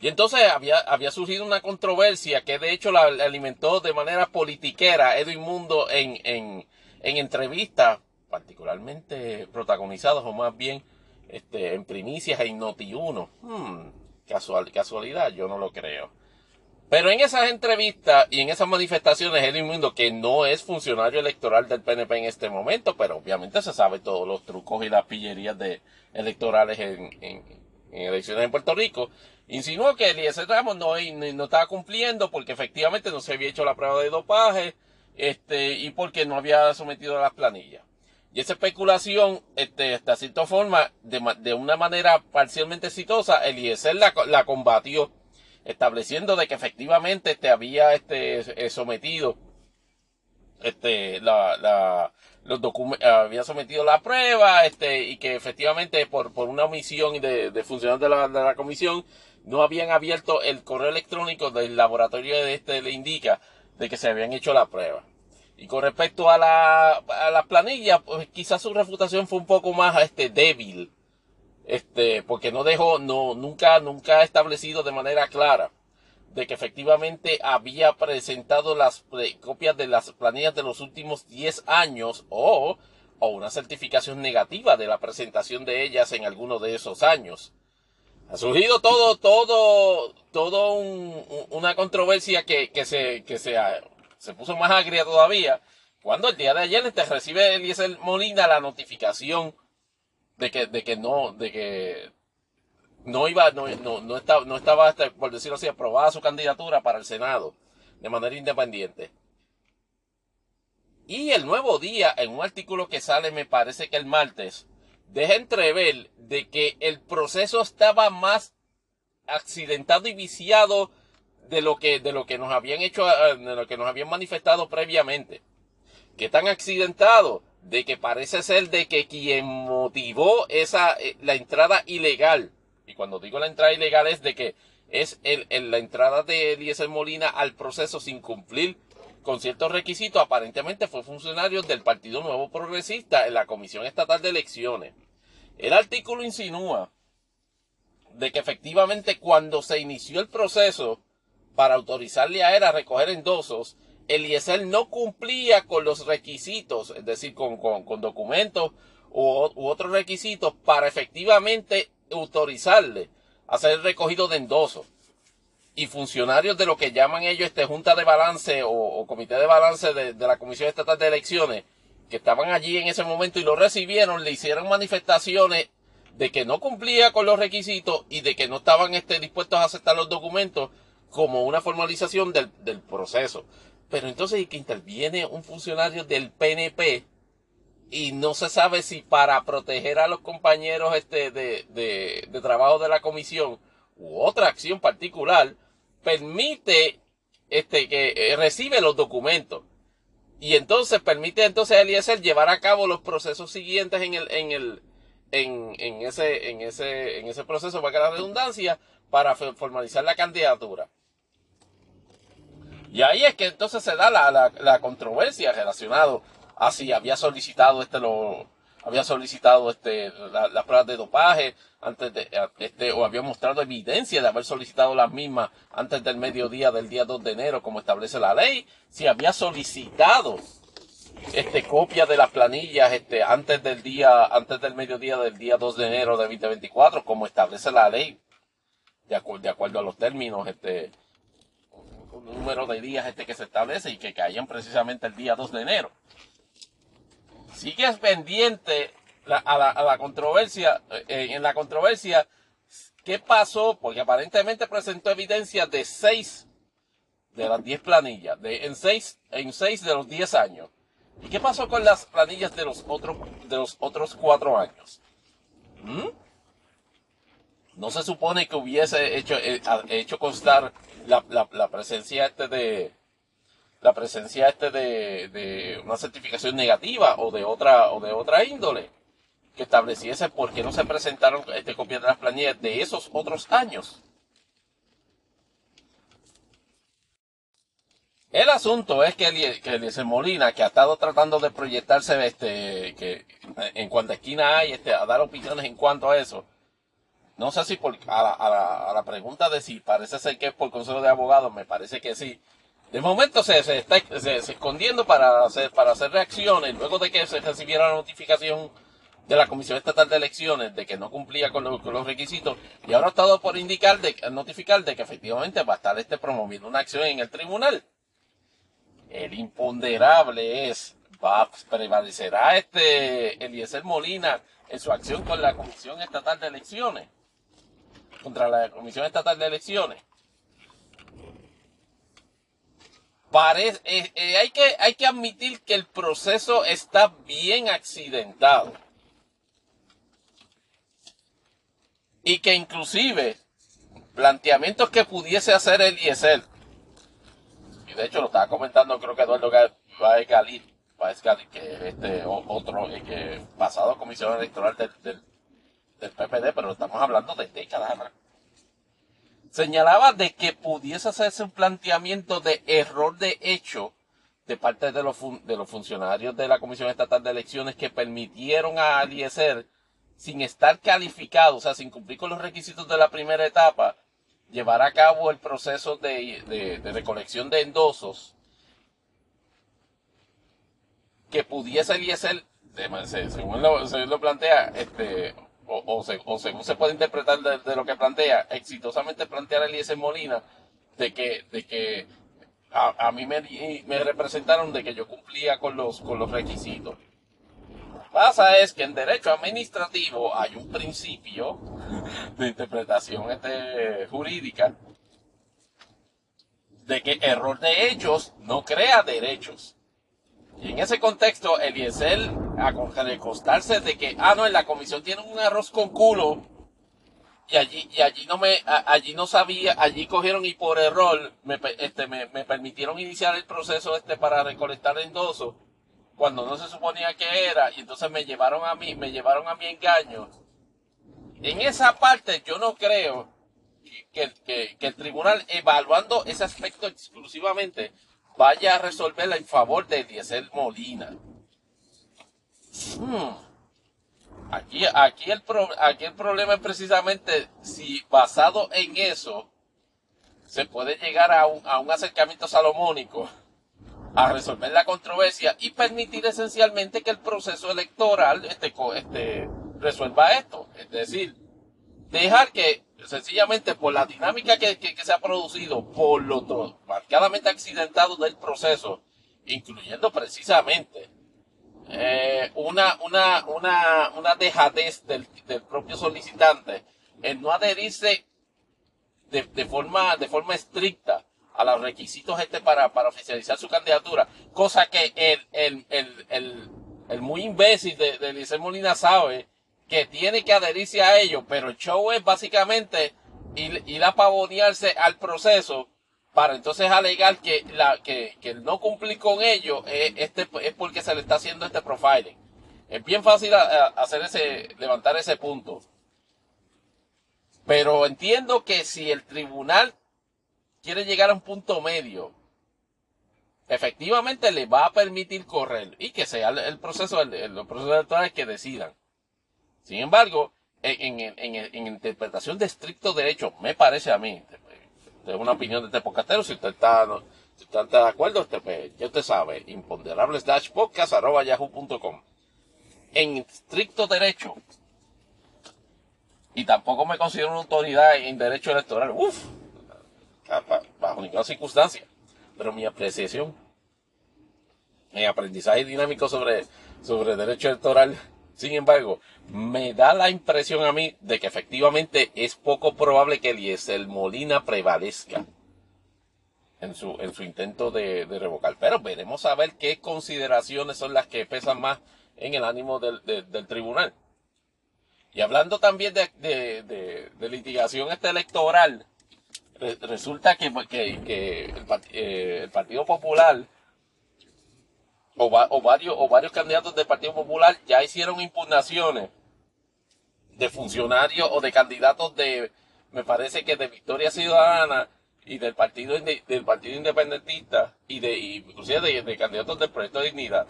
Y entonces había, había surgido una controversia que de hecho la, alimentó de manera politiquera Edwin Mundo en, en, en entrevistas particularmente protagonizados o más bien este, en primicias en Noti1. Hmm, casual, casualidad, yo no lo creo. Pero en esas entrevistas y en esas manifestaciones, Edwin Mundo, que no es funcionario electoral del PNP en este momento, pero obviamente se sabe todos los trucos y las pillerías de electorales en, elecciones en Puerto Rico, insinuó que Eliezer Ramos no, no estaba cumpliendo porque efectivamente no se había hecho la prueba de dopaje, este, y porque no había sometido las planillas. Y esa especulación, este, hasta cierta forma, de, de, una manera parcialmente exitosa, Eliezer la, la combatió, estableciendo de que efectivamente este, había este, eh, sometido este, la, la, los había sometido la prueba, este, y que efectivamente por, por una omisión de, de funcionarios de la, de la comisión, no habían abierto el correo electrónico del laboratorio de este le indica de que se habían hecho la prueba. Y con respecto a la, a la planilla, pues quizás su refutación fue un poco más este, débil. Este, porque no dejó, no, nunca, nunca ha establecido de manera clara de que efectivamente había presentado las copias de las planillas de los últimos 10 años o, o una certificación negativa de la presentación de ellas en alguno de esos años. Ha surgido todo, todo, todo un, una controversia que, que se, que se se puso más agria todavía cuando el día de ayer este, recibe Eliezer Molina la notificación de que, de que no, de que no iba, no, no, no estaba, no estaba, este, por decirlo así, aprobada su candidatura para el Senado de manera independiente. Y el nuevo día, en un artículo que sale, me parece que el martes, deja entrever de que el proceso estaba más accidentado y viciado de lo que, de lo que nos habían hecho, eh, de lo que nos habían manifestado previamente. ¿Qué tan accidentado? De que parece ser de que quien motivó esa, eh, la entrada ilegal, y cuando digo la entrada ilegal es de que es el, la entrada de Eliezer Molina al proceso sin cumplir con ciertos requisitos, aparentemente fue funcionario del Partido Nuevo Progresista en la Comisión Estatal de Elecciones. El artículo insinúa de que efectivamente cuando se inició el proceso para autorizarle a él a recoger endosos, Eliezer no cumplía con los requisitos, es decir, con, con, documentos u, otros requisitos para efectivamente autorizarle a ser recogido de endosos y funcionarios de lo que llaman ellos este junta de balance o, comité de balance de, la Comisión Estatal de Elecciones que estaban allí en ese momento y lo recibieron, le hicieron manifestaciones de que no cumplía con los requisitos y de que no estaban este, dispuestos a aceptar los documentos como una formalización del proceso. Pero entonces que interviene un funcionario del PNP y no se sabe si para proteger a los compañeros este de, de, de trabajo de la comisión u otra acción particular, permite este, que eh, recibe los documentos. Y entonces permite entonces a Eliezer llevar a cabo los procesos siguientes en el, en el, en, en ese, en ese, en ese proceso, para que la redundancia, para formalizar la candidatura. Y ahí es que entonces se da la, la, la controversia relacionado a si había solicitado este lo, había solicitado este las la pruebas de dopaje antes de este o había mostrado evidencia de haber solicitado las mismas antes del mediodía del día 2 de enero como establece la ley. Si había solicitado este copia de las planillas este antes del día antes del mediodía del día 2 de enero de 2024 como establece la ley de, acuerdo, de acuerdo a los términos este número de días este que se establece y que caían precisamente el día 2 de enero sigues pendiente a, la, controversia, eh, en la controversia, ¿qué pasó? Porque aparentemente presentó evidencia de seis de las diez planillas, de, en seis, en seis de los diez años. ¿Y qué pasó con las planillas de los otros, de los otros cuatro años? ¿Mm? No se supone que hubiese hecho, eh, hecho constar la, la presencia este de, la presencia este de, de una certificación negativa o de otra o de otra índole que estableciese por qué no se presentaron este, copias de las planillas de esos otros años. El asunto es que, Eliezer Molina, que ha estado tratando de proyectarse este, que en esquina hay, este, a dar opiniones en cuanto a eso, no sé si por, a, la, a, la, a la pregunta de si parece ser que es por consejo de abogados, me parece que sí, de momento se, está escondiendo para hacer, para hacer reacciones luego de que se recibiera la notificación de la Comisión Estatal de Elecciones de que no cumplía con, los requisitos y ahora ha estado por indicar de, notificar de que efectivamente va a estar este promoviendo una acción en el tribunal. El imponderable es, va, prevalecerá este Eliezer Molina en su acción con la Comisión Estatal de Elecciones, contra la Comisión Estatal de Elecciones. Parece, eh, eh, hay, que, hay que admitir que el proceso está bien accidentado. Y que inclusive planteamientos que pudiese hacer el ISL, y de hecho lo estaba comentando creo que Eduardo Baez Galil, que este otro, eh, que pasado comisionado electoral del, del, del PPD, pero estamos hablando de décadas señalaba de que pudiese hacerse un planteamiento de error de hecho de parte de los, de los funcionarios de la Comisión Estatal de Elecciones que permitieron a Aliezer, sin estar calificado, o sea, sin cumplir con los requisitos de la primera etapa, llevar a cabo el proceso de, recolección de endosos que pudiese Eliezer, según lo plantea, este, o, según se puede interpretar de, lo que plantea, exitosamente plantear Eliezer Molina, de que, de que a, mí me, me, representaron de que yo cumplía con los, con los requisitos. Pasa es que en derecho administrativo hay un principio de interpretación este, jurídica de que error de hechos no crea derechos. Y en ese contexto, Eliezer, a recostarse de que, ah, no, en la comisión tienen un arroz con culo, y allí, y allí no me, allí no sabía, allí cogieron y por error me, este, me, me permitieron iniciar el proceso este para recolectar endoso cuando no se suponía que era, y entonces me llevaron a mí, me llevaron a mi engaño. En esa parte yo no creo que, que el tribunal, evaluando ese aspecto exclusivamente, vaya a resolverla en favor de Eliezer Molina. Hmm. Aquí, aquí, el aquí el problema es precisamente si basado en eso se puede llegar a un, a un acercamiento salomónico a resolver la controversia y permitir esencialmente que el proceso electoral este, este, resuelva esto. Es decir, dejar que sencillamente por la dinámica que, se ha producido, por lo marcadamente accidentado del proceso, incluyendo precisamente eh, una, una, una, una dejadez del, del, propio solicitante en no adherirse de, de, forma, de forma estricta a los requisitos este para, para oficializar su candidatura, cosa que el, el, el, el, el muy imbécil de, de Molina sabe que tiene que adherirse a ello, pero el show es básicamente ir, ir a pavonearse al proceso para entonces alegar que, la, que, que no cumplir con ello es, este, es porque se le está haciendo este profiling. Es bien fácil hacer ese, levantar ese punto. Pero entiendo que si el tribunal quiere llegar a un punto medio, efectivamente le va a permitir correr y que sea el, proceso, el, el proceso electoral que decidan. Sin embargo, en, interpretación de estricto derecho, me parece a mí, es una opinión de este podcastero, si usted está, si usted de acuerdo, usted, pues, ya usted sabe, imponderables podcast arroba yahoo.com. En estricto derecho, y tampoco me considero una autoridad en derecho electoral, uff, bajo ninguna circunstancia, pero mi apreciación, mi aprendizaje dinámico sobre, sobre derecho electoral sin embargo, me da la impresión a mí de que efectivamente es poco probable que Eliezer Molina prevalezca en su, en su intento de, revocar. Pero veremos a ver qué consideraciones son las que pesan más en el ánimo del, tribunal. Y hablando también de, litigación este electoral, resulta que, el, eh, el Partido Popular o, varios, o varios candidatos del Partido Popular ya hicieron impugnaciones de funcionarios o de candidatos de, me parece que de Victoria Ciudadana y del Partido, del partido Independentista y de, inclusive de, candidatos del Proyecto de Dignidad.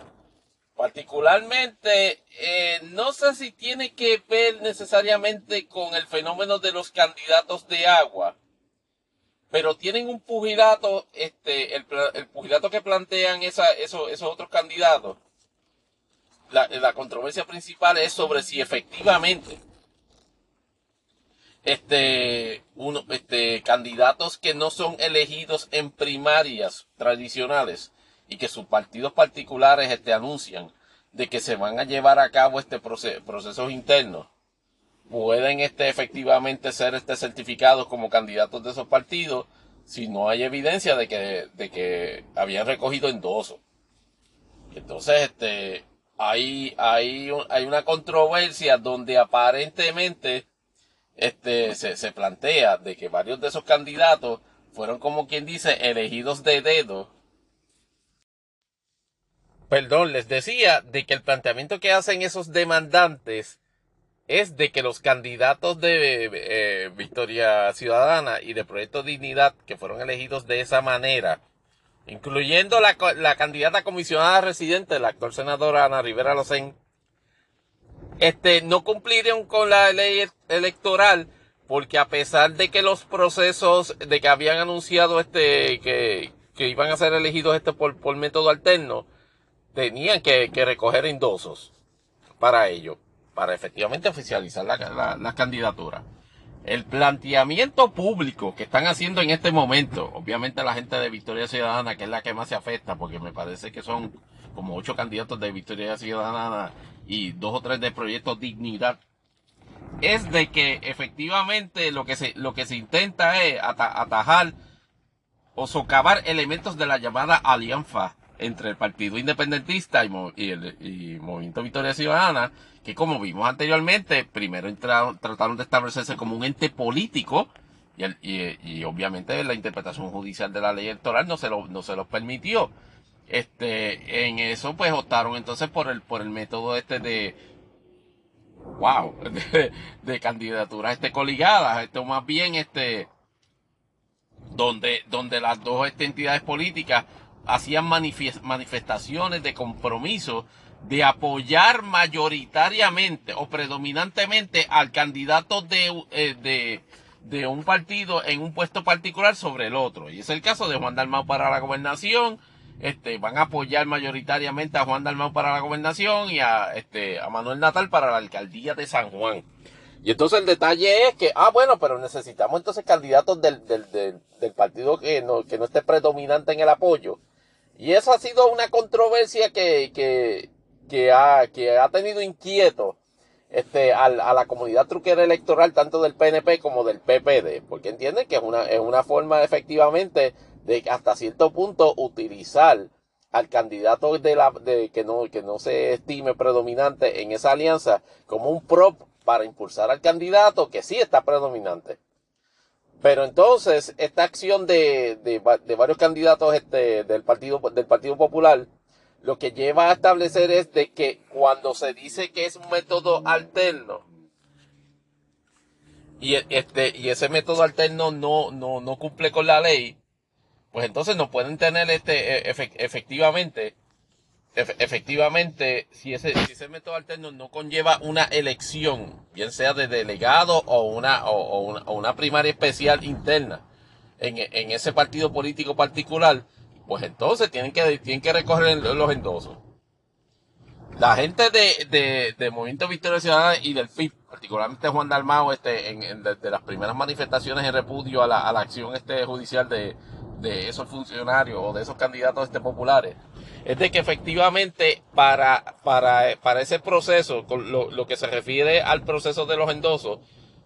Particularmente, eh, no sé si tiene que ver necesariamente con el fenómeno de los candidatos de agua, pero tienen un pugilato, este, el, el pugilato que plantean esos, otros candidatos. La, controversia principal es sobre si efectivamente este, uno, este, candidatos que no son elegidos en primarias tradicionales y que sus partidos particulares este, anuncian de que se van a llevar a cabo este procesos internos pueden este, efectivamente ser este, certificados como candidatos de esos partidos si no hay evidencia de que, de que habían recogido endoso. Entonces, este, hay, hay, hay una controversia donde aparentemente este, se, se plantea de que varios de esos candidatos fueron como quien dice elegidos de dedo. Perdón, les decía de que el planteamiento que hacen esos demandantes es de que los candidatos de eh, Victoria Ciudadana y de Proyecto Dignidad, que fueron elegidos de esa manera, incluyendo la, la candidata comisionada residente, la actual senadora Ana Rivera Locen, este, no cumplieron con la ley electoral porque a pesar de que los procesos, de que habían anunciado este, que, que iban a ser elegidos este por, por método alterno, tenían que, que recoger endosos para ello para efectivamente oficializar la, la, candidatura. El planteamiento público que están haciendo en este momento, obviamente la gente de Victoria Ciudadana, que es la que más se afecta, porque me parece que son como ocho candidatos de Victoria Ciudadana y dos o tres de Proyecto Dignidad, es de que efectivamente lo que se, lo que se intenta es atajar o socavar elementos de la llamada alianza, entre el Partido Independentista y, el Movimiento Victoria Ciudadana, que como vimos anteriormente, primero trataron de establecerse como un ente político, y, obviamente la interpretación judicial de la ley electoral no se lo, no se los permitió. Este, en eso pues optaron entonces por el, por el método este de, wow, de, de candidaturas este coligadas, esto más bien este, donde, donde las dos este, entidades políticas hacían manifestaciones de compromiso de apoyar mayoritariamente o predominantemente al candidato de, eh, de, de, un partido en un puesto particular sobre el otro. Y es el caso de Juan Dalmau para la gobernación. Este, van a apoyar mayoritariamente a Juan Dalmau para la gobernación y a, este, a Manuel Natal para la alcaldía de San Juan. Y entonces el detalle es que, ah, bueno, pero necesitamos entonces candidatos del, del, del, del partido que no, que no esté predominante en el apoyo. Y eso ha sido una controversia que, que, que, ha, que ha tenido inquieto este, a, a, la comunidad truquera electoral, tanto del PNP como del PPD, porque entienden que es una, es una forma efectivamente de hasta cierto punto utilizar al candidato de la, de, que no, que no se estime predominante en esa alianza como un prop para impulsar al candidato que sí está predominante. Pero entonces, esta acción de, de, de varios candidatos este, del, partido, del Partido Popular, lo que lleva a establecer es de que cuando se dice que es un método alterno, y, este, y ese método alterno no, no, no cumple con la ley, pues entonces no pueden tener este, e, efectivamente efectivamente, si ese, si ese método alterno no conlleva una elección, bien sea de delegado o una, o, una, primaria especial interna en, en, ese partido político particular, pues entonces tienen que, tienen que recoger los endosos. La gente de, de, de Movimiento Victoria Ciudadana y del FIP, particularmente Juan Dalmao, este, en, de, las primeras manifestaciones en repudio a la, a la acción este judicial de, de esos funcionarios o de esos candidatos este populares, es de que efectivamente para, para, para ese proceso, con lo, lo, que se refiere al proceso de los endosos,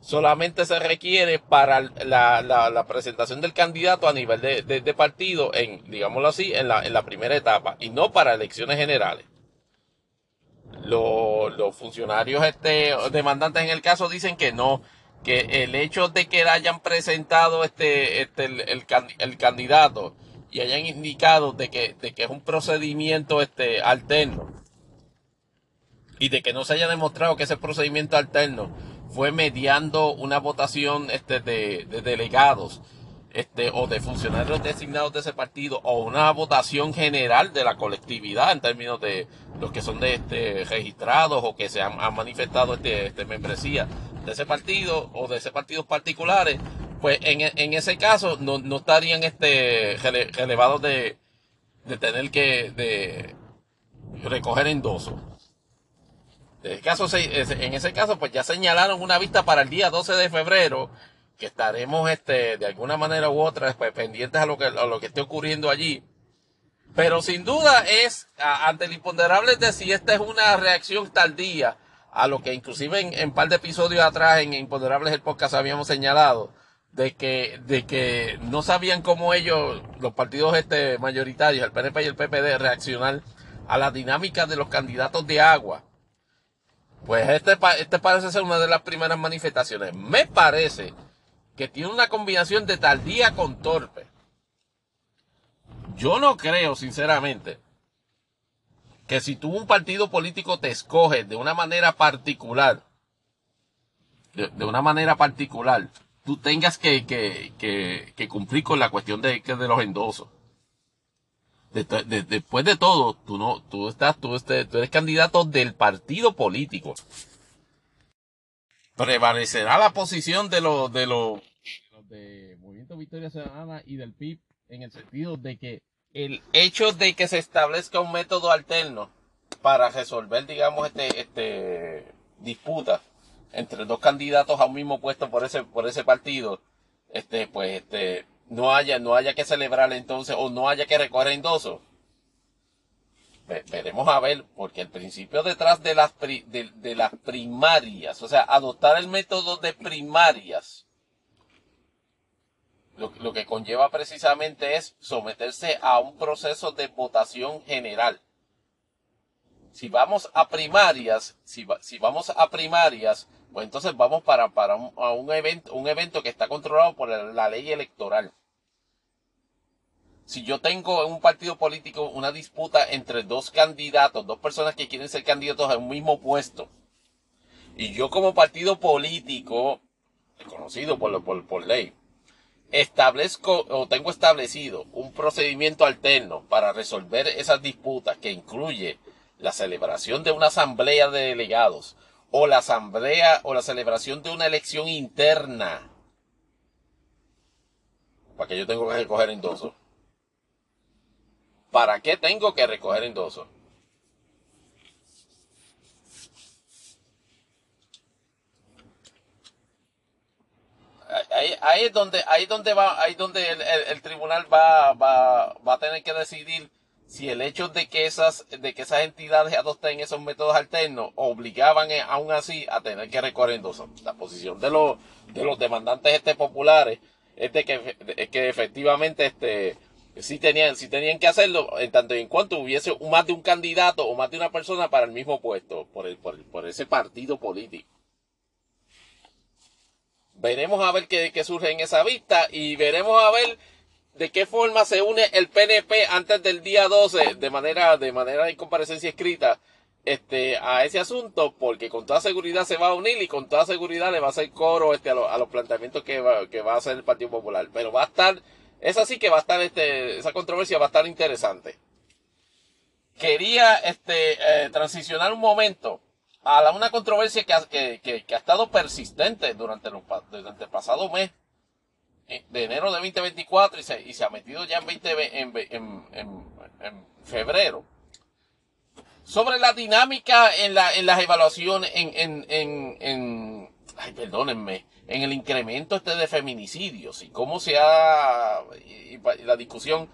solamente se requiere para la, la, presentación del candidato a nivel de, de, partido, en, digámoslo así, en la, en la primera etapa, y no para elecciones generales. Los, los funcionarios este, demandantes en el caso dicen que no, que el hecho de que hayan presentado este, este el, el, el candidato y hayan indicado de que, de que es un procedimiento este, alterno y de que no se haya demostrado que ese procedimiento alterno fue mediando una votación este, de, de delegados este, o de funcionarios designados de ese partido o una votación general de la colectividad en términos de los que son de este, registrados o que se han, manifestado este, este, membresía de ese partido o de ese partido particulares, pues en, en ese caso no, no estarían este, relevados de, de tener que de recoger endosos. En, en ese caso, pues ya señalaron una vista para el día 12 de febrero, que estaremos este, de alguna manera u otra pues, pendientes a lo, que, a lo que esté ocurriendo allí. Pero sin duda es, ante el imponderable de si esta es una reacción tardía a lo que inclusive en, un par de episodios atrás en Imponderables el podcast habíamos señalado, de que, de que no sabían cómo ellos, los partidos este mayoritarios, el PNP y el PPD, reaccionar a la dinámica de los candidatos de agua. Pues este, este parece ser una de las primeras manifestaciones. Me parece que tiene una combinación de tardía con torpe. Yo no creo, sinceramente, que si tú un partido político te escoge de una manera particular, de, una manera particular, tú tengas que, cumplir con la cuestión de, de los endosos. Después de todo, tú no, tú estás, tú, este, tú eres candidato del partido político. Prevalecerá la posición de los, de los, de Movimiento Victoria Ciudadana y del PIB en el sentido de que el hecho de que se establezca un método alterno para resolver, digamos, este, este disputa entre dos candidatos a un mismo puesto por ese, por ese partido, este, pues, este, no haya, no haya que celebrar entonces, o no haya que recoger endosos. veremos a ver, porque el principio detrás de las, de, de las primarias, o sea, adoptar el método de primarias, lo, lo que conlleva precisamente es someterse a un proceso de votación general. Si vamos a primarias, si, si vamos a primarias, pues entonces vamos para, para un, a un evento, un evento que está controlado por la ley electoral. Si yo tengo en un partido político una disputa entre dos candidatos, dos personas que quieren ser candidatos a un mismo puesto, y yo como partido político, reconocido por, por, por ley, establezco o tengo establecido un procedimiento alterno para resolver esas disputas que incluye la celebración de una asamblea de delegados o la asamblea o la celebración de una elección interna. ¿Para qué yo tengo que recoger endosos? ¿Para qué tengo que recoger endosos? Ahí, ahí es donde, ahí es donde va, ahí es donde el, el- el tribunal va, va, va a tener que decidir si el hecho de que esas, de que esas entidades adopten esos métodos alternos obligaban eh, aún así a tener que endosos. La posición de los, de los demandantes este populares es que, que efectivamente este, sí tenían, sí tenían que hacerlo en tanto y en cuanto hubiese más de un candidato o más de una persona para el mismo puesto, por el, por, por ese partido político. Veremos a ver qué surge en esa vista y veremos a ver de qué forma se une el PNP antes del día 12 de manera de manera de comparecencia escrita este a ese asunto porque con toda seguridad se va a unir y con toda seguridad le va a hacer coro este a, lo- a los planteamientos que va, que va a hacer el Partido Popular. Pero va a estar es así que va a estar este esa controversia va a estar interesante. Quería este eh, transicionar un momento a la- una controversia que que, que- que ha estado persistente durante, pa- durante el pasado mes de enero de 2024 y se, y se ha metido ya en, 20, ve- en, en, en- febrero. Sobre la dinámica en, la, en las evaluaciones, en, en, ay, perdónenme, en el incremento este de feminicidios y cómo se ha, y, la discusión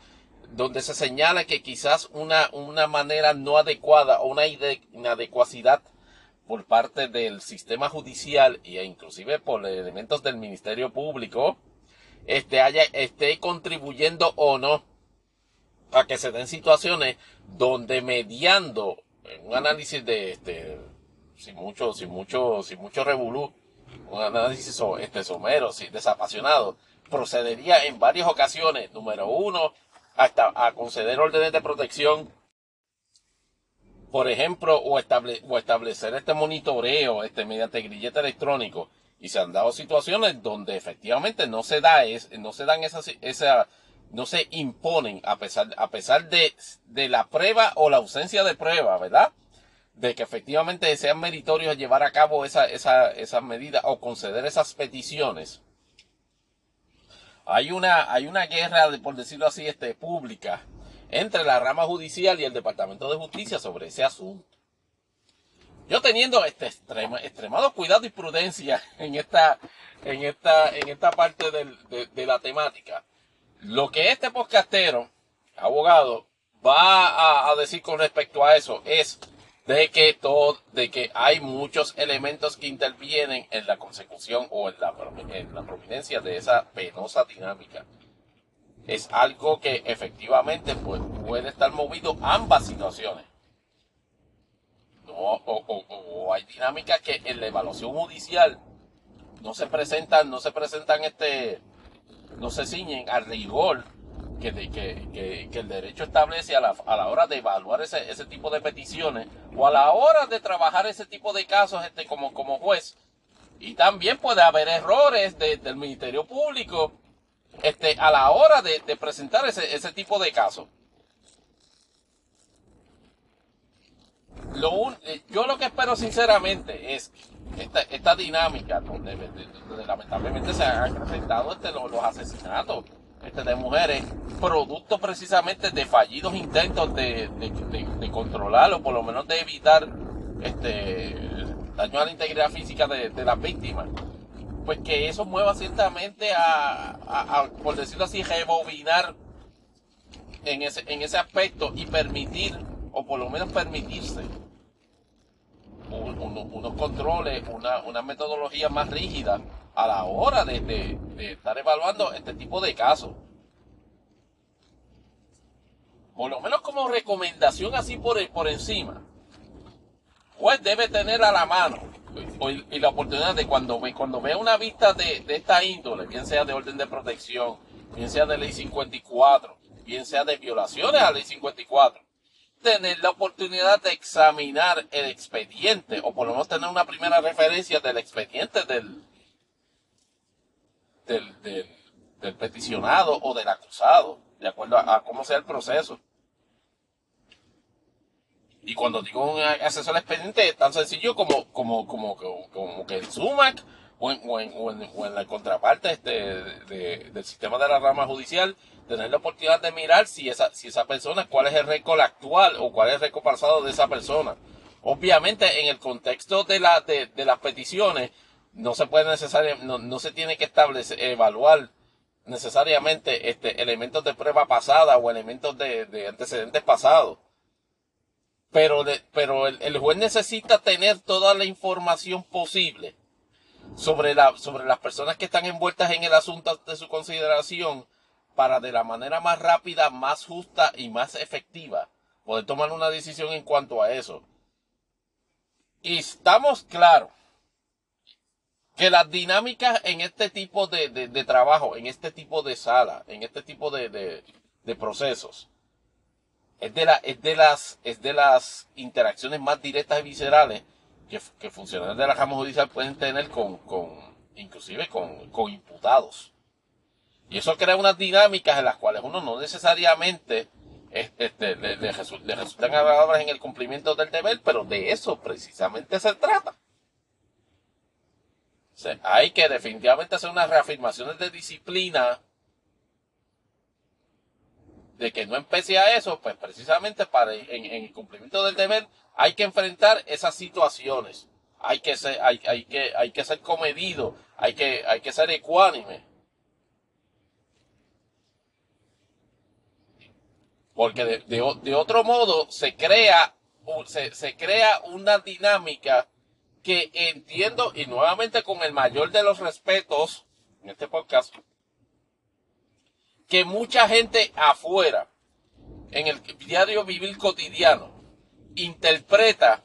donde se señala que quizás una, una manera no adecuada o una inadecuacidad por parte del sistema judicial e inclusive por elementos del Ministerio Público, este haya, esté contribuyendo o no a que se den situaciones donde mediando un análisis de este sin mucho, sin mucho, sin mucho revolú, un análisis este somero, sí, desapasionado, procedería en varias ocasiones, número uno, hasta a conceder órdenes de protección por ejemplo, o, estable- o establecer este monitoreo este, mediante grillete electrónico. Y se han dado situaciones donde efectivamente no se da es, no se dan esas, esa, no se imponen a pesar, a pesar de, de la prueba o la ausencia de prueba, ¿verdad? De que efectivamente sean meritorios llevar a cabo esa, esa, esas medidas o conceder esas peticiones. Hay una, hay una guerra, por decirlo así, este, pública entre la rama judicial y el Departamento de Justicia sobre ese asunto. Yo teniendo este extrema, extremado cuidado y prudencia en esta, en esta, en esta parte de, la temática, lo que este podcastero, abogado, va a, a decir con respecto a eso es de que todo, de que hay muchos elementos que intervienen en la consecución o en la, en la prominencia de esa penosa dinámica es algo que efectivamente pues, puede estar movido ambas situaciones. No, o, hay dinámicas que en la evaluación judicial no se presentan, no se presentan este, no se ciñen al rigor que, el derecho establece a la, a la hora de evaluar ese, ese tipo de peticiones o a la hora de trabajar ese tipo de casos este, como, como juez. Y también puede haber errores de- del Ministerio Público este, a la hora de, de presentar ese, ese tipo de casos. Lo eh, yo lo que espero sinceramente es esta, dinámica donde, de- de- donde lamentablemente se han presentado este, los, asesinatos este, de mujeres, producto precisamente de fallidos intentos de, de, controlar o por lo menos de evitar este daño a la integridad física de, las víctimas. Pues que eso mueva ciertamente a, a- a, por decirlo así, rebobinar en ese, en ese aspecto y permitir, o por lo menos permitirse, un- uno- unos controles, una, una metodología más rígida a la hora de, de estar evaluando este tipo de casos. Por lo menos como recomendación así por, por encima. Pues debe tener a la mano y la oportunidad de cuando, cuando vea una vista de, de esta índole, bien sea de orden de protección, bien sea de ley 54, bien sea de violaciones a ley 54, tener la oportunidad de examinar el expediente, o por lo menos tener una primera referencia del expediente del, del, del, peticionado o del acusado, de acuerdo a, cómo sea el proceso. Y cuando digo un acceso al expediente es tan sencillo como, como, como, como, que el SUMAC o en, o en, o en, la contraparte este, del sistema de la rama judicial tener la oportunidad de mirar si esa, si esa persona, cuál es el récord actual o cuál es el récord pasado de esa persona. Obviamente, en el contexto de, la, de, de las peticiones, no se puede necesariamente, no, se tiene que establecer, evaluar necesariamente este, elementos de prueba pasada o elementos de, de antecedentes pasados. Pero, pero el, el, juez necesita tener toda la información posible sobre, la, sobre las personas que están envueltas en el asunto de su consideración para de la manera más rápida, más justa y más efectiva poder tomar una decisión en cuanto a eso. Y estamos claros que las dinámicas en este tipo de, de, trabajo, en este tipo de sala, en este tipo de, de procesos, es de, la, es, de las, es de las interacciones más directas y viscerales que, que funcionarios de la Cámara Judicial pueden tener con, con inclusive con, con imputados. Y eso crea unas dinámicas en las cuales uno no necesariamente este, le, resultan agradables en el cumplimiento del deber, pero de eso precisamente se trata. Hay que definitivamente hacer unas reafirmaciones de disciplina de que no empecé a eso, pues precisamente para en, en, el cumplimiento del deber hay que enfrentar esas situaciones. Hay que ser, hay que, hay que ser comedido, hay que, hay que ser ecuánime. Porque de, otro modo se crea, se, crea una dinámica que entiendo, y nuevamente con el mayor de los respetos, en este podcast, que mucha gente afuera, en el diario vivir cotidiano, interpreta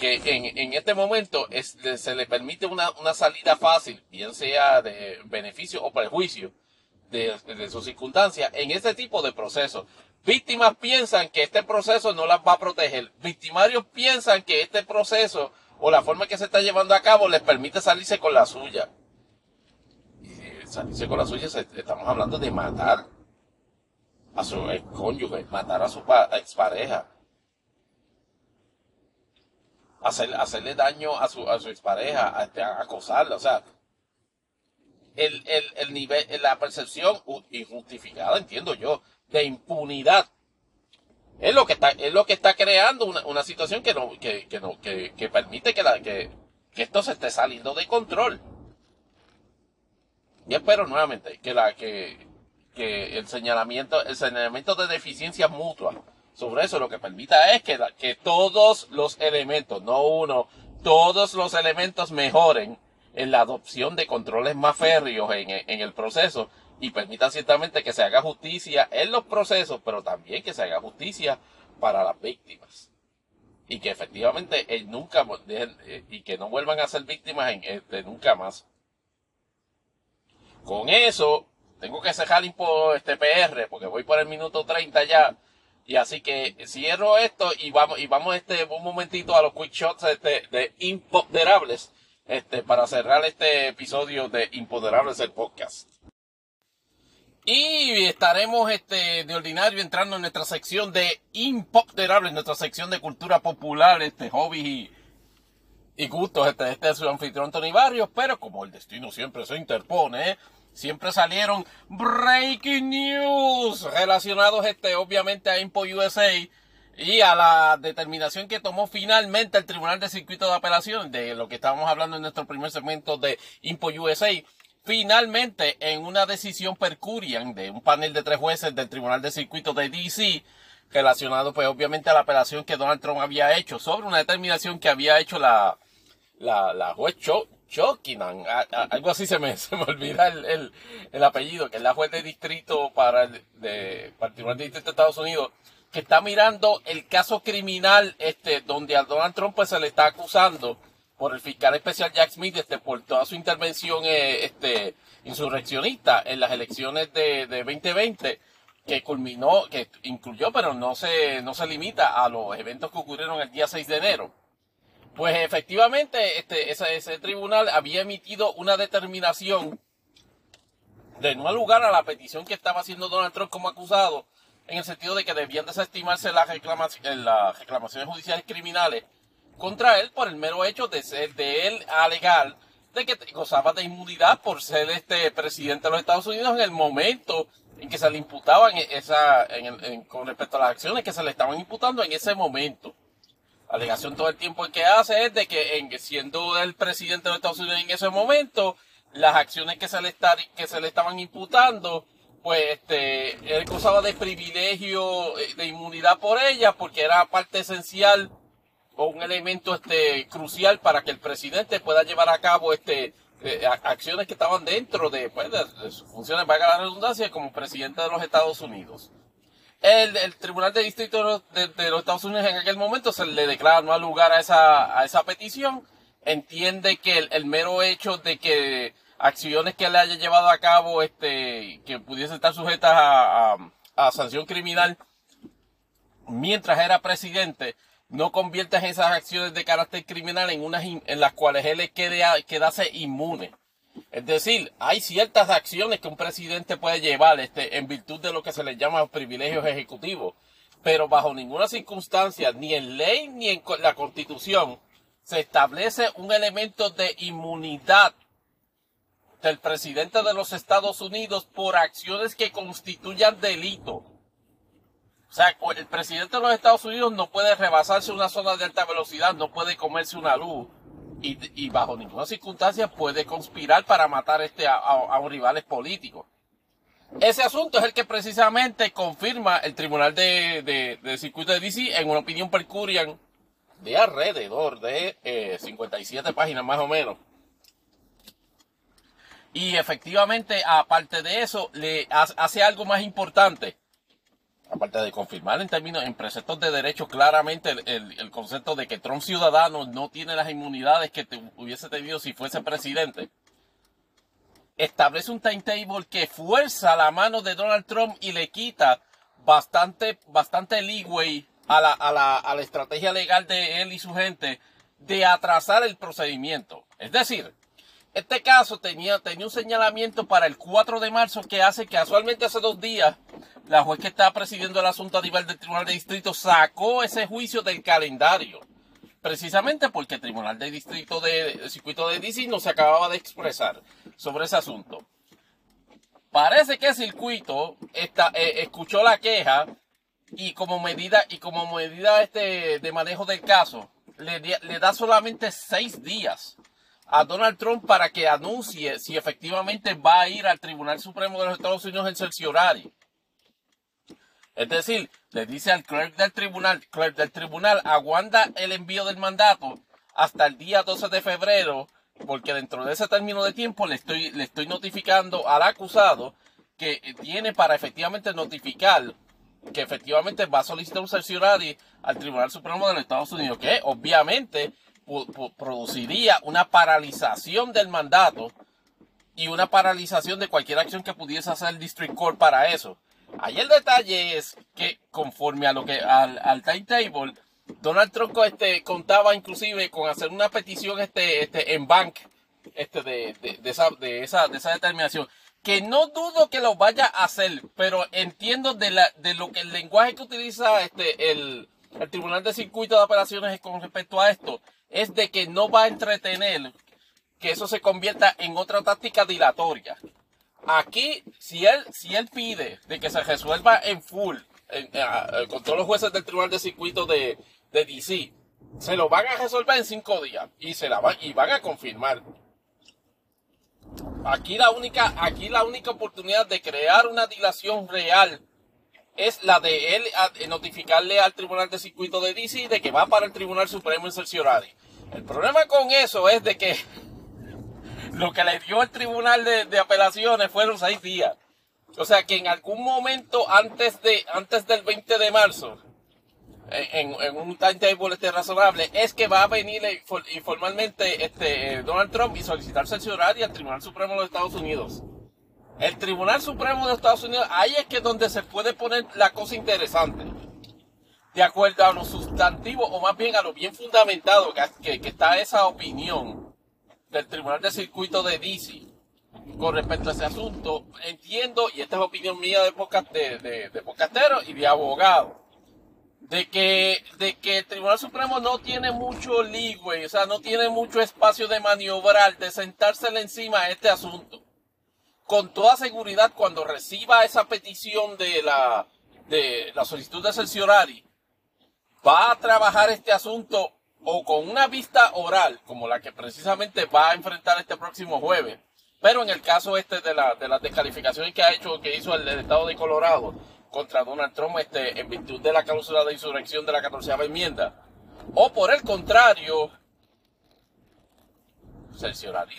que en, este momento se le permite una, una, salida fácil, bien sea de beneficio o perjuicio, de, de sus circunstancias en este tipo de procesos. Víctimas piensan que este proceso no las va a proteger. Victimarios piensan que este proceso o la forma que se está llevando a cabo les permite salirse con la suya. Y salirse con la suya, estamos hablando de matar a su cónyuge, matar a su expareja. Hacer, hacerle daño a su, a su expareja, a acosarla, o sea, el, el, el nivel, la percepción injustificada, entiendo yo, de impunidad. Es lo que está, es lo que está creando una, una situación que no, que, que no, que, que permite que la, que, que esto se esté saliendo de control. Y espero nuevamente que la, que, que el señalamiento, el señalamiento de deficiencias mutuas sobre eso lo que permita es que, la, que todos los elementos, no uno, todos los elementos mejoren en la adopción de controles más férreos en, el proceso y permita ciertamente que se haga justicia en los procesos, pero también que se haga justicia para las víctimas. Y que efectivamente él nunca, eh, y que no vuelvan a ser víctimas en, este, nunca más. Con eso, tengo que cerrar este PR, porque voy por el minuto 30 ya. Y así que cierro esto y vamos, y vamos este, un momentito a los quick shots este, de imponderables este, para cerrar este episodio de Impoderables el podcast. Y estaremos este, de ordinario entrando en nuestra sección de Impoderables, nuestra sección de cultura popular, este, hobby y, y gustos. Este, este es su anfitrión Tony Barrios, pero como el destino siempre se interpone, siempre salieron breaking news relacionados este, obviamente a Impo USA y a la determinación que tomó finalmente el Tribunal de Circuito de Apelación, de lo que estábamos hablando en nuestro primer segmento de Impo USA, finalmente en una decisión per curiam de un panel de tres jueces del Tribunal de Circuito de DC, relacionado pues obviamente a la apelación que Donald Trump había hecho sobre una determinación que había hecho la, la, la juez Chokinan, algo así se me, se me olvida el, el, apellido, que es la juez de distrito para el, de, para el Tribunal de Distrito de Estados Unidos, que está mirando el caso criminal este, donde a Donald Trump pues, se le está acusando por el fiscal especial Jack Smith este, por toda su intervención eh, este, insurreccionista en las elecciones de, de 2020 que culminó, que incluyó, pero no se, no se limita a los eventos que ocurrieron el día 6 de enero. Pues efectivamente, este, ese, tribunal había emitido una determinación de no lugar a la petición que estaba haciendo Donald Trump como acusado, en el sentido de que debían desestimarse las, reclamaciones, las reclamaciones judiciales criminales contra él por el mero hecho de ser de él alegar de que gozaba de inmunidad por ser este presidente de los Estados Unidos en el momento en que se le imputaban esa, en con respecto a las acciones que se le estaban imputando en ese momento. Alegación todo el tiempo que hace es de que en, siendo el presidente de los Estados Unidos en ese momento, las acciones que se le, que se le estaban imputando, pues este, él gozaba de privilegio, eh, de inmunidad por ella, porque era parte esencial o un elemento este, crucial para que el presidente pueda llevar a cabo este, eh, acciones que estaban dentro de, pues, de sus funciones, valga la redundancia, como presidente de los Estados Unidos el, Tribunal de Distrito de, los Estados Unidos en aquel momento se le declara no al lugar a esa, a esa petición. Entiende que el, mero hecho de que acciones que le haya llevado a cabo, este, que pudiese estar sujetas a, a, sanción criminal mientras era presidente, no convierte esas acciones de carácter criminal en unas en las cuales él quede, quedase inmune. Es decir, hay ciertas acciones que un presidente puede llevar este, en virtud de lo que se le llama privilegios ejecutivos, pero bajo ninguna circunstancia, ni en ley ni en la constitución, se establece un elemento de inmunidad del presidente de los Estados Unidos por acciones que constituyan delito. O sea, el presidente de los Estados Unidos no puede rebasarse una zona de alta velocidad, no puede comerse una luz, y, bajo ninguna circunstancia puede conspirar para matar este a, un rival político. Ese asunto es el que precisamente confirma el Tribunal de, de, Circuito de DC en una opinión per curiam de alrededor de 57 eh, páginas más o menos. Y efectivamente, aparte de eso, le hace algo más importante aparte de confirmar en términos, en preceptos de derecho claramente el, concepto de que Trump ciudadano no tiene las inmunidades que hubiese tenido si fuese presidente, establece un timetable que fuerza la mano de Donald Trump y le quita bastante, bastante leeway a la, a la, a la estrategia legal de él y su gente de atrasar el procedimiento. Es decir, este caso tenía, tenía un señalamiento para el 4 de marzo que hace que casualmente hace dos días la juez que estaba presidiendo el asunto a nivel del Tribunal de Distrito sacó ese juicio del calendario. Precisamente porque el Tribunal de Distrito de, Circuito de DC no se acababa de expresar sobre ese asunto. Parece que el circuito eh, escuchó la queja y como medida, y como medida este, de manejo del caso, le da solamente seis días a Donald Trump para que anuncie si efectivamente va a ir al Tribunal Supremo de los Estados Unidos en cerciorario. Es decir, le dice al clerk del tribunal, clerk del tribunal, aguanta el envío del mandato hasta el día 12 de febrero, porque dentro de ese término de tiempo le estoy, le estoy notificando al acusado que tiene para efectivamente notificar que efectivamente va a solicitar un cerciorario al Tribunal Supremo de los Estados Unidos, que obviamente produciría una paralización del mandato y una paralización de cualquier acción que pudiese hacer el District Court para eso. Ahí el detalle es que conforme a lo que al, al timetable, Donald Trump este, contaba inclusive con hacer una petición este, este, en bank este, de, de, esa, de, esa, de esa determinación. Que no dudo que lo vaya a hacer, pero entiendo de, la, de lo que el lenguaje que utiliza este, el, el Tribunal de Circuito de Operaciones con respecto a esto es de que no va a entretener que eso se convierta en otra táctica dilatoria. Aquí, si él, si él pide de que se resuelva en full con todos los jueces del Tribunal de Circuito de, de DC, se lo van a resolver en cinco días y se la van, y van a confirmar. Aquí la única, aquí la única oportunidad de crear una dilación real es la de él notificarle al Tribunal de Circuito de DC de que va para el Tribunal Supremo en cerciorario. El problema con eso es de que lo que le dio el tribunal de, de apelaciones fueron seis días. O sea que en algún momento antes de antes del 20 de marzo, en, en un timetable este razonable, es que va a venir informalmente este Donald Trump y solicitar cercioraria al Tribunal Supremo de los Estados Unidos. El Tribunal Supremo de Estados Unidos, ahí es que es donde se puede poner la cosa interesante. De acuerdo a lo sustantivo, o más bien a lo bien fundamentado que, que, está esa opinión del Tribunal de Circuito de DC con respecto a ese asunto, entiendo, y esta es opinión mía de, de, de, de y de abogado, de que, de que el Tribunal Supremo no tiene mucho leeway, o sea, no tiene mucho espacio de maniobrar, de sentársele encima a este asunto con toda seguridad cuando reciba esa petición de la, de la solicitud de cerciorari, va a trabajar este asunto o con una vista oral, como la que precisamente va a enfrentar este próximo jueves, pero en el caso este de la, de las descalificaciones que ha hecho, que hizo el, estado de Colorado contra Donald Trump, este, en virtud de la cláusula de insurrección de la 14 enmienda, o por el contrario, cerciorari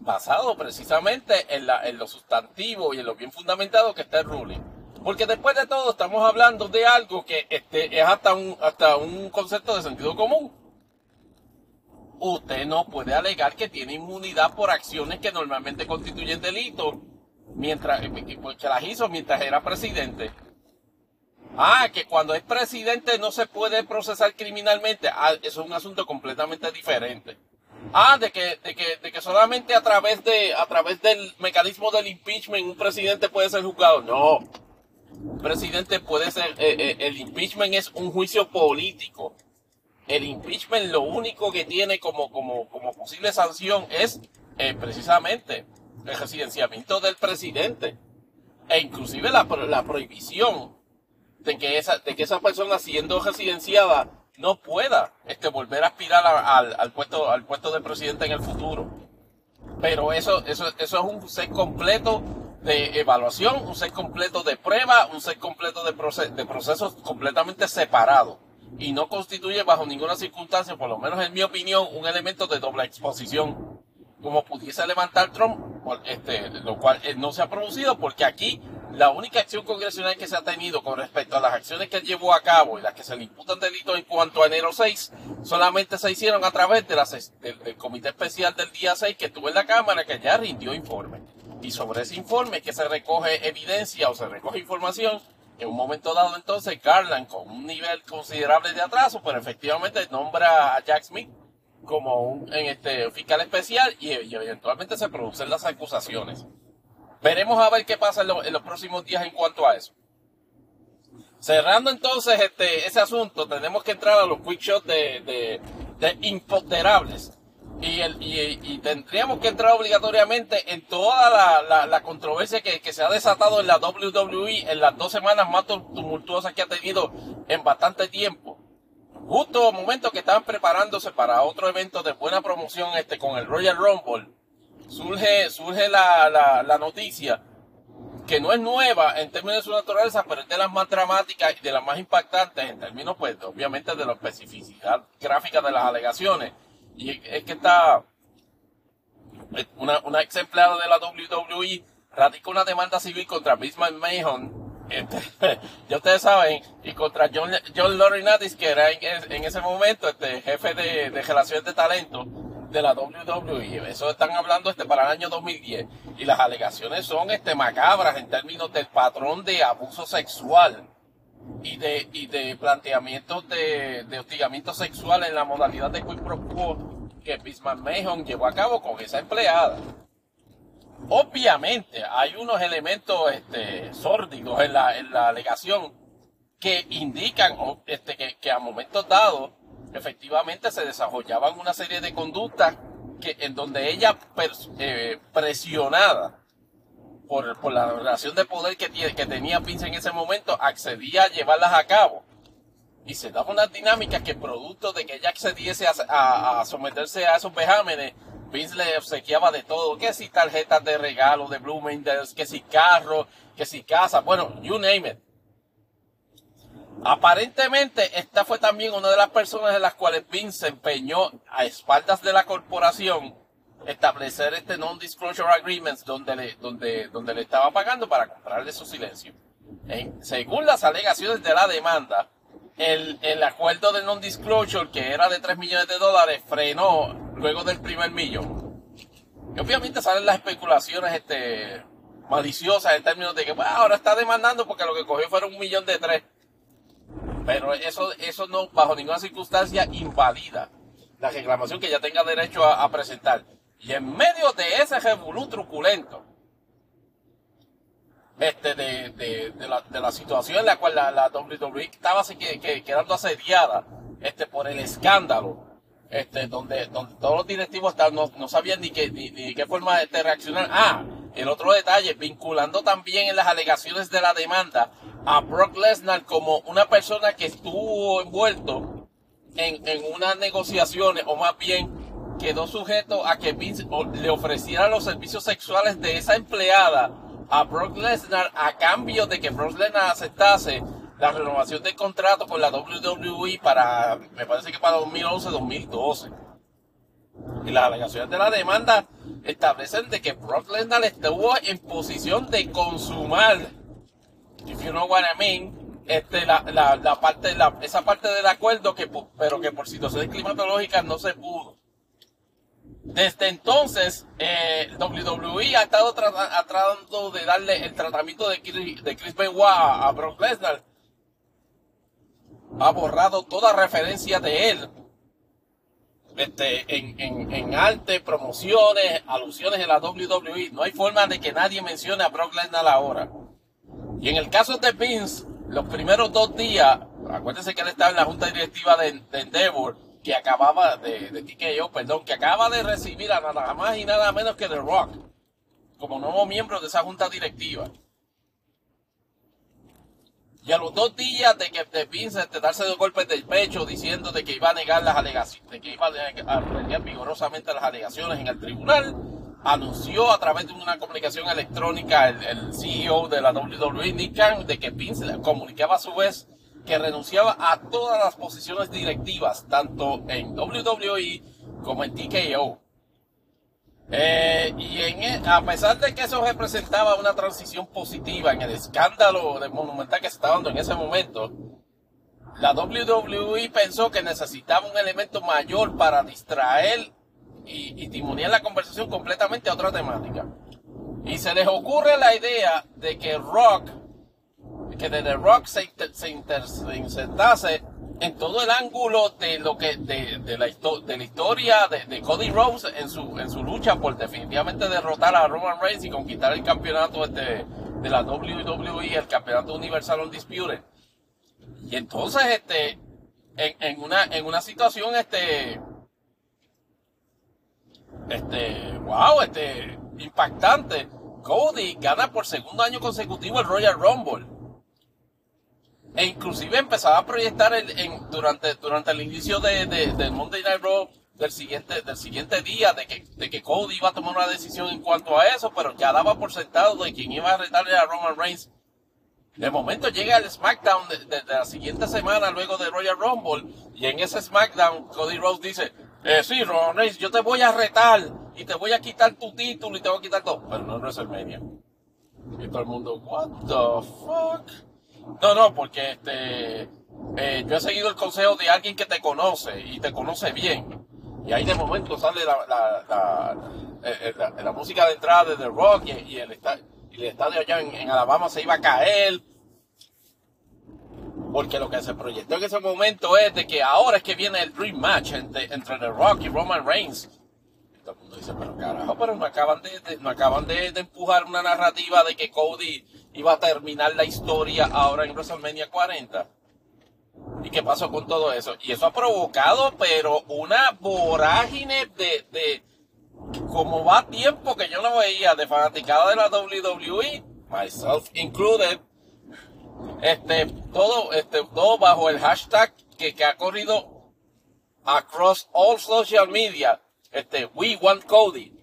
basado precisamente en, la, en lo sustantivo y en lo bien fundamentado que está el ruling. Porque después de todo estamos hablando de algo que este, es hasta un, hasta un concepto de sentido común. Usted no puede alegar que tiene inmunidad por acciones que normalmente constituyen delito mientras pues, que las hizo mientras era presidente. Ah, que cuando es presidente no se puede procesar criminalmente. Ah, eso es un asunto completamente diferente. Ah, de que, de que, de que solamente a través de, a través del mecanismo del impeachment un presidente puede ser juzgado. No. Presidente puede ser, eh, eh, el impeachment es un juicio político. El impeachment lo único que tiene como, como, como posible sanción es eh, precisamente el residenciamiento del presidente. E inclusive la, la prohibición de que esa, de que esa persona siendo residenciada no pueda este, volver a aspirar al, puesto, al puesto de presidente en el futuro. Pero eso, eso, eso es un set completo de evaluación, un set completo de prueba, un set completo de, de procesos completamente separados. Y no constituye bajo ninguna circunstancia, por lo menos en mi opinión, un elemento de doble exposición. Como pudiese levantar Trump, este, lo cual eh, no se ha producido porque aquí la única acción congresional que se ha tenido con respecto a las acciones que llevó a cabo y las que se le imputan delitos en cuanto a enero 6, solamente se hicieron a través de del, comité especial del día 6 que estuvo en la Cámara que ya rindió informe. Y sobre ese informe que se recoge evidencia o se recoge información, en un momento dado entonces Garland con un nivel considerable de atraso, pero efectivamente nombra a Jack Smith como un en este fiscal especial y eventualmente se producen las acusaciones. Veremos a ver qué pasa en, los próximos días en cuanto a eso. Cerrando entonces este, ese asunto, tenemos que entrar a los quick shots de, de, de imponderables. Y, el, y, tendríamos que entrar obligatoriamente en toda la, la, la controversia que, que, se ha desatado en la WWE en las dos semanas más tumultuosas que ha tenido en bastante tiempo. Justo momento que estaban preparándose para otro evento de buena promoción este con el Royal Rumble surge, surge la, la, la, noticia que no es nueva en términos de su naturaleza, pero es de las más dramáticas y de las más impactantes en términos, pues, obviamente de la especificidad gráfica de las alegaciones. Y es que está una, una ex empleada de la WWE radica una demanda civil contra Bismarck Mahon, este, ya ustedes saben, y contra John, John Laurinaitis, que era en, en, ese momento este jefe de, de relaciones de talento, de la WWE. Eso están hablando este para el año 2010. Y las alegaciones son este macabras en términos del patrón de abuso sexual y de, y de planteamientos de, de hostigamiento sexual en la modalidad de quid pro que Bismarck Mahon llevó a cabo con esa empleada. Obviamente hay unos elementos este, sórdidos en la, en la alegación que indican este, que, que a momentos dados efectivamente se desarrollaban una serie de conductas que, en donde ella eh, presionada por, por, la relación de poder que, que tenía Vince en ese momento, accedía a llevarlas a cabo. Y se daba una dinámica que producto de que ella accediese a, a, someterse a esos vejámenes, Vince le obsequiaba de todo, que si tarjetas de regalo de Bloomingdale's, que si carro, que si casa, bueno, you name it. Aparentemente, esta fue también una de las personas en las cuales Vince se empeñó a espaldas de la corporación establecer este non-disclosure agreements donde le, donde, donde le estaba pagando para comprarle su silencio. según las alegaciones de la demanda, el, el acuerdo de non-disclosure, que era de 3 millones de dólares, frenó luego del primer millón. Y obviamente salen las especulaciones este, maliciosas en términos de que ahora está demandando porque lo que cogió fueron un millón de tres. Pero eso, eso no, bajo ninguna circunstancia, invalida la reclamación que ya tenga derecho a, presentar. Y en medio de ese revolú truculento, este, de, de, de, la, de, la, situación en la cual la, la WWE estaba que, quedando asediada este, por el escándalo, este, donde, donde todos los directivos no, no sabían ni qué, ni, ni qué forma de reaccionar. Ah, el otro detalle, vinculando también en las alegaciones de la demanda a Brock Lesnar como una persona que estuvo envuelto en, en unas negociaciones, o más bien quedó sujeto a que Vince le ofreciera los servicios sexuales de esa empleada a Brock Lesnar a cambio de que Brock Lesnar aceptase la renovación del contrato con la WWE para, me parece que para 2011-2012. Y las alegaciones de la demanda establecen de que Brock Lesnar estuvo en posición de consumar, if you know what I mean, este, la, la, la parte, la, esa parte del acuerdo que, pero que por situaciones climatológicas no se pudo. Desde entonces, eh, WWE ha estado tratando de darle el tratamiento de Chris, de Chris Benoit a Brock Lesnar. Ha borrado toda referencia de él este, en, en, arte, promociones, alusiones en la WWE. No hay forma de que nadie mencione a Brock Lesnar ahora. Y en el caso de Vince, los primeros dos días, acuérdense que él estaba en la junta directiva de, Endeavor, que acababa de, de TKO, perdón, que acaba de recibir a nada más y nada menos que The Rock, como nuevo miembro de esa junta directiva. Y a los dos días de que de de darse dos golpes del pecho diciendo de que iba a negar las alegaciones, de que iba a negar vigorosamente las alegaciones en el tribunal, anunció a través de una comunicación electrónica el, CEO de la WWE, Nick Khan, de que Vince comunicaba a su vez que renunciaba a todas las posiciones directivas, tanto en WWE como en TKO. Eh, y en, e, a pesar de que eso representaba una transición positiva en el escándalo de Monumental que se estaba dando en ese momento, la WWE pensó que necesitaba un elemento mayor para distraer y, y timonear la conversación completamente a otra temática. Y se les ocurre la idea de que Rock, que desde Rock se, se, se insertase en todo el ángulo de lo que de, de la, de la historia de, Cody Rose en su en su lucha por definitivamente derrotar a Roman Reigns y conquistar el campeonato este, de la WWE el campeonato universal undisputed. Y entonces este en, en una en una situación este este wow este impactante Cody gana por segundo año consecutivo el Royal Rumble e inclusive empezaba a proyectar el, en, durante, durante el inicio de, de, del Monday Night Raw del siguiente, del siguiente día de que, de que Cody iba a tomar una decisión en cuanto a eso, pero ya daba por sentado de quien iba a retarle a Roman Reigns. De momento llega el SmackDown de, la siguiente semana luego de Royal Rumble y en ese SmackDown Cody Rhodes dice, eh, sí, Roman Reigns, yo te voy a retar y te voy a quitar tu título y te voy a quitar todo, pero no es WrestleMania. Y todo el mundo, what the fuck? No, no, porque este, eh, yo he seguido el consejo de alguien que te conoce y te conoce bien. Y ahí de momento sale la, la, eh, eh, música de entrada de The Rock y, el, estadio allá en, Alabama se iba a caer. Porque lo que se proyectó en ese momento es de que ahora es que viene el Dream Match entre, entre The Rock y Roman Reigns. todo el mundo dice, pero carajo, pero no acaban de, no acaban de empujar una narrativa de que Cody iba a terminar la historia ahora en WrestleMania 40. ¿Y qué pasó con todo eso? Y eso ha provocado, pero una vorágine de, de como va tiempo que yo no veía de fanaticada de la WWE, myself included, este, todo, este, todo bajo el hashtag que, que ha corrido across all social media, este, we want Cody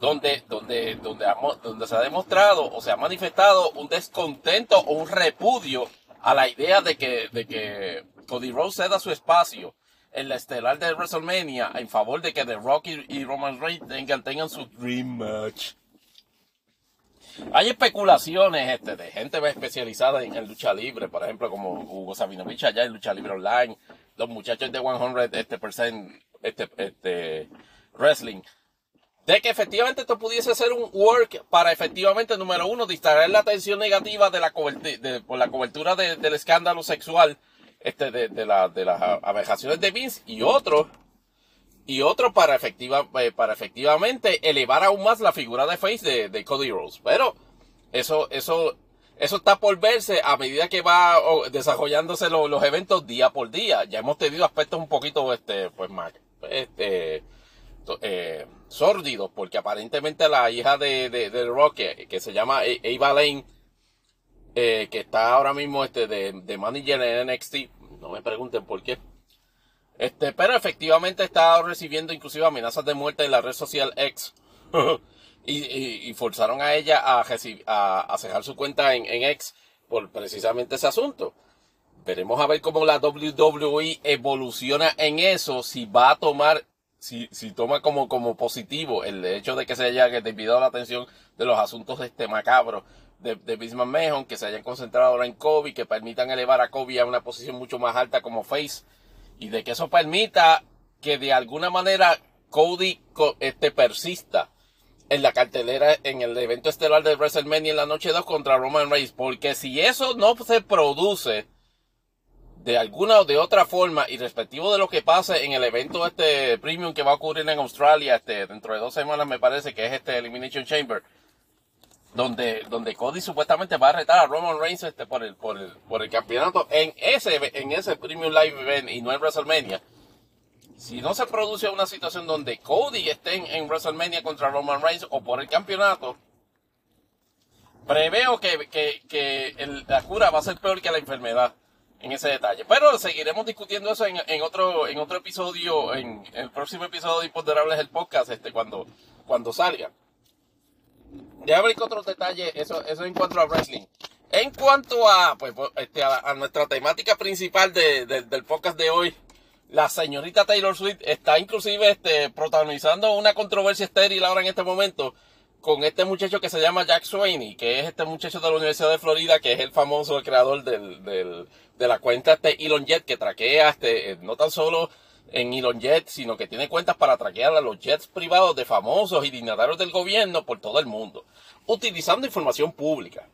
donde, donde, donde, donde se ha demostrado o se ha manifestado un descontento o un repudio a la idea de que, de que Cody Rose ceda su espacio en la estelar de WrestleMania en favor de que The Rock y, Roman Reigns tengan, tengan su Dream Match. Hay especulaciones este, de gente especializada en, lucha libre, por ejemplo, como Hugo Sabinovich allá en lucha libre online, los muchachos de 100 este, percent, este, este, wrestling, de que efectivamente esto pudiese ser un work para efectivamente, número uno, distraer la atención negativa de la por la cobertura del escándalo sexual este, de, de, de las abejaciones de Vince y otro y otro para, efectiva, eh, para efectivamente elevar aún más la figura de face de, Cody Rhodes. Pero eso, eso, eso está por verse a medida que va desarrollándose los eventos día por día. Ya hemos tenido aspectos un poquito, este, pues más, este, eh, sórdidos, porque aparentemente la hija de, de, Rock, que, se llama Ava Lane, eh, que está ahora mismo este, de, de manager en NXT, no me pregunten por qué este, pero efectivamente está recibiendo inclusive amenazas de muerte en la red social X. y, forzaron a ella a, a, cejar su cuenta en, en, X por precisamente ese asunto. Veremos a ver cómo la WWE evoluciona en eso, si va a tomar, si, si toma como, como positivo el hecho de que se haya debido la atención de los asuntos este macabro de, de Bismarck que se hayan concentrado ahora en Kobe, que permitan elevar a Kobe a una posición mucho más alta como face y de que eso permita que de alguna manera Cody este, persista en la cartelera en el evento estelar de WrestleMania en la noche 2 contra Roman Reigns. Porque si eso no se produce de alguna o de otra forma, y respectivo de lo que pase en el evento este premium que va a ocurrir en Australia este, dentro de dos semanas, me parece que es este Elimination Chamber, donde, donde Cody supuestamente va a retar a Roman Reigns este, por, el, por, el, por el campeonato en ese, en ese Premium Live Event y no en WrestleMania. Si no se produce una situación donde Cody esté en, WrestleMania contra Roman Reigns o por el campeonato, preveo que, que, que la cura va a ser peor que la enfermedad en ese detalle. Pero seguiremos discutiendo eso en, otro, en otro episodio, en, el próximo episodio de Imponderables el podcast, este, cuando, cuando salga. Ya ver otros detalles, eso, eso en cuanto a wrestling. En cuanto a, pues, pues este, a, nuestra temática principal del podcast de hoy, la señorita Taylor Swift está inclusive este, protagonizando una controversia estéril ahora en este momento con este muchacho que se llama Jack Sweeney, que es este muchacho de la Universidad de Florida, que es el famoso creador del, de la cuenta este Elon Jet, que traquea este, no tan solo en Elon Jet, sino que tiene cuentas para traquear a los jets privados de famosos y dignatarios del gobierno por todo el mundo, utilizando información pública.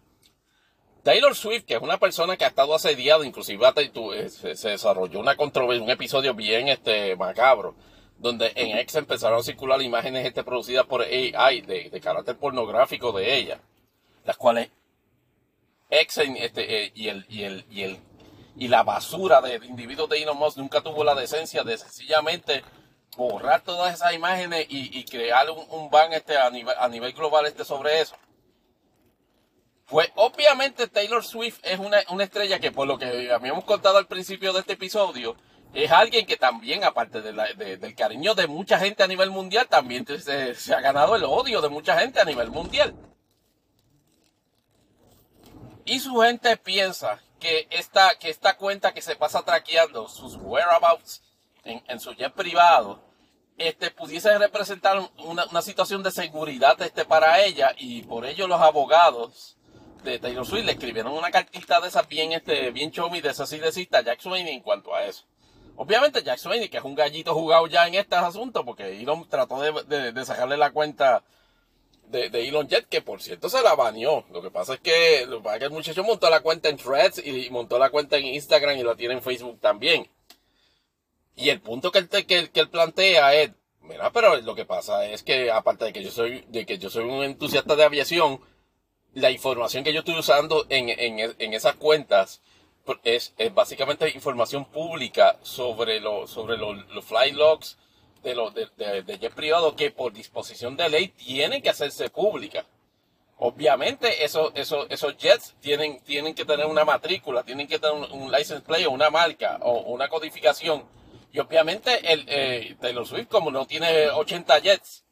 Taylor Swift, que es una persona que ha estado asediada, inclusive eh, se desarrolló una controversia, un episodio bien este, macabro, donde en X empezaron a circular imágenes este, producidas por AI de, carácter pornográfico de ella, las cuales X este, eh, y, el, y el y la basura de individuos de Elon Musk nunca tuvo la decencia de sencillamente borrar todas esas imágenes y, crear un, ban este a nivel, a nivel global este sobre eso. Pues obviamente Taylor Swift es una, estrella que por lo que habíamos contado al principio de este episodio, es alguien que también, aparte del cariño de mucha gente a nivel mundial, también se ha ganado el odio de mucha gente a nivel mundial. Y su gente piensa que esta, que esta cuenta que se pasa traqueando sus whereabouts en, su jet privado, este, pudiese representar una, situación de seguridad este, para ella y por ello los abogados de Taylor Swift le escribieron una cartita de esas bien, este, bien chomi de esas a Jack Sweeney en cuanto a eso. Obviamente Jack Sweeney, que es un gallito jugado ya en estos asuntos, porque Elon trató de, de sacarle la cuenta de, Elon Jet, que por cierto se la baneó. Lo que pasa es que, lo que, el muchacho montó la cuenta en Threads y montó la cuenta en Instagram y la tiene en Facebook también. Y el punto que él, que, que él plantea es, mira, pero lo que pasa es que aparte de que yo soy, de que yo soy un entusiasta de aviación, la información que yo estoy usando en, en, en esas cuentas es, es, básicamente información pública sobre, lo, sobre los fly logs, de, los de, de, jet privado que por disposición de ley tienen que hacerse pública. Obviamente esos, esos, esos jets tienen, tienen que tener una matrícula, tienen que tener un, license plate o una marca o una codificación. Y obviamente el eh, Taylor Swift como no tiene 80 jets,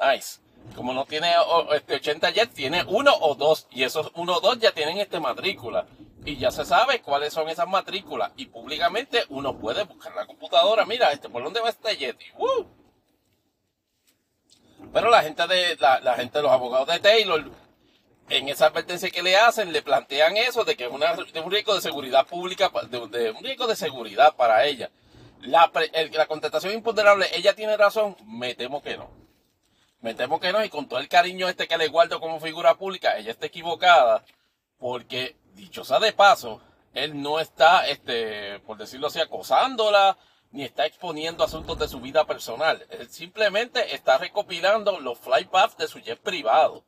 nice, como no tiene este, 80 jets, tiene uno o dos. Y esos uno o dos ya tienen este matrícula. Y ya se sabe cuáles son esas matrículas. Y públicamente uno puede buscar en la computadora, mira, este, ¿por dónde va este Yeti? Pero la gente de, la, gente, los abogados de Taylor, en esa advertencia que le hacen, le plantean eso de que es un riesgo de seguridad pública, de, un riesgo de seguridad para ella. La, la contestación imponderable, ella tiene razón, me temo que no. Me temo que no, y con todo el cariño este que le guardo como figura pública, ella está equivocada, porque, dichosa de paso, él no está, este, por decirlo así, acosándola, ni está exponiendo asuntos de su vida personal. Él simplemente está recopilando los flight paths de su jet privado.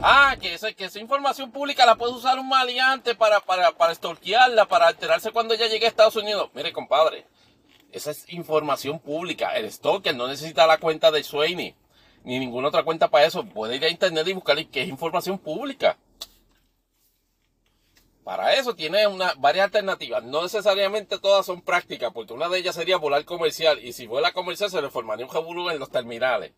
Ah, que, que esa información pública la puede usar un maleante para, para, para estorquearla, para alterarse cuando ella llegue a Estados Unidos. Mire, compadre, esa es información pública. El stalker no necesita la cuenta de Sweeney ni ninguna otra cuenta para eso. Puede ir a internet y buscar qué es información pública. Para eso tiene una, varias alternativas. No necesariamente todas son prácticas, porque una de ellas sería volar comercial. Y si vuela comercial se le formaría un revolú en los terminales.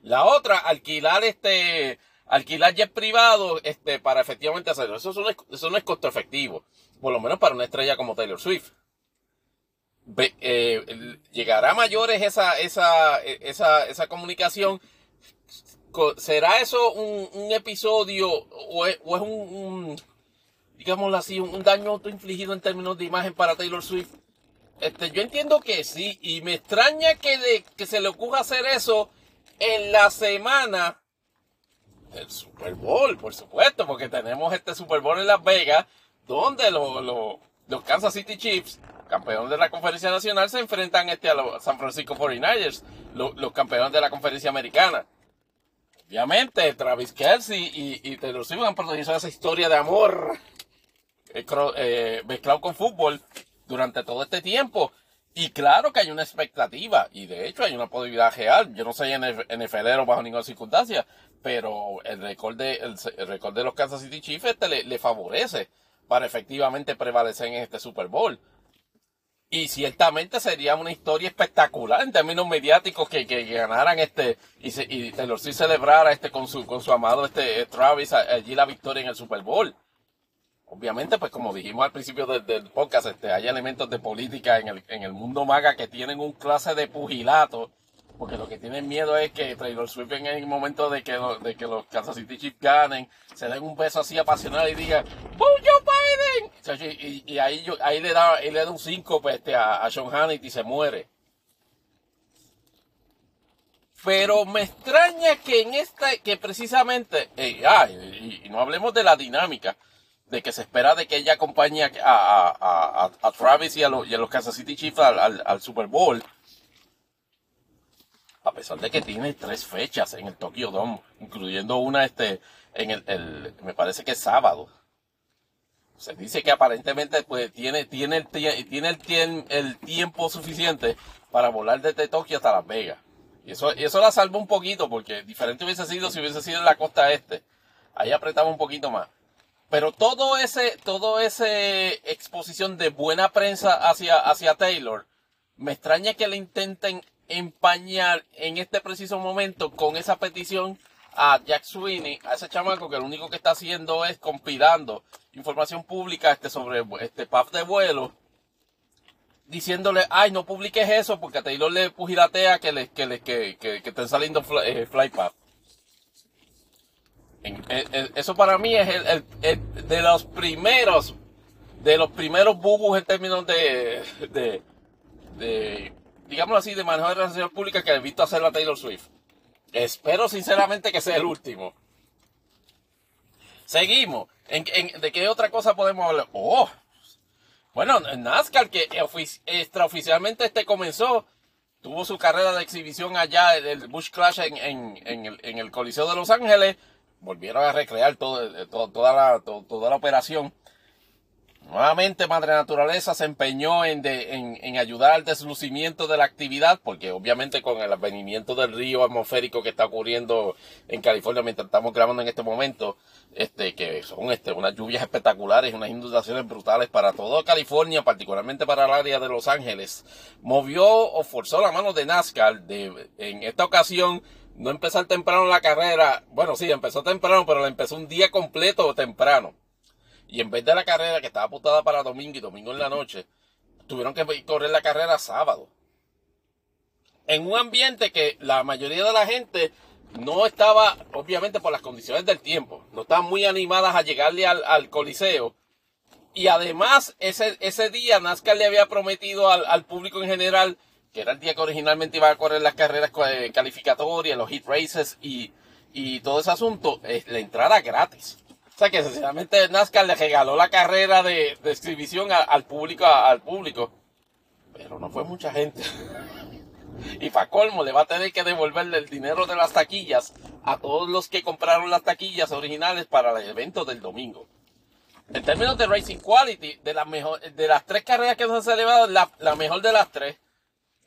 La otra, alquilar este, alquilar jet privado, este, para efectivamente hacerlo. Eso, eso no es costo efectivo. Por lo menos para una estrella como Taylor Swift. Eh, llegará a mayores esa, esa, esa, esa comunicación ¿Será eso un, episodio o es, un, digámoslo así, un, daño autoinfligido en términos de imagen para Taylor Swift? Este, yo entiendo que sí, y me extraña que, de, que se le ocurra hacer eso en la semana del Super Bowl, por supuesto, porque tenemos este Super Bowl en Las Vegas, donde los Kansas City Chiefs, campeones de la conferencia nacional, se enfrentan este a los San Francisco 49ers, los campeones de la conferencia americana. Obviamente, Travis Kelsey y, y Taylor Swift han protagonizado esa historia de amor eh, eh, mezclado con fútbol durante todo este tiempo. Y claro que hay una expectativa, y de hecho hay una posibilidad real. Yo no soy NFLero bajo ninguna circunstancia, pero el récord de, el, récord de los Kansas City Chiefs este le, favorece para efectivamente prevalecer en este Super Bowl. Y ciertamente sería una historia espectacular en términos mediáticos que, que, ganaran este y, se, y Taylor Swift celebrara este con su con su amado este Travis allí la victoria en el Super Bowl. Obviamente, pues como dijimos al principio del, podcast, este, hay elementos de política en el, en el mundo maga que tienen un clase de pugilato porque lo que tienen miedo es que Taylor Swift en el momento de que, de que los Kansas City Chiefs ganen, se den un beso así apasionado y digan ¡Boo Joe Biden! Y, ahí, yo, ahí le da, le da un 5 pues, este, a, a Sean Hannity y se muere. Pero me extraña que en esta, que precisamente, y, no hablemos de la dinámica, de que se espera de que ella acompañe a, a, a, Travis y a, los, y los Kansas City Chiefs al, al, Super Bowl a pesar de que tiene tres fechas en el Tokyo Dome, incluyendo una este en el, me parece que es sábado. Se dice que aparentemente pues tiene tiene el tiene el, el tiempo suficiente para volar desde Tokio hasta Las Vegas. Y eso eso la salva un poquito porque diferente hubiese sido si hubiese sido en la costa este. Ahí apretaba un poquito más. Pero todo ese todo ese exposición de buena prensa hacia hacia Taylor me extraña que le intenten empañar en este preciso momento con esa petición a Jack Sweeney, a ese chamaco que lo único que está haciendo es compilando información pública este, sobre este PAF de vuelo, diciéndole, ay, no publiques eso porque a Taylor le pugilatea que le, que le, que, que, estén saliendo fly, eh, eso para mí es el, de los primeros, de los primeros bubus en términos de, de, así, de manejo de relaciones públicas que he visto hacer a Taylor Swift. Espero sinceramente que sea el último. Seguimos. ¿En, de qué otra cosa podemos hablar? Oh, bueno, NASCAR, que extraoficialmente este comenzó, tuvo su carrera de exhibición allá, el Bush Clash en, en el Coliseo de Los Ángeles. Volvieron a recrear todo, toda, la, toda la operación. Nuevamente Madre Naturaleza se empeñó en, en, ayudar al deslucimiento de la actividad, porque obviamente con el advenimiento del río atmosférico que está ocurriendo en California mientras estamos grabando en este momento, este, que son este, unas lluvias espectaculares, unas inundaciones brutales para toda California, particularmente para el área de Los Ángeles, movió o forzó la mano de NASCAR de, en esta ocasión, no empezar temprano la carrera, bueno sí, empezó temprano, pero la empezó un día completo temprano Y en vez de la carrera que estaba apuntada para domingo y domingo en la noche, tuvieron que correr la carrera sábado. En un ambiente que la mayoría de la gente no estaba, obviamente por las condiciones del tiempo, no estaban muy animadas a llegarle al, coliseo. Y además, ese, ese día NASCAR le había prometido al, público en general, que era el día que originalmente iba a correr las carreras eh, calificatorias, los hit races y, y todo ese asunto, eh, la entrada gratis. O sea que sencillamente NASCAR le regaló la carrera de, exhibición al público, al público. Pero no fue mucha gente. Y para colmo, le va a tener que devolverle el dinero de las taquillas a todos los que compraron las taquillas originales para el evento del domingo. En términos de Racing Quality, de las, mejor, de las tres carreras que nos han celebrado, la, la mejor de las tres.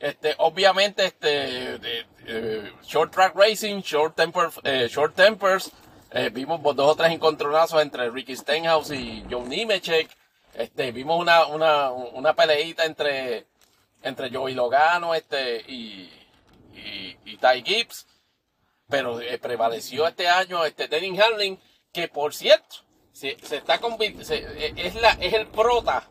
Este, obviamente, este, Short Track Racing, Short, temper, eh, short Tempers. Eh, vimos dos o tres encontronazos entre Ricky Stenhouse y Joe Nimechek. Este, vimos una, una, una peleita entre entre Joey Logano este, y, y, Ty Gibbs, pero eh, prevaleció este año este Denning Hamlin, que por cierto, se, se está eh, es, la, es el prota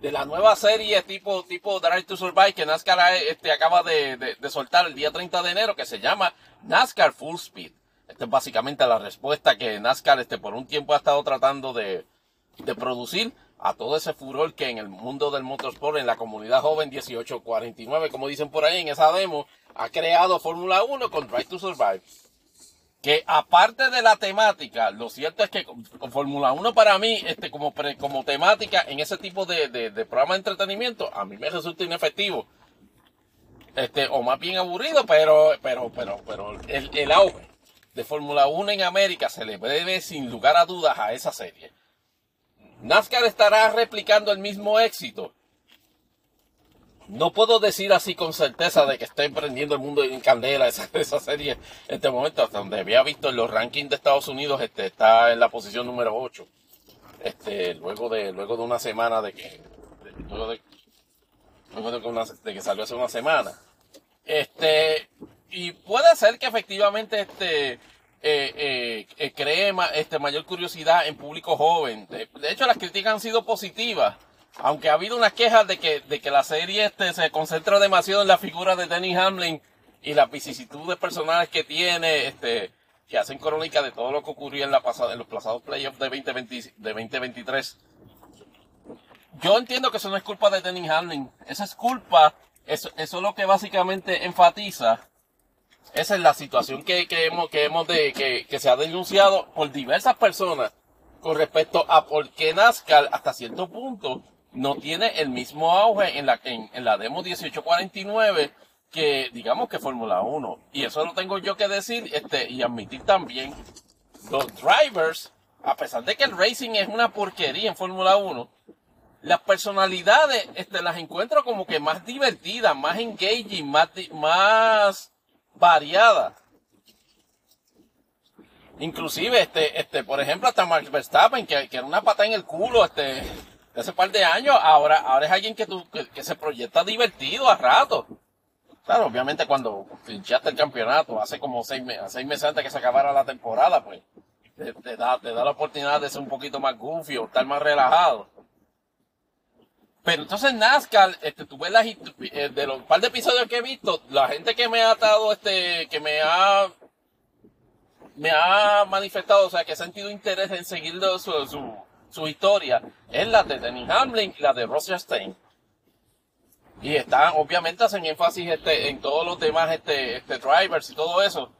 de la nueva serie tipo, tipo Drive to Survive que NASCAR este, acaba de, de, soltar el día 30 de enero, que se llama NASCAR Full Speed. Esta es básicamente la respuesta que NASCAR este, por un tiempo ha estado tratando de, de producir a todo ese furor que en el mundo del motorsport, en la comunidad joven 1849, como dicen por ahí en esa demo, ha creado Fórmula 1 con Drive to Survive. Que aparte de la temática, lo cierto es que Fórmula 1 para mí, este, como, como temática en ese tipo de, de, programa de entretenimiento, a mí me resulta inefectivo. Este, o más bien aburrido, pero, pero, pero, pero el, el auge de Fórmula 1 en América se le debe sin lugar a dudas a esa serie. NASCAR estará replicando el mismo éxito. No puedo decir así con certeza de que esté emprendiendo el mundo en candela esa, esa serie en este momento, hasta donde había visto en los rankings de Estados Unidos, este, está en la posición número 8. Este, luego de, luego de una semana de que, luego de, de que salió hace una semana. Este, y puede ser que efectivamente este, eh, eh, eh, cree este, mayor curiosidad en público joven. De, hecho, las críticas han sido positivas. Aunque ha habido unas quejas de que, de que la serie este, se concentra demasiado en la figura de Danny Hamlin y las vicisitudes personales que tiene, este, que hacen crónica de todo lo que ocurrió en, la pasada, en los pasados playoffs de, 2020, de 2023. Yo entiendo que eso no es culpa de Danny Hamlin. Esa es culpa, eso, eso es lo que básicamente enfatiza esa es la situación que, que hemos, que hemos de, que, que, se ha denunciado por diversas personas con respecto a por qué NASCAR hasta cierto punto no tiene el mismo auge en la, en, en la demo 1849 que digamos que Fórmula 1. Y eso lo tengo yo que decir este, y admitir también. Los drivers, a pesar de que el racing es una porquería en Fórmula 1, las personalidades este, las encuentro como que más divertidas, más engaging, más, más variada. Inclusive, este, este, por ejemplo, hasta Max Verstappen, que, que era una pata en el culo, este, hace par de años, ahora, ahora es alguien que, tú, que, se proyecta divertido a rato. Claro, obviamente cuando pinchaste el campeonato, hace como seis, meses antes que se acabara la temporada, pues, te, da, te da la oportunidad de ser un poquito más goofy o estar más relajado. Pero entonces NASCAR, este, tú ves las, eh, de los par de episodios que he visto, la gente que me ha dado, este, que me ha, me ha manifestado, o sea, que ha sentido interés en seguir su, su, su historia, es la de Denny Hamlin y la de Roger Stein. Y están, obviamente hacen énfasis este, en todos los demás, este, este, drivers y todo eso.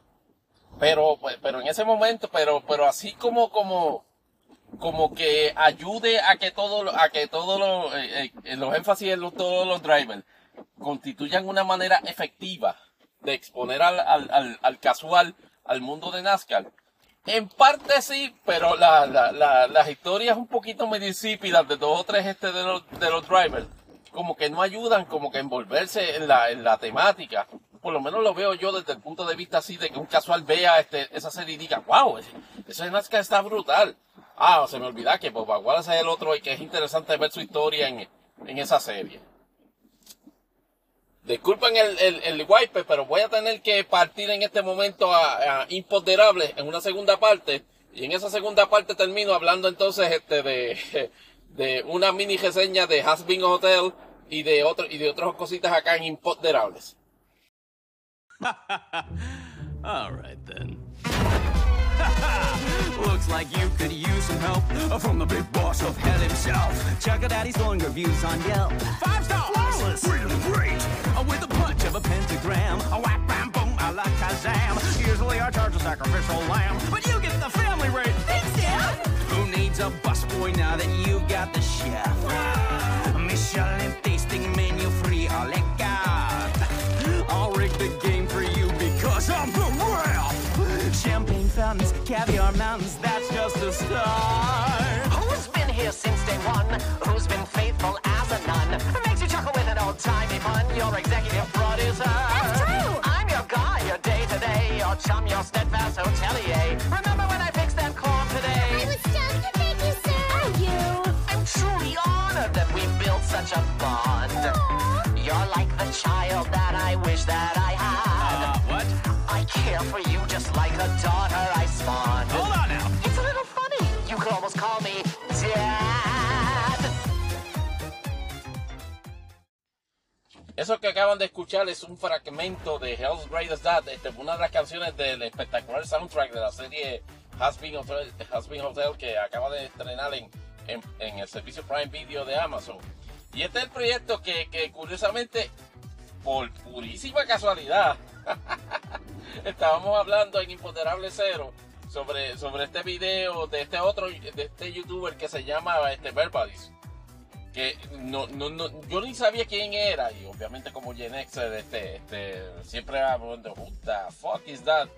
Pero, pues, pero en ese momento, pero, pero así como, como, como que ayude a que todo, a que todos los, eh, eh, los énfasis en todos los drivers constituyan una manera efectiva de exponer al, al, al, casual al mundo de NASCAR. En parte sí, pero la, la, la, las historias un poquito medio insípidas de dos o tres este de los, de los drivers, como que no ayudan como que a envolverse en la, en la temática. Por lo menos lo veo yo desde el punto de vista así de que un casual vea este, esa serie y diga, wow, ese de NASCAR está brutal. Ah, se me olvida que Bob Wallace es el otro y que es interesante ver su historia en, en esa serie. Disculpen el, el, el, wipe, pero voy a tener que partir en este momento a, a Imponderables en una segunda parte Y en esa segunda parte termino hablando entonces este de, de una mini reseña de Has Hotel y de otro, y de otras cositas acá en Imponderables. All right then. Looks like you could use some help from the big boss of hell himself. Check out Daddy's glowing reviews on Yelp. Five stars! Flawless! Really great! With a punch of a pentagram. A whack, bam, boom, a la Kazam. Usually I charge a sacrificial lamb, but you get the family rate. Thanks, Dad! Who needs a busboy now that you got the chef? Michelin tasting menu free, a la carte. I'll rig the game for you because I'm the ref. Champagne fountains, caviar mountains, that's just a start. Who's here since day one? Who's been faithful as a nun? Makes you chuckle with an old-timey fun. Your executive producer. That's true. I'm your guy, your day-to-day, your chum, your steadfast hotelier. Remember when I fixed that corn today? I was stunned. Thank you, sir. Are you? I'm truly honored that we've built such a bond. You're like the child that I wish that I had. Uh, what? I care for you just like a daughter Eso que acaban de escuchar es un fragmento de Hell's Greatest Dad, este, una de las canciones del espectacular soundtrack de la serie Has Been Hotel, Hotel que acaba de estrenar en, en, en el servicio Prime Video de Amazon. Y este es el proyecto que, que curiosamente, por purísima casualidad, estábamos hablando en Imponderable Cero sobre, sobre este video de este otro, de este youtuber que se llama este Verbalis que no, no, no, yo ni sabía quién era y obviamente como Gen X este, este, siempre hablando who the fuck is that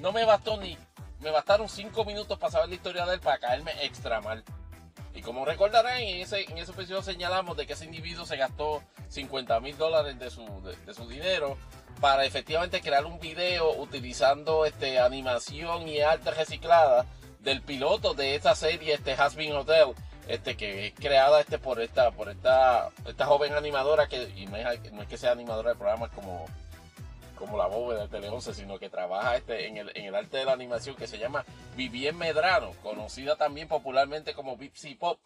no me bastó ni me bastaron cinco minutos para saber la historia de él para caerme extra mal. Y como recordarán en ese, en ese episodio señalamos de que ese individuo se gastó 50 mil dólares de su, de, de su dinero para efectivamente crear un video utilizando este, animación y arte reciclada del piloto de esta serie este Has Been Hotel este que es creada este por esta por esta esta joven animadora que y no es, que sea animadora de programas como como la bóveda de Tele 11, sino que trabaja este en el, en el arte de la animación que se llama Vivien Medrano, conocida también popularmente como Bipsy Pop.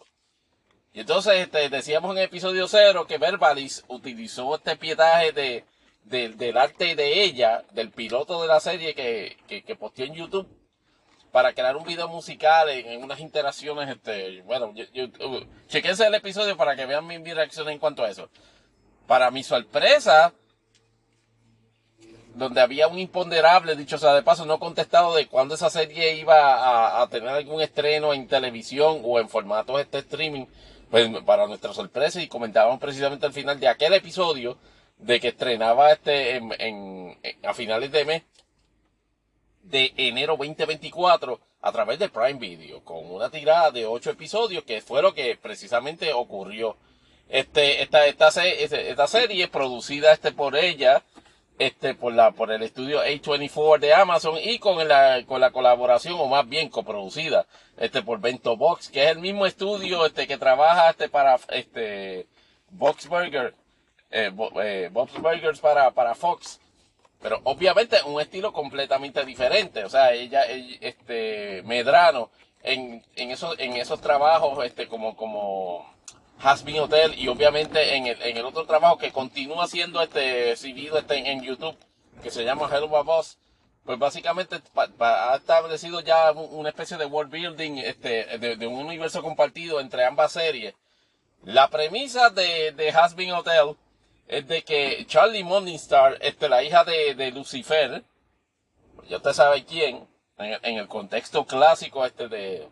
Y entonces este, decíamos en episodio cero que Verbalis utilizó este pietaje de, de- del arte de ella, del piloto de la serie que, que, que posteó en YouTube para crear un video musical en, unas interacciones, este, bueno, yo, uh, chequense el episodio para que vean mi, reacción en cuanto a eso. Para mi sorpresa, donde había un imponderable, dicho sea de paso, no contestado de cuándo esa serie iba a, tener algún estreno en televisión o en formato este streaming, pues para nuestra sorpresa y comentaban precisamente al final de aquel episodio de que estrenaba este en- en- a finales de mes de enero 2024 a través de Prime Video con una tirada de ocho episodios que fue lo que precisamente ocurrió. Este, esta, esta, se- esta serie producida este por ella, este, por la, por el estudio A24 de Amazon y con la, con la colaboración o más bien coproducida, este, por Bento Box, que es el mismo estudio, este, que trabaja, este, para, este, Box Burger, eh, eh, Burgers para, para Fox. Pero obviamente un estilo completamente diferente. O sea, ella, ella- este, Medrano, en, en esos, en esos trabajos, este, como, como Has Been Hotel, y obviamente en el, en el otro trabajo que continúa siendo este, exhibido este, en, en YouTube, que se llama Hello Boss, pues básicamente pa- pa- ha establecido ya un- una especie de world building, este, de, de un universo compartido entre ambas series. La premisa de, de Has Been Hotel es de que Charlie Morningstar, este, la hija de, Lucifer, ya usted sabe quién, en, en el contexto clásico este de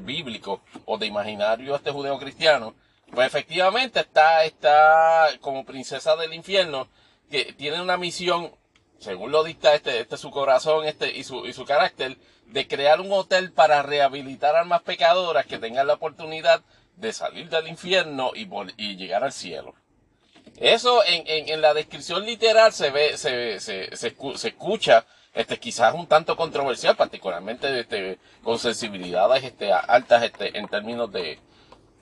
bíblico o de imaginario este judeo cristiano, pues efectivamente está, está como princesa del infierno, que tiene una misión, según lo dicta este, este su corazón este, y, su, y su carácter, de crear un hotel para rehabilitar almas pecadoras que tengan la oportunidad de salir del infierno y, y llegar al cielo. Eso en, en, la descripción literal se ve, se, se, se, se escucha, este, quizás un tanto controversial, particularmente este, con sensibilidades este, altas este, en términos de,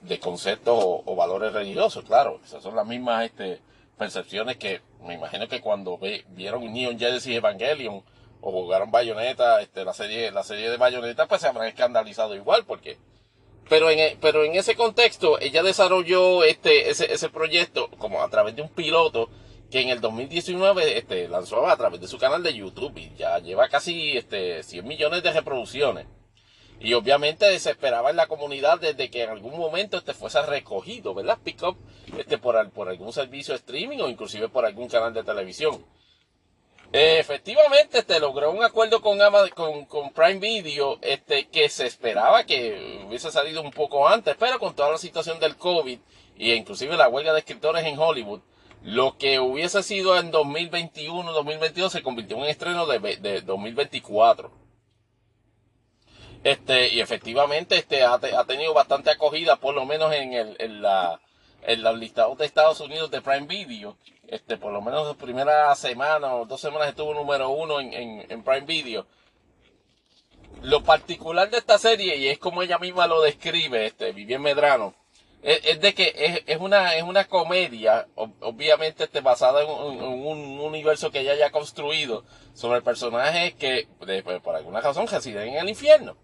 de conceptos o, o valores religiosos, claro. Esas son las mismas este, percepciones que me imagino que cuando ve- vieron Neon Genesis Evangelion o jugaron Bayonetta, este, la serie, la serie de Bayonetta, pues se habrán escandalizado igual, porque pero en, e- pero en ese contexto, ella desarrolló este, ese, ese proyecto como a través de un piloto que en el 2019 este, lanzó a través de su canal de YouTube y ya lleva casi este, 100 millones de reproducciones. Y obviamente se esperaba en la comunidad desde que en algún momento este fuese recogido, ¿verdad? Pick up este, por, por algún servicio de streaming o inclusive por algún canal de televisión. Efectivamente, este, logró un acuerdo con, Ama- con, con Prime Video, este, que se esperaba que hubiese salido un poco antes, pero con toda la situación del COVID y inclusive la huelga de escritores en Hollywood, lo que hubiese sido en 2021, 2022 se convirtió en un estreno de, de 2024. Este, y efectivamente, este, ha, te- ha tenido bastante acogida, por lo menos en el, en la, en de Estados Unidos de Prime Video. Este, por lo menos la primera semana o dos semanas estuvo número uno en, en, en Prime Video. Lo particular de esta serie, y es como ella misma lo describe, este, Vivian Medrano, es, de que es, es una, es una comedia, ob- obviamente este, basada en un, en un universo que ella haya construido sobre personajes que, de- pues, por alguna razón, residen en el infierno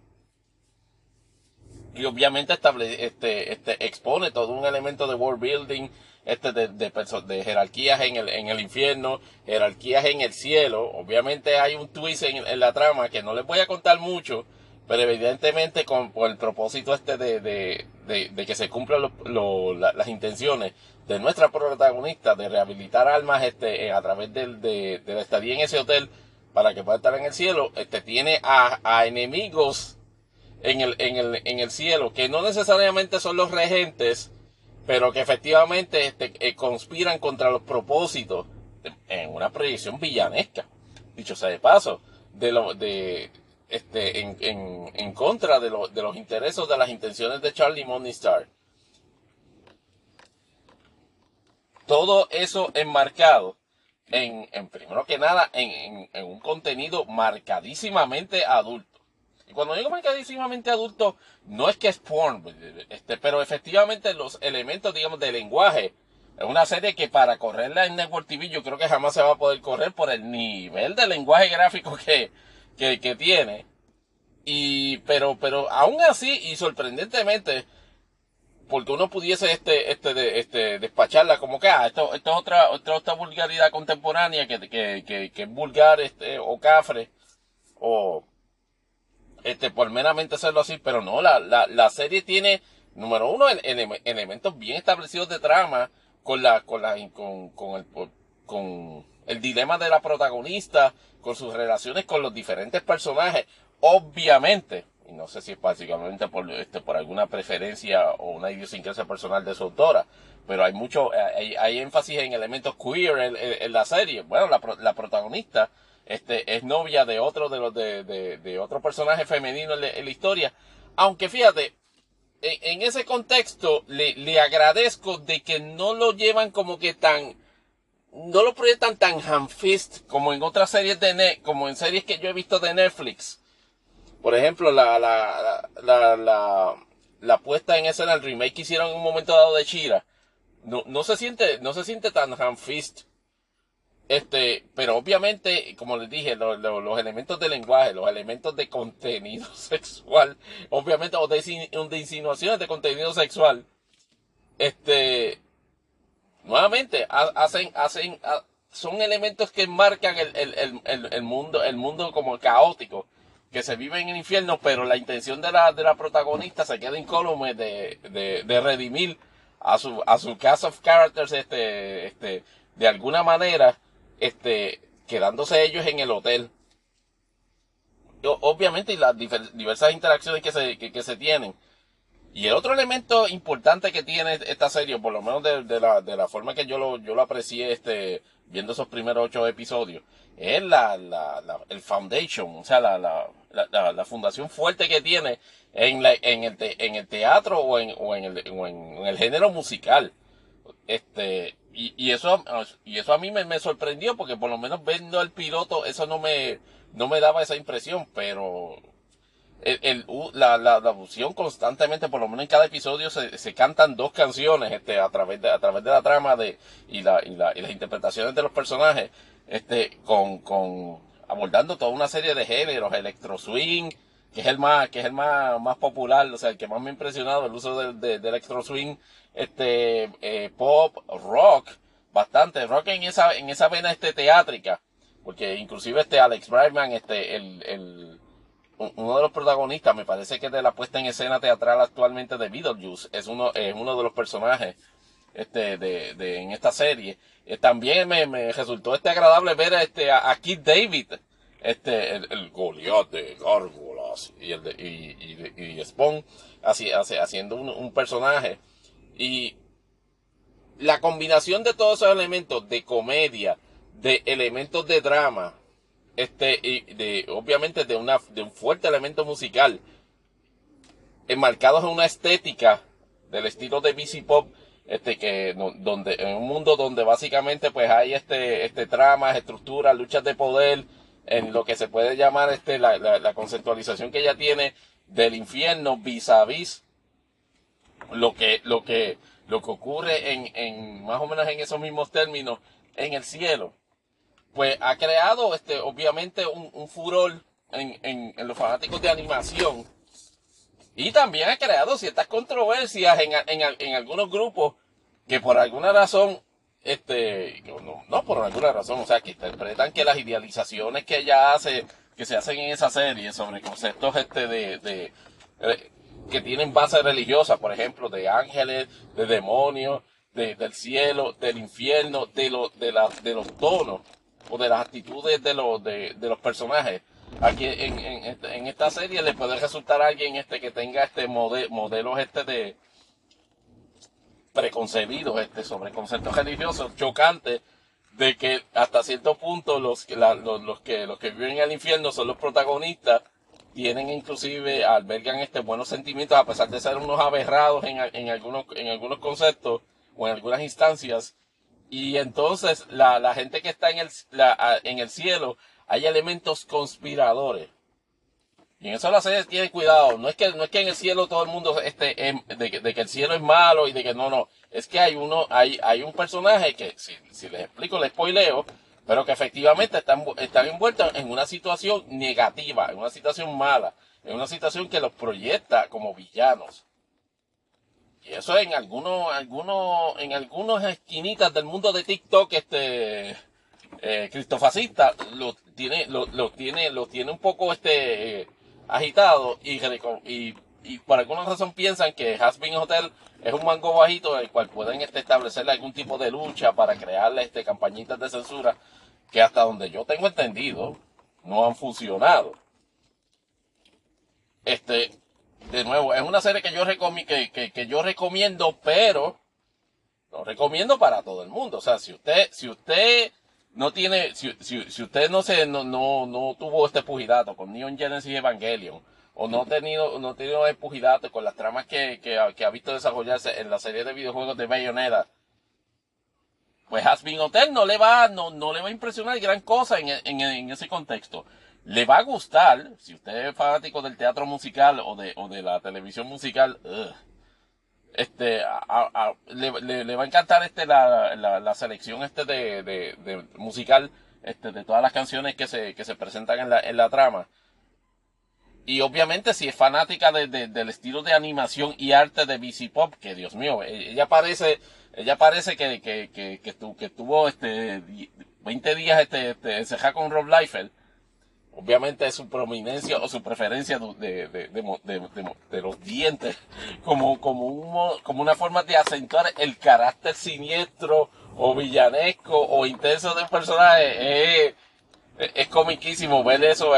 y obviamente estable, este, este, expone todo un elemento de world building, este, de, de, de jerarquías en el, en el infierno, jerarquías en el cielo. Obviamente hay un twist en, en la trama que no les voy a contar mucho, pero evidentemente con, por el propósito este de, de, de, que se cumplan lo- lo- la- las intenciones de nuestra protagonista de rehabilitar almas este, eh, a través del, de, de la estadía en ese hotel para que pueda estar en el cielo, este, tiene a, a enemigos en el, en el, en el cielo, que no necesariamente son los regentes, pero que efectivamente este, eh, conspiran contra los propósitos en una proyección villanesca, dicho sea de paso, de lo, de, este, en, contra de, lo- de los intereses, de las intenciones de Charlie Morningstar. Todo eso enmarcado en, en primero que nada, en un contenido marcadísimamente adulto. Cuando digo marcadísimamente adulto, no es que es porn, este, pero efectivamente los elementos, digamos, de lenguaje. Es una serie que para correrla en Network TV yo creo que jamás se va a poder correr por el nivel de lenguaje gráfico que, que, tiene. Y, pero, pero aún así, y sorprendentemente, porque uno pudiese este, este, este, despacharla como que, ah, esto, esto es otra, otra, vulgaridad contemporánea que, que, que, que es vulgar, este, o cafre, o, este, por meramente hacerlo así, pero no, la, la, la serie tiene, número uno, ele- ele- elementos bien establecidos de trama, con la, con la, con, con el, con el dilema de la protagonista, con sus relaciones con los diferentes personajes, obviamente, y no sé si es básicamente por, este, por alguna preferencia o una idiosincrasia personal de su autora, pero hay mucho, eh, hay, hay énfasis en elementos queer en, en- la serie. Bueno, la, la protagonista, este, es novia de otro de los, de, de, otro personaje femenino en la, historia, aunque fíjate, en, ese contexto le, le agradezco de que no lo llevan como que tan, no lo proyectan tan hand-fist como en otras series de Net, como en series que yo he visto de Netflix. Por ejemplo, la, la, la, la, la, la puesta en escena, el remake que hicieron en un momento dado de Chira, no, no se siente, no se siente tan hand-fist. Este, pero obviamente, como les dije, lo- lo- los elementos de lenguaje, los elementos de contenido sexual, obviamente, o de, de insinuaciones de contenido sexual, este, nuevamente, ha- hacen, hacen, ha- son elementos que marcan el, el, el, el, el mundo, el mundo como caótico, que se vive en el infierno, pero la intención de la, de la protagonista se queda incólume de, de, de redimir a su, a su cast of characters, este, este, de alguna manera, este, quedándose ellos en el hotel. Obviamente, y las diversas interacciones que se, que, se tienen. Y el otro elemento importante que tiene esta serie, por lo menos de, la, de la forma que yo lo, yo lo aprecié este, viendo esos primeros ocho episodios, es la, la, el foundation, o sea, la, la, la, fundación fuerte que tiene en, la, en, el, en el teatro o en, o en, el, o en el género musical. Este, y, y eso, y eso a mí me, sorprendió porque por lo menos viendo el piloto, eso no me, no me daba esa impresión, pero el, la, la, la fusión constantemente, por lo menos en cada episodio se, se cantan dos canciones, este, a través de, a través de la trama de, y la, y la, y las interpretaciones de los personajes, este, con, con abordando toda una serie de géneros, electro swing, que es el más, que es el más, más popular, o sea, el que más me ha impresionado, el uso del de, de electro swing, este, eh, pop, rock, bastante, rock en esa, en esa vena este teátrica, porque inclusive este Alex Brightman, este, el, el, un- uno de los protagonistas, me parece que de la puesta en escena teatral actualmente de Beetlejuice, es uno, es uno de los personajes, este, de, de, en esta serie. Eh, también me, me resultó este agradable ver este, a, a Keith David, este, el, el Goliath de Gárgolas y el de, y, y, y Spawn, así, hace- haciendo un, personaje. Y la combinación de todos esos elementos de comedia, de elementos de drama, este, y de, obviamente de una, de un fuerte elemento musical, enmarcados en una estética del estilo de BC Pop, este que donde en un mundo donde básicamente pues hay este este tramas, estructuras, luchas de poder en lo que se puede llamar este la, la, conceptualización que ella tiene del infierno vis a vis lo que lo que lo que ocurre en, en más o menos en esos mismos términos en el cielo pues ha creado este obviamente un, furor en, en, los fanáticos de animación. Y también ha creado ciertas controversias en, en algunos grupos que por alguna razón, este, no, por alguna razón, o sea, que interpretan que las idealizaciones que ella hace, que se hacen en esa serie sobre conceptos este de, de eh, que tienen base religiosa, por ejemplo, de ángeles, de demonios, de- del cielo, del infierno, de, lo, de, la- de los tonos o de las actitudes de los, de, de los personajes. Aquí en, en, esta- serie le puede resultar alguien este que tenga este mode- modelos este de preconcebidos este sobre conceptos religiosos chocantes de que hasta cierto punto los que los, los que los que viven en el infierno son los protagonistas tienen inclusive albergan este buenos sentimientos a pesar de ser unos aberrados en, en algunos en algunos conceptos o en algunas instancias. Y entonces la, la gente que está en el, la- en el cielo hay elementos conspiradores y en eso la serie tiene cuidado. No es que, no es que en el cielo todo el mundo esté, em, de, que, el cielo es malo y de que no, no. Es que hay uno, hay, hay un personaje que, si, les explico, les spoileo, pero que efectivamente están, están envueltos en una situación negativa, en una situación mala, en una situación que los proyecta como villanos. Y eso en algunos, algunos, en algunas esquinitas del mundo de TikTok, este, eh, cristofascista, lo tiene, lo, tiene, lo tiene un poco este, agitado y, y, por alguna razón piensan que Hasbin Hotel es un mango bajito el cual pueden este, establecerle algún tipo de lucha para crearle este, campañitas de censura que hasta donde yo tengo entendido no han funcionado. Este, de nuevo, es una serie que yo, que, que, que yo recomiendo, pero lo recomiendo para todo el mundo. O sea, si usted, si usted no tiene, si, si, si usted no se, no, no, no tuvo este pugilato con Neon Genesis Evangelion, o no ha tenido, no ha tenido el pugilato con las tramas que, que, que ha visto desarrollarse en la serie de videojuegos de Bayonetta, pues Hasbin Hotel no le va, no, no le va a impresionar gran cosa en, en, en ese contexto. Le va a gustar, si usted es fanático del teatro musical o de, o de la televisión musical, ugh, este a- le, le- le va a encantar este la, la, la selección este de, de, musical este de todas las canciones que se, que se presentan en la, en la trama. Y obviamente si es fanática de- de- del estilo de animación y arte de BC Pop que Dios mío e- ella parece ella parece que que, que, que, estu- que estuvo este di- 20 días este, este con Rob Liefeld obviamente su prominencia o su preferencia de, de, de, de- los dientes como, como, un, mo- como una forma de acentuar el carácter siniestro o villanesco o intenso de un personaje. Es, es comiquísimo ver eso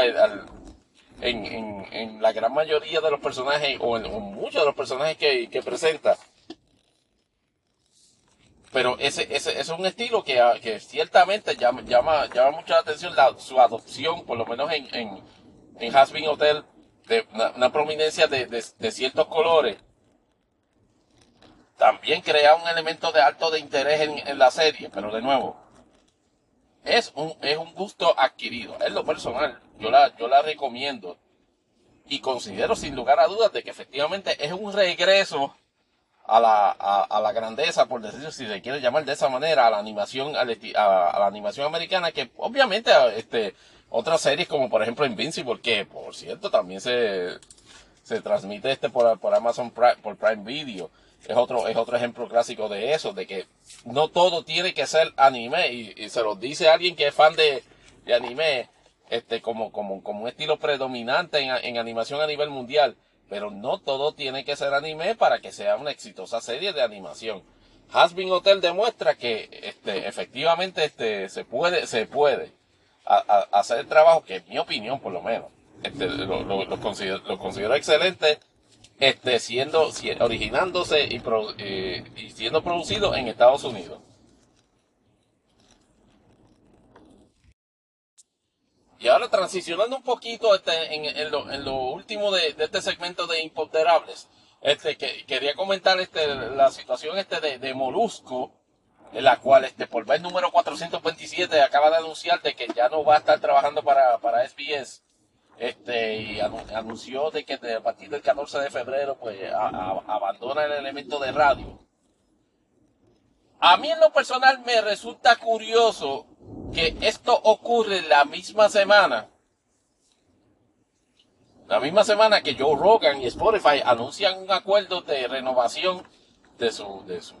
en, en, en la gran mayoría de los personajes o en, muchos de los personajes que, que presenta. Pero ese, ese, es un estilo que, ah, que ciertamente llama, llama, llama mucho la atención su adopción, por lo menos en, en, en Hasbin Hotel, de una, prominencia de ciertos colores. También crea un elemento de alto de interés en, en la serie, pero de nuevo, es un, es un gusto adquirido. Es lo personal. Yo la, yo la recomiendo. Y considero sin lugar a dudas de que efectivamente es un regreso a la, a, a la grandeza, por decirlo si se quiere llamar de esa manera, a la animación, al esti- a, a la animación americana, que obviamente este, otras series como por ejemplo Invincible, que por cierto también se, se transmite este por, por Amazon Prime, por Prime Video. Es otro, es otro ejemplo clásico de eso, de que no todo tiene que ser anime, y, se lo dice alguien que es fan de, de anime, este, como, como, como un estilo predominante en, en animación a nivel mundial. Pero no todo tiene que ser anime para que sea una exitosa serie de animación. Hasbin Hotel demuestra que este, efectivamente este, se puede, se puede hacer el trabajo que en mi opinión por lo menos este, lo, lo- lo considero, lo considero excelente este, siendo, si- originándose y, pro- eh, y siendo producido en Estados Unidos. Y ahora transicionando un poquito este, en, lo, último de, este segmento de imponderables, este, que, quería comentar este, la situación este de, Molusco, en la cual este, por vez número 427 acaba de anunciar de que ya no va a estar trabajando para, para SBS. Este, y anu- anunció de que a partir del 14 de febrero pues abandona el elemento de radio. A mí en lo personal me resulta curioso que esto ocurre la misma semana. La misma semana que Joe Rogan y Spotify anuncian un acuerdo de renovación de su, de su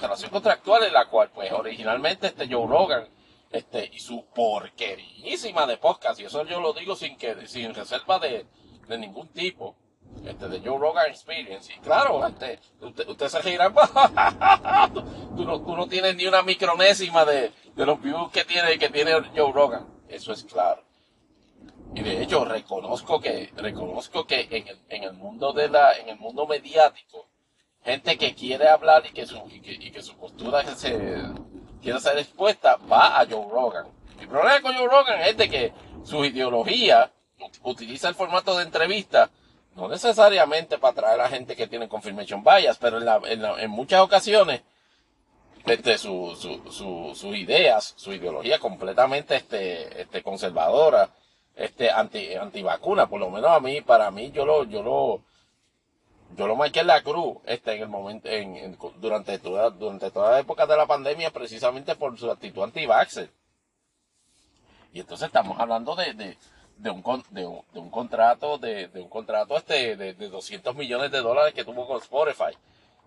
relación contractual en la cual pues originalmente este Joe Rogan este y su porquerísima de podcast y eso yo lo digo sin que sin reserva de, de ningún tipo este de Joe Rogan Experience. Y claro este usted, usted se reirá tú, tú no, tú no tienes ni una micronésima de, de los views que tiene que tiene Joe Rogan. Eso es claro. Y de hecho reconozco que reconozco que en el, en el mundo de la en el mundo mediático gente que quiere hablar y que su, y que, y que su postura quiere ser expuesta va a Joe Rogan. Mi problema con Joe Rogan es de que su ideología ut- utiliza el formato de entrevista, no necesariamente para atraer a gente que tiene confirmation bias, pero en, en muchas ocasiones este, su, su, su, sus ideas, su ideología completamente este, este, conservadora, este, anti, antivacuna, por lo menos a mí, para mí, yo lo, yo lo, yo lo marqué en la cruz este en el momento en, en- durante toda durante toda la época de la pandemia precisamente por su actitud anti vaxxer y entonces estamos hablando de, de un, con- de, un, de un contrato de, de un contrato este de, de 200 millones de dólares que tuvo con Spotify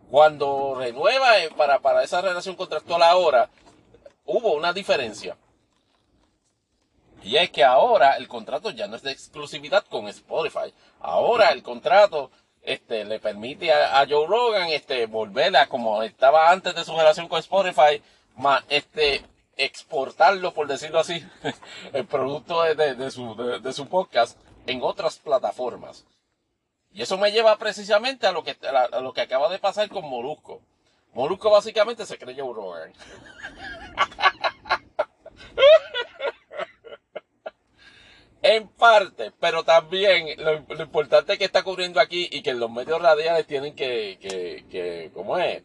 cuando renueva eh, para, para esa relación contractual ahora hubo una diferencia y es que ahora el contrato ya no es de exclusividad con Spotify. Ahora el contrato este, le permite a, a Joe Rogan este, volver a como estaba antes de su relación con Spotify, ma- este, exportarlo, por decirlo así, el producto de, de- su, podcast en otras plataformas. Y eso me lleva precisamente a lo que, a, lo que acaba de pasar con Molusco. Molusco básicamente se cree Joe Rogan. En parte, pero también lo, lo importante que está ocurriendo aquí y que los medios radiales tienen que, que, que, ¿cómo es?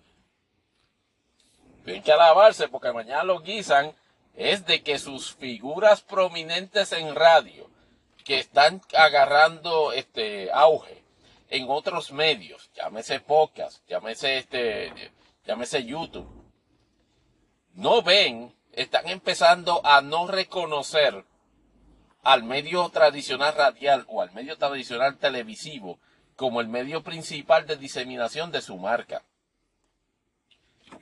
Tienen que alabarse porque mañana lo guisan, es de que sus figuras prominentes en radio, que están agarrando este auge en otros medios, llámese podcast, llámese este, llámese YouTube, no ven, están empezando a no reconocer al medio tradicional radial o al medio tradicional televisivo como el medio principal de diseminación de su marca.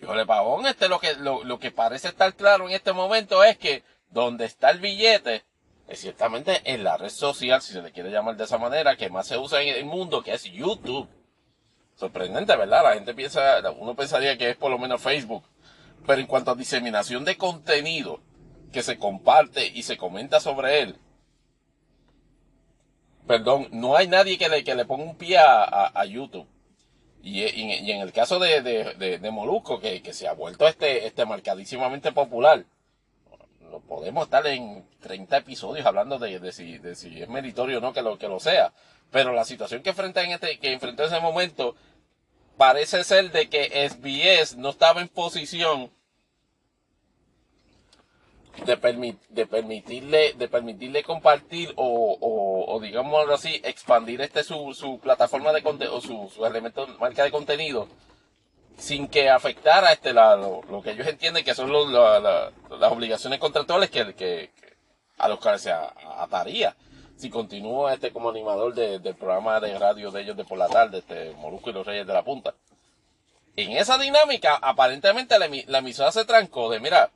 Híjole, pavón, este lo que, lo, lo que parece estar claro en este momento es que donde está el billete es ciertamente en la red social, si se le quiere llamar de esa manera, que más se usa en el mundo, que es YouTube. Sorprendente, ¿verdad? La gente piensa, uno pensaría que es por lo menos Facebook. Pero en cuanto a diseminación de contenido que se comparte y se comenta sobre él, perdón, no hay nadie que le, que le ponga un pie a, a- a YouTube. Y, en- el caso de, de, de- Molusco, que, que se ha vuelto este, este marcadísimamente popular, lo podemos estar en 30 episodios hablando de, de si, de si es meritorio o no que lo, que lo sea. Pero la situación que enfrenta en este, que enfrentó en ese momento, parece ser de que SBS no estaba en posición de, permi- de permitirle de permitirle compartir o, o, o digamos así expandir este su, su plataforma de contenido o su, su elemento marca de contenido sin que afectara este la, lo, que ellos entienden que son las obligaciones contractuales que, que, a los cuales se ataría si continúa este como animador de- del programa de radio de ellos de por la tarde, este Molusco y los Reyes de la Punta. En esa dinámica, aparentemente la, la emisora se trancó de, mira,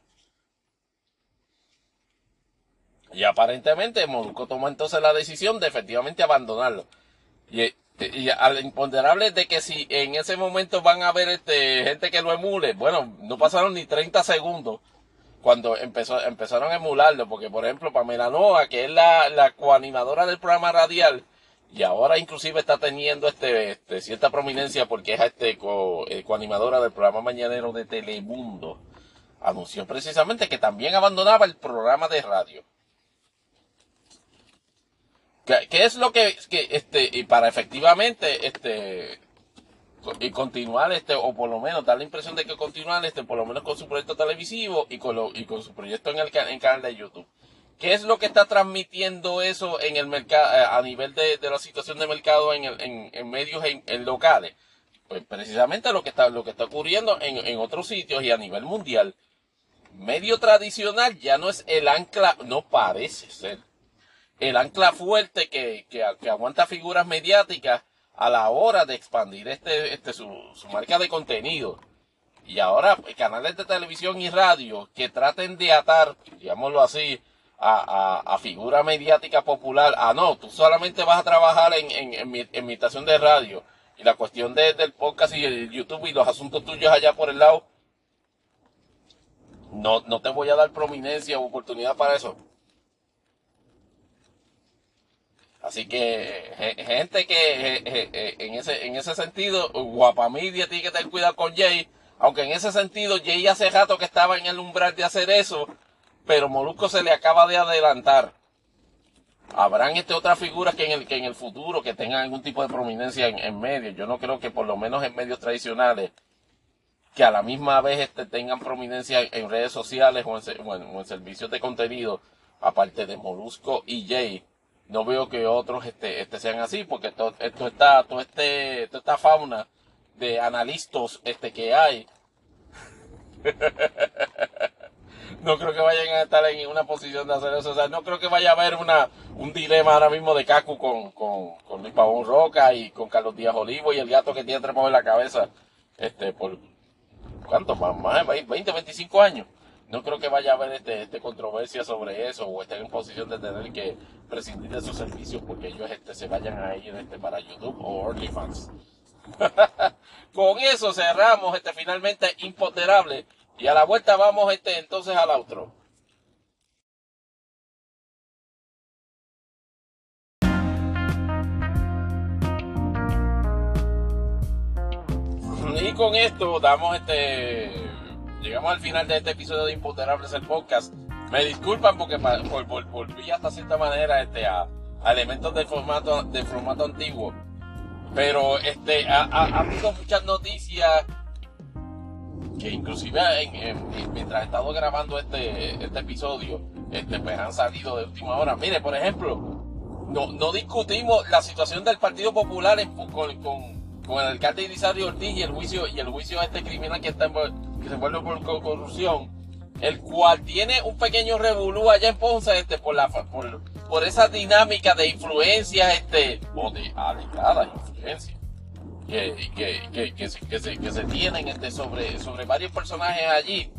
y aparentemente Molusco tomó entonces la decisión de efectivamente abandonarlo. Y, y al imponderable de que si en ese momento van a haber este, gente que lo emule, bueno, no pasaron ni 30 segundos cuando empezó, empezaron a emularlo, porque por ejemplo Pamela Noa, que es la, la coanimadora del programa radial, y ahora inclusive está teniendo este, este cierta prominencia porque es este eh, coanimadora del programa mañanero de Telemundo, anunció precisamente que también abandonaba el programa de radio. ¿Qué, es lo que, este, y para efectivamente, este, y continuar, este, o por lo menos dar la impresión de que continuar, este, por lo menos con su proyecto televisivo y con lo, y con su proyecto en el, en canal de YouTube? ¿Qué es lo que está transmitiendo eso en el mercado, a nivel de, de la situación de mercado en, el- en, medios locales? Pues precisamente lo que está, lo que está ocurriendo en, en otros sitios y a nivel mundial. Medio tradicional ya no es el ancla, no parece ser el ancla fuerte que, que, aguanta figuras mediáticas a la hora de expandir este, este su, marca de contenido. Y ahora pues, canales de televisión y radio que traten de atar, digámoslo así, a, a, figura mediática popular. Ah, no, tú solamente vas a trabajar en, en, mi- en imitación de radio. Y la cuestión de- del podcast y el YouTube y los asuntos tuyos allá por el lado, no, no te voy a dar prominencia o oportunidad para eso. Así que ge- gente que en ese en ese sentido, Guapamidia tiene que tener cuidado con Jay, aunque en ese sentido Jay hace rato que estaba en el umbral de hacer eso, pero Molusco se le acaba de adelantar. Habrán este otras figuras que en el que en el futuro que tengan algún tipo de prominencia en, en medios. Yo no creo que por lo menos en medios tradicionales que a la misma vez este, tengan prominencia en, redes sociales o en- o en servicios de contenido, aparte de Molusco y Jay, no veo que otros este, este sean así, porque esto, esto está, todo este, toda esta fauna de analistas este, que hay, no creo que vayan a estar en una posición de hacer eso. O sea, no creo que vaya a haber una, un dilema ahora mismo de Cacu con, con, Luis Pavón Roca y con Carlos Díaz Olivo y el gato que tiene trepado en la cabeza, este, por, ¿cuánto? Más, más de 20, 25 años. No creo que vaya a haber este, este controversia sobre eso o estén en posición de tener que prescindir de sus servicios porque ellos este, se vayan a ir este, para YouTube o OnlyFans. Con eso cerramos este finalmente imponderable y a la vuelta vamos este entonces al outro. Y con esto damos este llegamos al final de este episodio de Imponderables el podcast. Me disculpan porque por- por- volví hasta cierta manera este a, elementos del formato del formato antiguo. Pero este ha, ha- ha habido muchas noticias que inclusive en- en- mientras he estado grabando este, este episodio, este, pues han salido de última hora. Mire, por ejemplo, no, no discutimos la situación del Partido Popular en- con, con, con el alcalde Irisario Ortiz y el juicio, y el juicio a este criminal que, está envuel- que se envuelve por co- corrupción, el cual tiene un pequeño revolú allá en Ponce, este, por la, por, por esa dinámica de influencias, este, o de alegadas influencias que, que, que, que, se, que, se, que se tienen este, sobre, sobre varios personajes allí.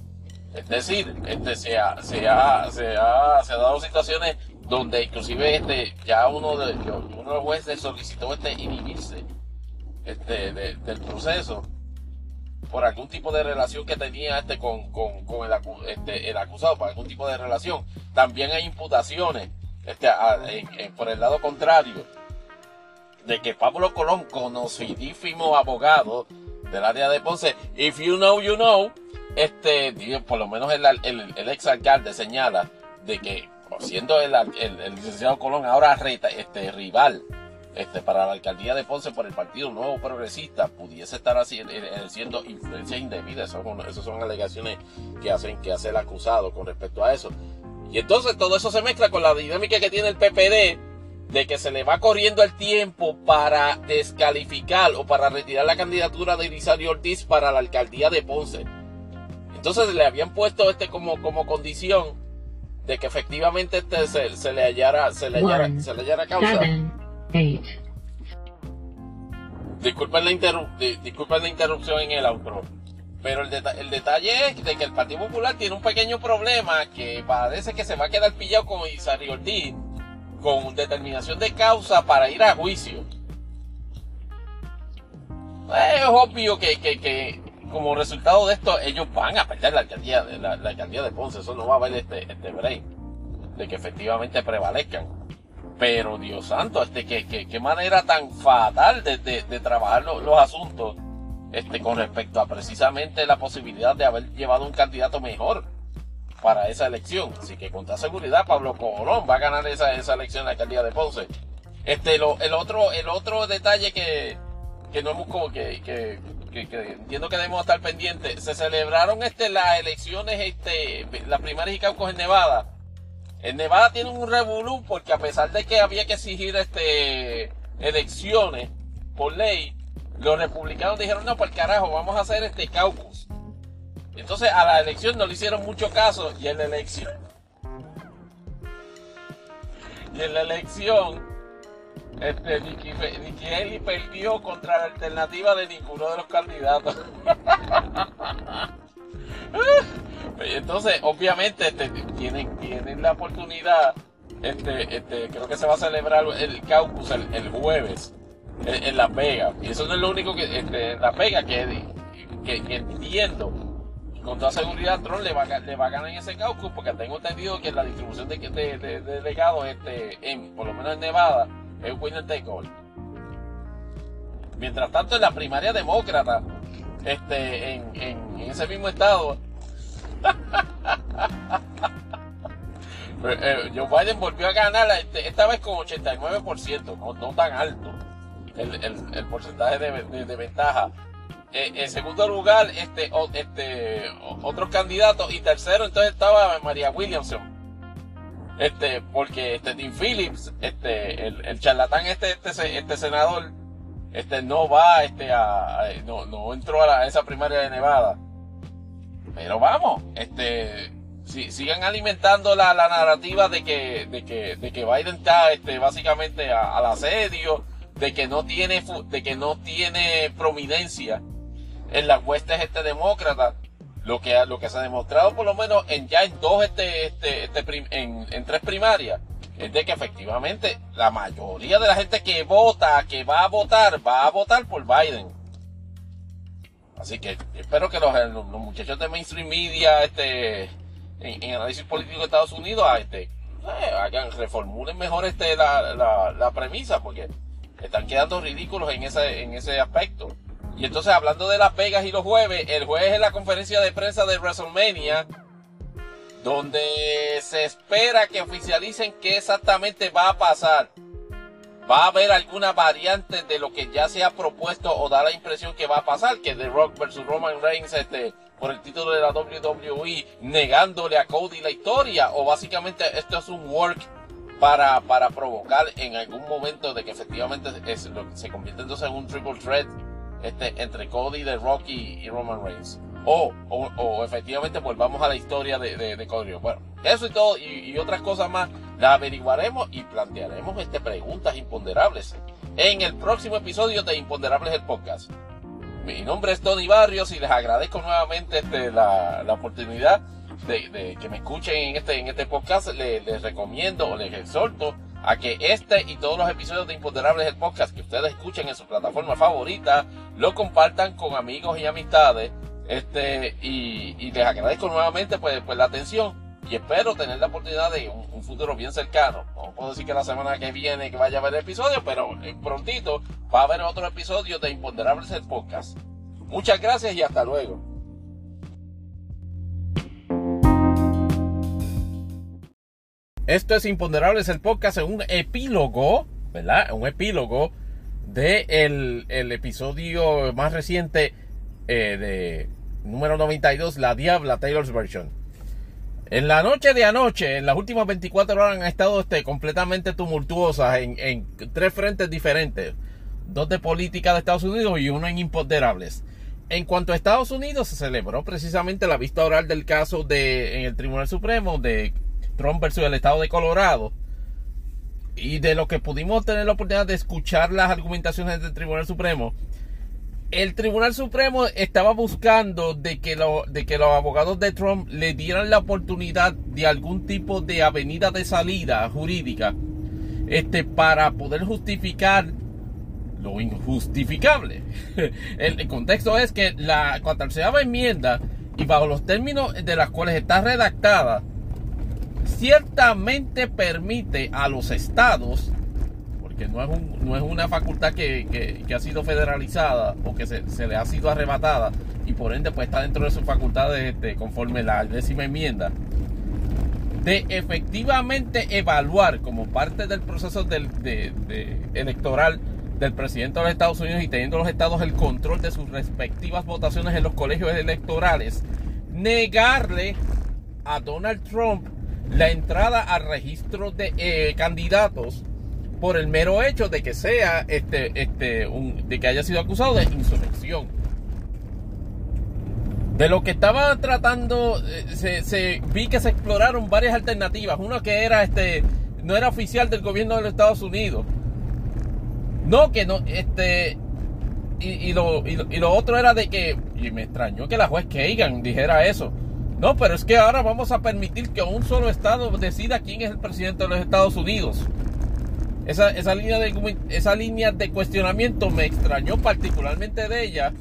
Es decir, este, se, ha, se, ha, se, ha, se ha dado situaciones donde inclusive este, ya uno de, uno de los jueces solicitó este, inhibirse este, de- del proceso por algún tipo de relación que tenía este con, con, este, el acusado, por algún tipo de relación. También hay imputaciones este, por el lado contrario de que Pablo Colón, conocidísimo abogado del área de Ponce, if you know, you know, este, por lo menos el, ex alcalde señala de que siendo el, el licenciado Colón ahora reta, este, rival este, para la alcaldía de Ponce por el Partido Nuevo Progresista pudiese estar haciendo, ejerciendo influencias indebidas. Esas son, son alegaciones que, hacen, que hace el acusado con respecto a eso. Y entonces todo eso se mezcla con la dinámica que tiene el PPD de que se le va corriendo el tiempo para descalificar o para retirar la candidatura de Elisario Ortiz para la alcaldía de Ponce. Entonces le habían puesto este como, como condición de que efectivamente este se, se le hallara, se le hallara, se le hallara causa. Disculpen la, interrupción en el outro. Pero el, detalle es que el Partido Popular tiene un pequeño problema que parece que se va a quedar pillado con Isari Ortiz con determinación de causa para ir a juicio. Es obvio que, como resultado de esto ellos van a perder la alcaldía de, la, Ponce. Eso no va a haber este, este break de que efectivamente prevalezcan. Pero Dios santo, este, qué, qué, qué manera tan fatal de, de- de trabajar lo- los asuntos este, con respecto a precisamente la posibilidad de haber llevado un candidato mejor para esa elección. Así que con toda seguridad Pablo Colón va a ganar esa, esa elección en la alcaldía de Ponce. Este, lo, el otro, el otro detalle que, que no hemos como que, que, que- que entiendo que debemos estar pendientes, se celebraron este las elecciones, este, las primarias y caucus en Nevada. En Nevada tiene un revolú porque a pesar de que había que exigir este elecciones por ley, los republicanos dijeron no, por carajo, vamos a hacer este caucus. Entonces a la elección no le hicieron mucho caso y en la elección y en la elección este Nikki, Nikki Haley perdió contra la alternativa de ninguno de los candidatos. Entonces, obviamente, tienen, la oportunidad, este, este, creo que se va a celebrar el caucus el, jueves en, en Las Vegas. Y eso no es lo único que, este, en Las Vegas, que, entiendo, con toda seguridad Trump le va, a, ganar en ese caucus, porque tengo entendido que la distribución de, de, de- de delegados, este, por lo menos en Nevada, es winner take all. Mientras tanto, en la primaria demócrata, este, en, en, en ese mismo estado, eh, Joe Biden volvió a ganar este, esta vez con 89%, no, no tan alto el, el- el porcentaje de, de- de ventaja. Eh, en segundo lugar, este, o- este, otros candidatos y tercero entonces estaba María Williamson. Este, porque este Tim Phillips, este, el, el charlatán este, este, este senador, este no va, este, a, no, no entró a, la- esa primaria de Nevada. Pero vamos, este, si, sigan alimentando la, la narrativa de que, de que, de que Biden está, este, básicamente al asedio, de que no tiene, de que no tiene prominencia en las huestes este demócratas. Lo que, lo que se ha demostrado por lo menos en ya en dos, este, este, este en tres primarias, es de que efectivamente la mayoría de la gente que vota, que va a votar, va a votar por Biden. Así que espero que los, los- los muchachos de mainstream media, este, en, en análisis político de Estados Unidos, ah, este, eh, hagan, reformulen mejor este, la, la, la premisa, porque están quedando ridículos en ese, en ese aspecto. Y entonces, hablando de Las Vegas y los jueves, el jueves es la conferencia de prensa de WrestleMania, donde se espera que oficialicen qué exactamente va a pasar. Va a haber alguna variante de lo que ya se ha propuesto o da la impresión que va a pasar, que The Rock versus Roman Reigns este, por el título de la WWE negándole a Cody la historia o básicamente esto es un work para, para provocar en algún momento de que efectivamente es se convierte entonces en un triple threat este, entre Cody, The Rock y Roman Reigns. O, o, o efectivamente volvamos a la historia de, de, de Cody. Bueno, eso y todo y, otras cosas más las averiguaremos y plantearemos este, preguntas imponderables en el próximo episodio de Imponderables el Podcast. Mi nombre es Tony Barrios y les agradezco nuevamente este, la, la oportunidad de, de que me escuchen en este, en este podcast. Le- les recomiendo les exhorto a que este y todos los episodios de Imponderables el Podcast que ustedes escuchen en su plataforma favorita lo compartan con amigos y amistades. Este, y, les agradezco nuevamente pues, pues la atención y espero tener la oportunidad de un, futuro bien cercano. No puedo decir que la semana que viene que vaya a haber episodio, pero eh, prontito va a haber otro episodio de Imponderables el Podcast. Muchas gracias y hasta luego. Esto es Imponderables el Podcast, un epílogo, ¿verdad? Un epílogo de el, el episodio más reciente eh, de número 92, La Diabla Taylor's Version. En la noche de anoche, en las últimas 24 horas han estado este, completamente tumultuosas en, en tres frentes diferentes. Dos de política de Estados Unidos y uno en imponderables. En cuanto a Estados Unidos, se celebró precisamente la vista oral del caso de, en el Tribunal Supremo de Trump versus el estado de Colorado, y de lo que pudimos tener la oportunidad de escuchar las argumentaciones del Tribunal Supremo, el Tribunal Supremo estaba buscando de que, de que los abogados de Trump le dieran la oportunidad de algún tipo de avenida de salida jurídica este, para poder justificar lo injustificable. El, el contexto es que la 14 enmienda y bajo los términos de las cuales está redactada, ciertamente permite a los estados, porque no es, un- no es una facultad que, que- ha sido federalizada o que se, se le ha sido arrebatada y por ende pues está dentro de sus facultades este, conforme la décima enmienda, de efectivamente evaluar como parte del proceso del- de- de- electoral del presidente de los Estados Unidos y teniendo los estados el control de sus respectivas votaciones en los colegios electorales, negarle a Donald Trump la entrada al registro de eh, candidatos por el mero hecho de que sea este este un- de que haya sido acusado de insurrección. De lo que estaba tratando, eh, se, se- vi que se exploraron varias alternativas. Uno que era este, no era oficial del gobierno de los Estados Unidos. No, que no, este, y, y lo, y, lo, y lo otro era de que, y me extrañó que la juez Kagan dijera eso. No, pero es que ahora vamos a permitir que un solo estado decida quién es el presidente de los Estados Unidos. Esa, esa, línea de, esa línea de cuestionamiento me extrañó particularmente de ella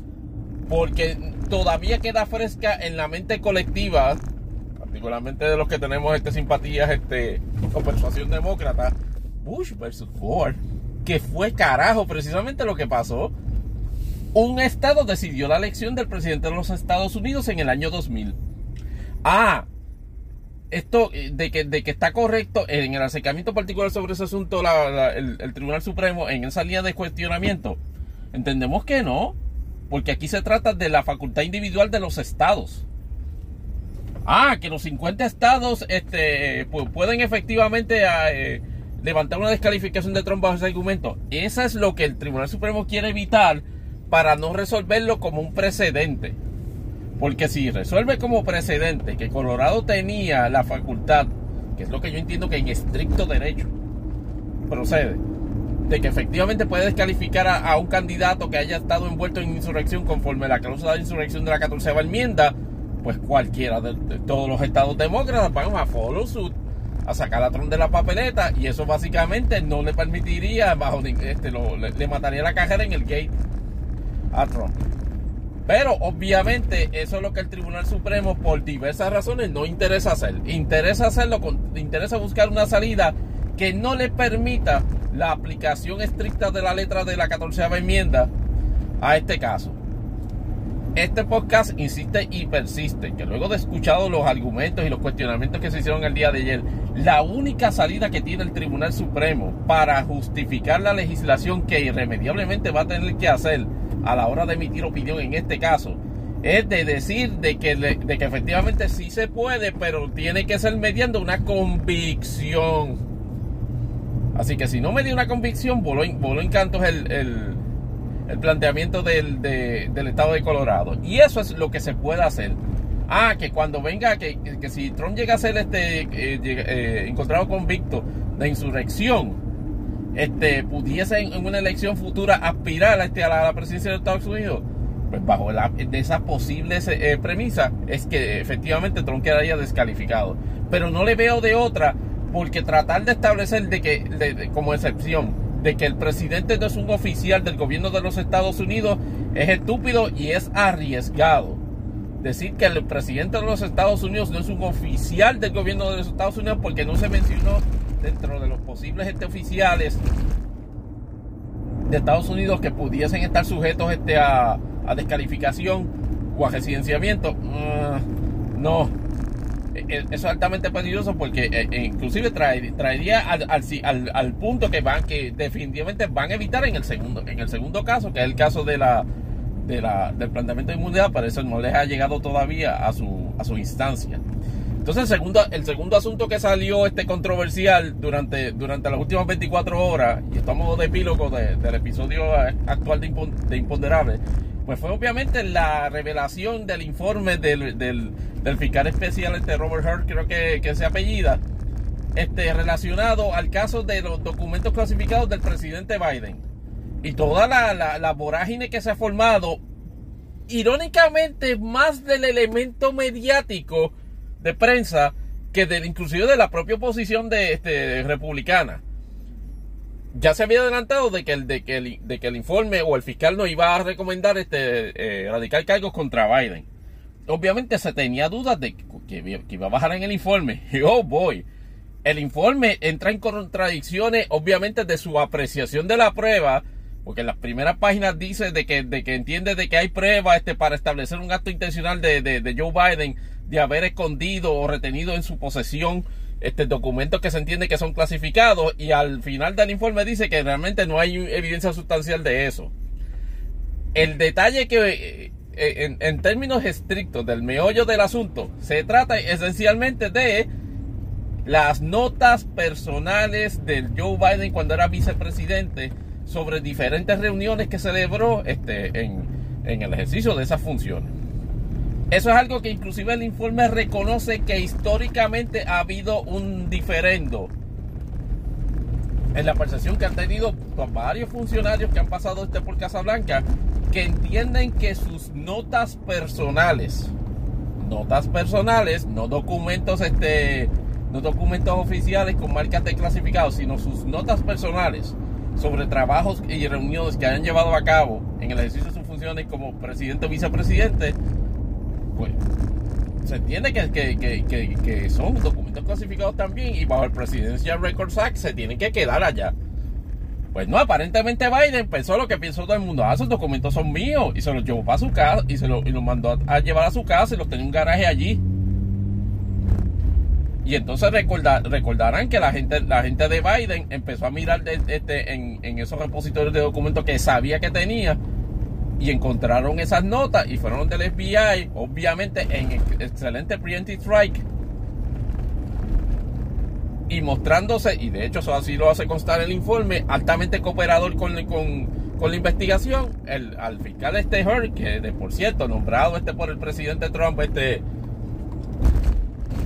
porque todavía queda fresca en la mente colectiva, particularmente de los que tenemos este simpatías este, o persuasión demócrata, Bush versus Ford, que fue carajo precisamente lo que pasó. Un estado decidió la elección del presidente de los Estados Unidos en el año 2000. Ah, esto eh, de que, de que está correcto en el acercamiento particular sobre ese asunto la- el, Tribunal Supremo en esa línea de cuestionamiento, entendemos que no, porque aquí se trata de la facultad individual de los estados. Ah, que los 50 estados este, pu- pueden efectivamente ah, eh, levantar una descalificación de Trump bajo ese argumento. Eso es lo que el Tribunal Supremo quiere evitar para no resolverlo como un precedente. Porque si resuelve como precedente que Colorado tenía la facultad, que es lo que yo entiendo que en estricto derecho procede, de que efectivamente puede descalificar a, a un candidato que haya estado envuelto en insurrección conforme la cláusula de insurrección de la 14 enmienda, pues cualquiera de, todos los estados demócratas van a follow suit, a sacar a Trump de la papeleta y eso básicamente no le permitiría, bajo este, le, le mataría la cajera en el gate a Trump. Pero obviamente eso es lo que el Tribunal Supremo por diversas razones no interesa hacer. Interesa hacerlo, con, interesa buscar una salida que no le permita la aplicación estricta de la letra de la 14 enmienda a este caso. Este podcast insiste y persiste que luego de escuchado los argumentos y los cuestionamientos que se hicieron el día de ayer, la única salida que tiene el Tribunal Supremo para justificar la legislación que irremediablemente va a tener que hacer a la hora de emitir opinión en este caso es de decir de que, de que efectivamente sí se puede, pero tiene que ser mediando una convicción. Así que si no me dio una convicción, voló voló en cantos el, el- planteamiento del, de- del estado de Colorado. Y eso es lo que se puede hacer. Ah, que cuando venga, que, que si Trump llega a ser este, eh, eh, encontrado convicto de insurrección, este, pudiese en, una elección futura aspirar a, este, a, la, presidencia de Estados Unidos, pues bajo la- de esa posible eh, premisa es que efectivamente Trump quedaría descalificado. Pero no le veo de otra, porque tratar de establecer de que, de- como excepción, de que el presidente no es un oficial del gobierno de los Estados Unidos es estúpido y es arriesgado. Decir que el presidente de los Estados Unidos no es un oficial del gobierno de los Estados Unidos porque no se mencionó dentro de los posibles este, oficiales de Estados Unidos que pudiesen estar sujetos este, a, a descalificación o a residenciamiento. Ah, no, Eh, eh, eso es altamente peligroso porque eh, inclusive traer- traería al- al punto que van que definitivamente van a evitar en el segundo en el segundo caso que es el caso de la, de la del planteamiento de inmunidad pero eso no les ha llegado todavía a su a su instancia entonces el segundo el segundo asunto que salió este controversial durante durante las últimas 24 horas y estamos de epílogo de- del episodio actual de, Impon- de Imponderable pues fue obviamente la revelación del informe del, del, del fiscal especial este Robert Hurt creo que, que se apellida este, relacionado al caso de los documentos clasificados del presidente Biden. Y toda la, la- la vorágine que se ha formado, irónicamente, más del elemento mediático de prensa que del, inclusive de la propia oposición de, este, republicana. Ya se había adelantado de que, el, de, que el, de que el informe o el fiscal no iba a recomendar este, eh, radical cargos contra Biden. Obviamente se tenía dudas de que, iba a bajar en el informe. Oh boy, el informe entra en contradicciones, obviamente, de su apreciación de la prueba, porque en las primeras páginas dice de que, de que entiende de que hay pruebas este, para establecer un acto intencional de, de, de Joe Biden de haber escondido o retenido en su posesión este documentos que se entiende que son clasificados y al final del informe dice que realmente no hay evidencia sustancial de eso. El detalle que eh, eh, en, términos estrictos del meollo del asunto se trata esencialmente de las notas personales del Joe Biden cuando era vicepresidente sobre diferentes reuniones que celebró este, en, en el ejercicio de esas funciones. Eso es algo que inclusive el informe reconoce que históricamente ha habido un diferendo en la percepción que han tenido varios funcionarios que han pasado este por Casablanca que entienden que sus notas personales, notas personales, no documentos este no documentos oficiales con marcas de clasificados, sino sus notas personales sobre trabajos y reuniones que hayan llevado a cabo en el ejercicio de sus funciones como presidente o vicepresidente, pues se entiende que, que, que, que, son documentos clasificados también y bajo el Presidential Records Act se tienen que quedar allá. Pues no, aparentemente Biden pensó lo que pensó todo el mundo. Ah, esos documentos son míos. Y se los llevó para su casa y se los, y mandó a, llevar a su casa y los tenía en un garaje allí. Y entonces recordar, recordarán que la gente, la gente de Biden empezó a mirar este, en, en esos repositorios de documentos que sabía que tenía y encontraron esas notas y fueron del FBI, obviamente en ex- excelente preemptive strike. Y mostrándose, y de hecho eso así lo hace constar el informe, altamente cooperador con, con, con la investigación, el, al fiscal este Heard, que de por cierto, nombrado este por el presidente Trump, este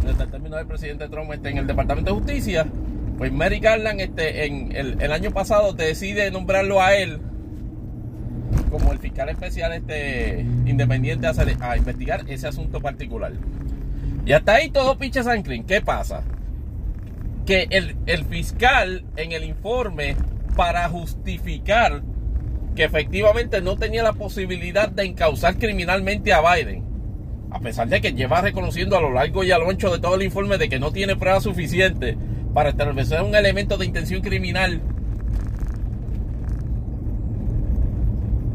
desde el término del presidente Trump este, en el Departamento de Justicia, pues Mary Garland este, en el, el año pasado decide nombrarlo a él como el fiscal especial este, independiente a, investigar ese asunto particular. Y hasta ahí todo pinche San. ¿Qué pasa? Que el, el fiscal en el informe para justificar que efectivamente no tenía la posibilidad de encauzar criminalmente a Biden, a pesar de que lleva reconociendo a lo largo y a lo ancho de todo el informe de que no tiene pruebas suficientes para establecer un elemento de intención criminal,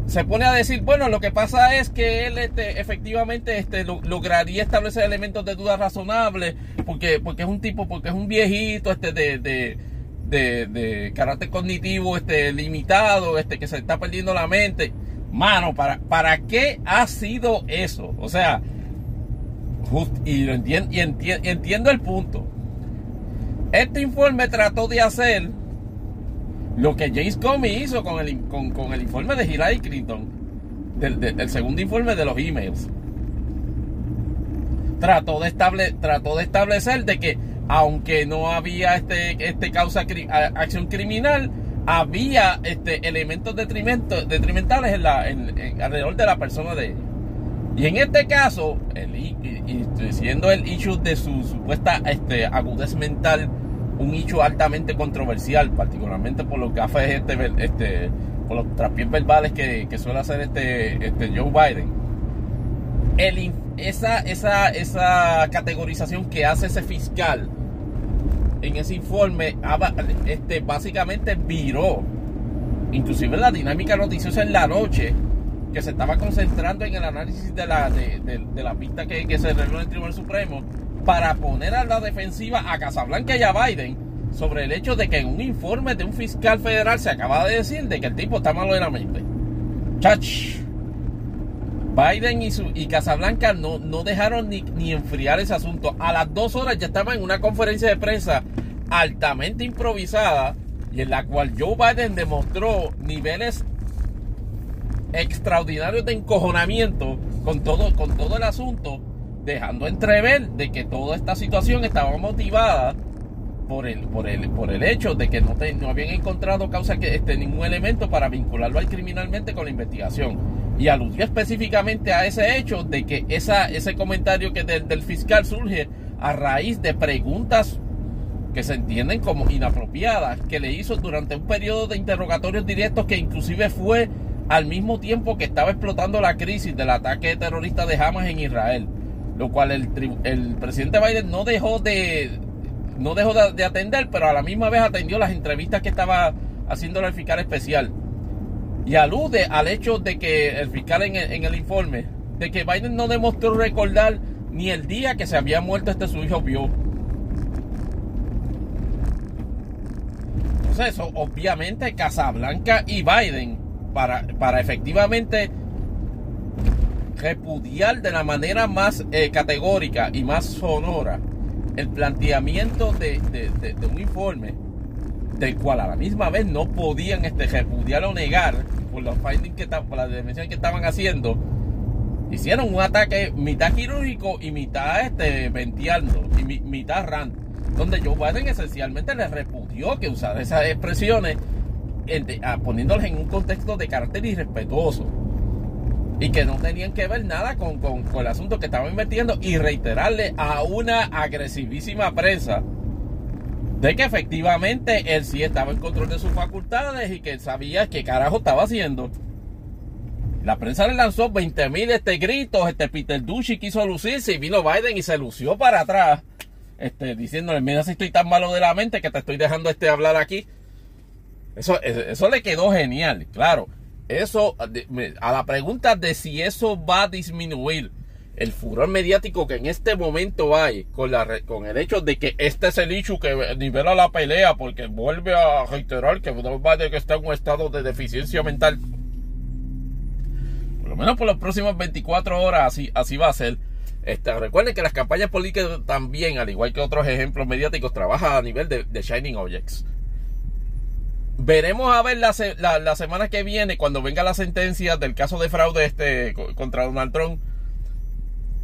se pone a decir, bueno, lo que pasa es que él este, efectivamente este, lo- lograría establecer elementos de duda razonables, porque, porque es un tipo, porque es un viejito este, de, de, de, carácter cognitivo este, limitado, este, que se está perdiendo la mente. Mano, ¿para, ¿para qué ha sido eso? O sea, y, lo entien- y entien- entiendo el punto. Este informe trató de hacer lo que James Comey hizo con el, con, con el informe de Hillary Clinton, del, del- segundo informe de los emails. Trató de, estable, trató de establecer de que aunque no había este, este causa acción criminal, había este, elementos detrimentales en la, en- alrededor de la persona de ella. Y en este caso, el, y siendo el issue de su supuesta este, agudez mental un issue altamente controversial, particularmente por los gafes, este, este, por los trapiés verbales que, que suele hacer este, este Joe Biden. El esa, esa, esa categorización que hace ese fiscal en ese informe este, básicamente viró inclusive la dinámica noticiosa en la noche que se estaba concentrando en el análisis de la, de, de- de la pista que, que se reveló en el Tribunal Supremo para poner a la defensiva a Casablanca y a Biden sobre el hecho de que en un informe de un fiscal federal se acaba de decir de que el tipo está malo de la mente. Chach. Biden y, su, y Casablanca no, no dejaron ni, ni enfriar ese asunto. A las dos horas ya estaban en una conferencia de prensa altamente improvisada y en la cual Joe Biden demostró niveles extraordinarios de encojonamiento con todo, con todo el asunto, dejando entrever de que toda esta situación estaba motivada por el, por el, por el hecho de que no, te- no habían encontrado causa que este, ningún elemento para vincularlo al criminalmente con la investigación. Y aludió específicamente a ese hecho de que esa, ese comentario que del, fiscal surge a raíz de preguntas que se entienden como inapropiadas que le hizo durante un periodo de interrogatorios directos que inclusive fue al mismo tiempo que estaba explotando la crisis del ataque terrorista de Hamas en Israel, lo cual el, el presidente Biden no dejó de no dejó de, de atender, pero a la misma vez atendió las entrevistas que estaba haciendo el fiscal especial y alude al hecho de que el fiscal en el, en el informe de que Biden no demostró recordar ni el día que se había muerto este su hijo vio. Entonces, eso, obviamente, Casablanca y Biden, para, para efectivamente repudiar de la manera más eh, categórica y más sonora el planteamiento de, de- un informe del cual a la misma vez no podían este, repudiar o negar por los findings que por las dimensiones que estaban haciendo, hicieron un ataque mitad quirúrgico y mitad este, venteando y mi- mitad rant, donde Joe Biden esencialmente les repudió que usara esas expresiones poniéndolas en un contexto de carácter irrespetuoso y que no tenían que ver nada con, con- el asunto que estaban metiendo y reiterarle a una agresivísima prensa de que efectivamente él sí estaba en control de sus facultades y que sabía qué carajo estaba haciendo. La prensa le lanzó 20 mil este, gritos, este Peter Duchy quiso lucirse y vino Biden y se lució para atrás, este, diciéndole, mira si estoy tan malo de la mente que te estoy dejando este hablar aquí. Eso, eso le quedó genial, claro. Eso, a la pregunta de si eso va a disminuir el furor mediático que en este momento hay con, la, con el hecho de que este es el issue que nivela la pelea porque vuelve a reiterar que Joe Biden está en un estado de deficiencia mental. Por lo menos por las próximas 24 horas así, así va a ser. Este, recuerden que las campañas políticas también, al igual que otros ejemplos mediáticos, trabajan a nivel de Shining Objects. Veremos a ver la, la, la semana que viene, cuando venga la sentencia del caso de fraude este, co- contra Donald Trump,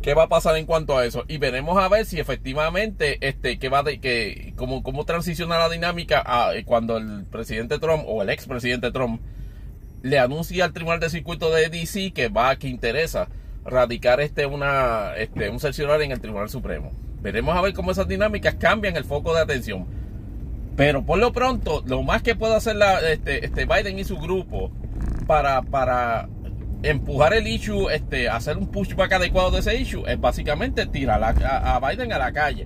qué va a pasar en cuanto a eso. Y veremos a ver si efectivamente, este, qué va de, que, cómo, cómo transiciona la dinámica a, eh, cuando el presidente Trump o el expresidente Trump le anuncia al Tribunal de Circuito de DC que va, que interesa radicar este, una, este, un seccional en el Tribunal Supremo. Veremos a ver cómo esas dinámicas cambian el foco de atención. Pero por lo pronto, lo más que puede hacer la, este, este Biden y su grupo para, para empujar el issue, este, hacer un pushback adecuado de ese issue, es básicamente tirar a, a- Biden a la calle.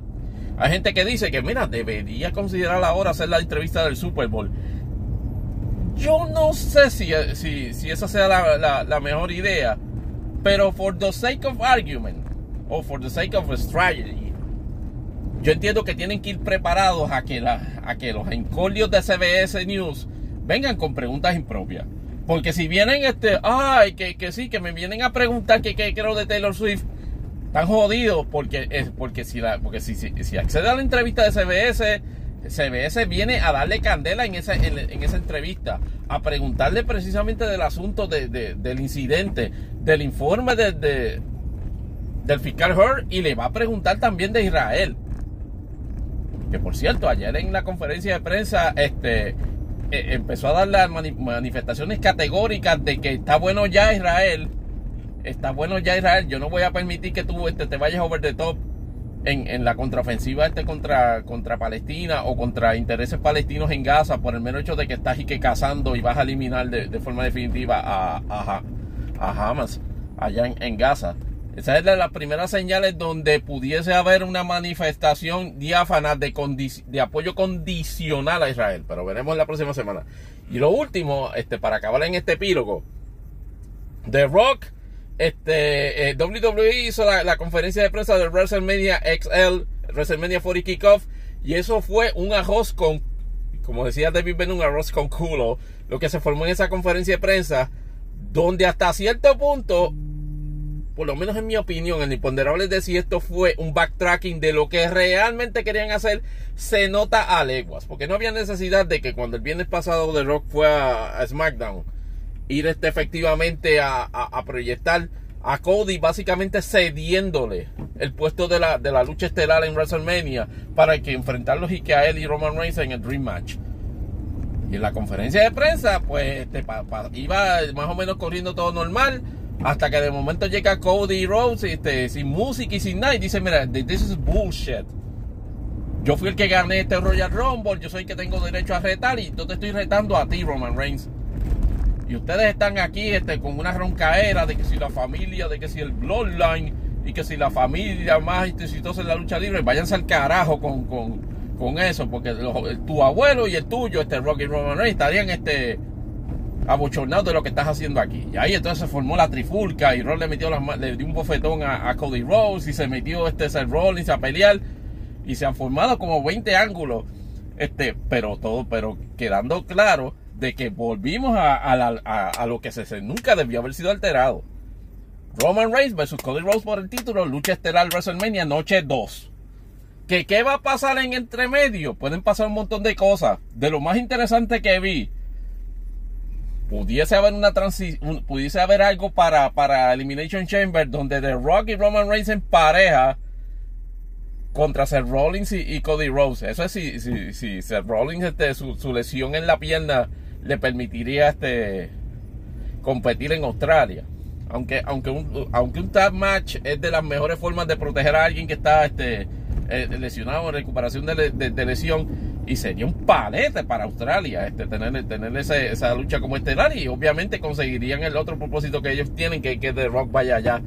Hay gente que dice que, mira, debería considerar ahora hacer la entrevista del Super Bowl. Yo no sé si, si, si esa sea la, la- la mejor idea, pero for the sake of argument, o for the sake of strategy, yo entiendo que tienen que ir preparados a que, a que los encollios de CBS News vengan con preguntas impropias. Porque si vienen, este, ay, que, que sí, que me vienen a preguntar que qué creo de Taylor Swift, están jodidos porque, es, porque, si, la, porque si, si, si accede a la entrevista de CBS, CBS viene a darle candela en esa, en, esa entrevista, a preguntarle precisamente del asunto de, de- del incidente, del informe de, de- del fiscal Heard y le va a preguntar también de Israel. Que por cierto, ayer en la conferencia de prensa, este eh, empezó a dar las mani- manifestaciones categóricas de que está bueno ya Israel. Está bueno ya Israel. Yo no voy a permitir que tú este, te vayas over the top en, en la contraofensiva este contra, contra Palestina o contra intereses palestinos en Gaza por el mero hecho de que estás y que cazando y vas a eliminar de, de forma definitiva a, a, a Hamas allá en, en Gaza. Esa es de las primeras señales donde pudiese haber una manifestación diáfana de, de apoyo condicional a Israel. Pero veremos la próxima semana. Y lo último, este, para acabar en este epílogo, The Rock, este, eh, WWE hizo la, la conferencia de prensa de WrestleMania XL, WrestleMania 40 Kickoff, y eso fue un arroz con, como decía David Ben, un arroz con culo, lo que se formó en esa conferencia de prensa, donde hasta cierto punto, por lo menos en mi opinión, el imponderable de si esto fue un backtracking de lo que realmente querían hacer, se nota a leguas, porque no había necesidad de que cuando el viernes pasado The Rock fue a, SmackDown, ir este efectivamente a, proyectar a Cody básicamente cediéndole el puesto de la, de la lucha estelar en WrestleMania para que enfrentarlos y que a él y Roman Reigns en el Dream Match. Y en la conferencia de prensa, pues este, iba más o menos corriendo todo normal. Hasta que de momento llega Cody Rhodes este, sin música y sin nada. Y dice: Mira, this is bullshit. Yo fui el que gané este Royal Rumble. Yo soy el que tengo derecho a retar. Y yo te estoy retando a ti, Roman Reigns. Y ustedes están aquí este, con una roncaera de que si la familia, de que si el Bloodline y que si la familia más exitosa en la lucha libre, váyanse al carajo con, con, con eso, porque tu abuelo y el tuyo, este Rocky Roman Reigns, estarían este, abochornados de lo que estás haciendo aquí. Y ahí entonces se formó la trifulca y Roll le metió dio un bofetón a, Cody Rhodes y se metió este Seth Rollins a pelear y se han formado como 20 ángulos este pero todo pero quedando claro de que volvimos a, lo que nunca debió haber sido alterado Roman Reigns versus Cody Rhodes por el título lucha estelar WrestleMania noche 2 ¿Que qué va a pasar en entremedio? Pueden pasar un montón de cosas. De lo más interesante que vi, pudiese haber una transi un- pudiese haber algo para, para Elimination Chamber donde The Rock y Roman Reigns en pareja contra Seth Rollins y, Cody Rhodes. Eso es si, si, si Seth Rollins este, su, su lesión en la pierna le permitiría este competir en Australia. Aunque, aunque, un, aunque un tag match es de las mejores formas de proteger a alguien que está este, eh, lesionado en recuperación de- de lesión. Y sería un palete para Australia este, tener, tener ese- esa lucha como estelar. Y obviamente conseguirían el otro propósito que ellos tienen, que, que The Rock vaya allá.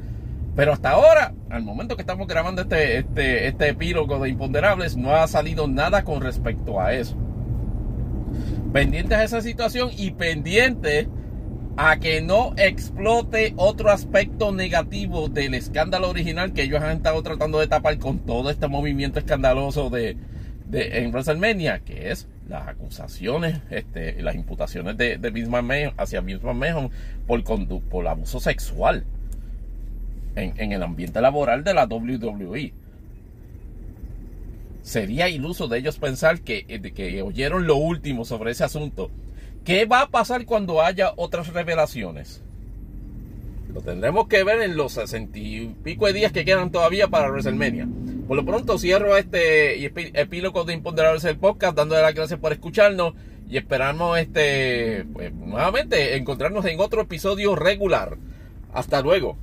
Pero hasta ahora, al momento que estamos grabando este, este, este epílogo de Imponderables, no ha salido nada con respecto a eso pendientes a esa situación y pendientes a que no explote otro aspecto negativo del escándalo original que ellos han estado tratando de tapar con todo este movimiento escandaloso de, de en WrestleMania, que es las acusaciones, este, las imputaciones de, de Vince McMahon hacia Vince McMahon por, por abuso sexual en, en el ambiente laboral de la WWE sería iluso de ellos pensar que, eh, que oyeron lo último sobre ese asunto. ¿Qué va a pasar cuando haya otras revelaciones? Lo tendremos que ver en los sesenta y pico de días que quedan todavía para WrestleMania. Por lo pronto cierro este epílogo de Imponderables el podcast, dándole las gracias por escucharnos y esperamos este pues, nuevamente encontrarnos en otro episodio regular. Hasta luego.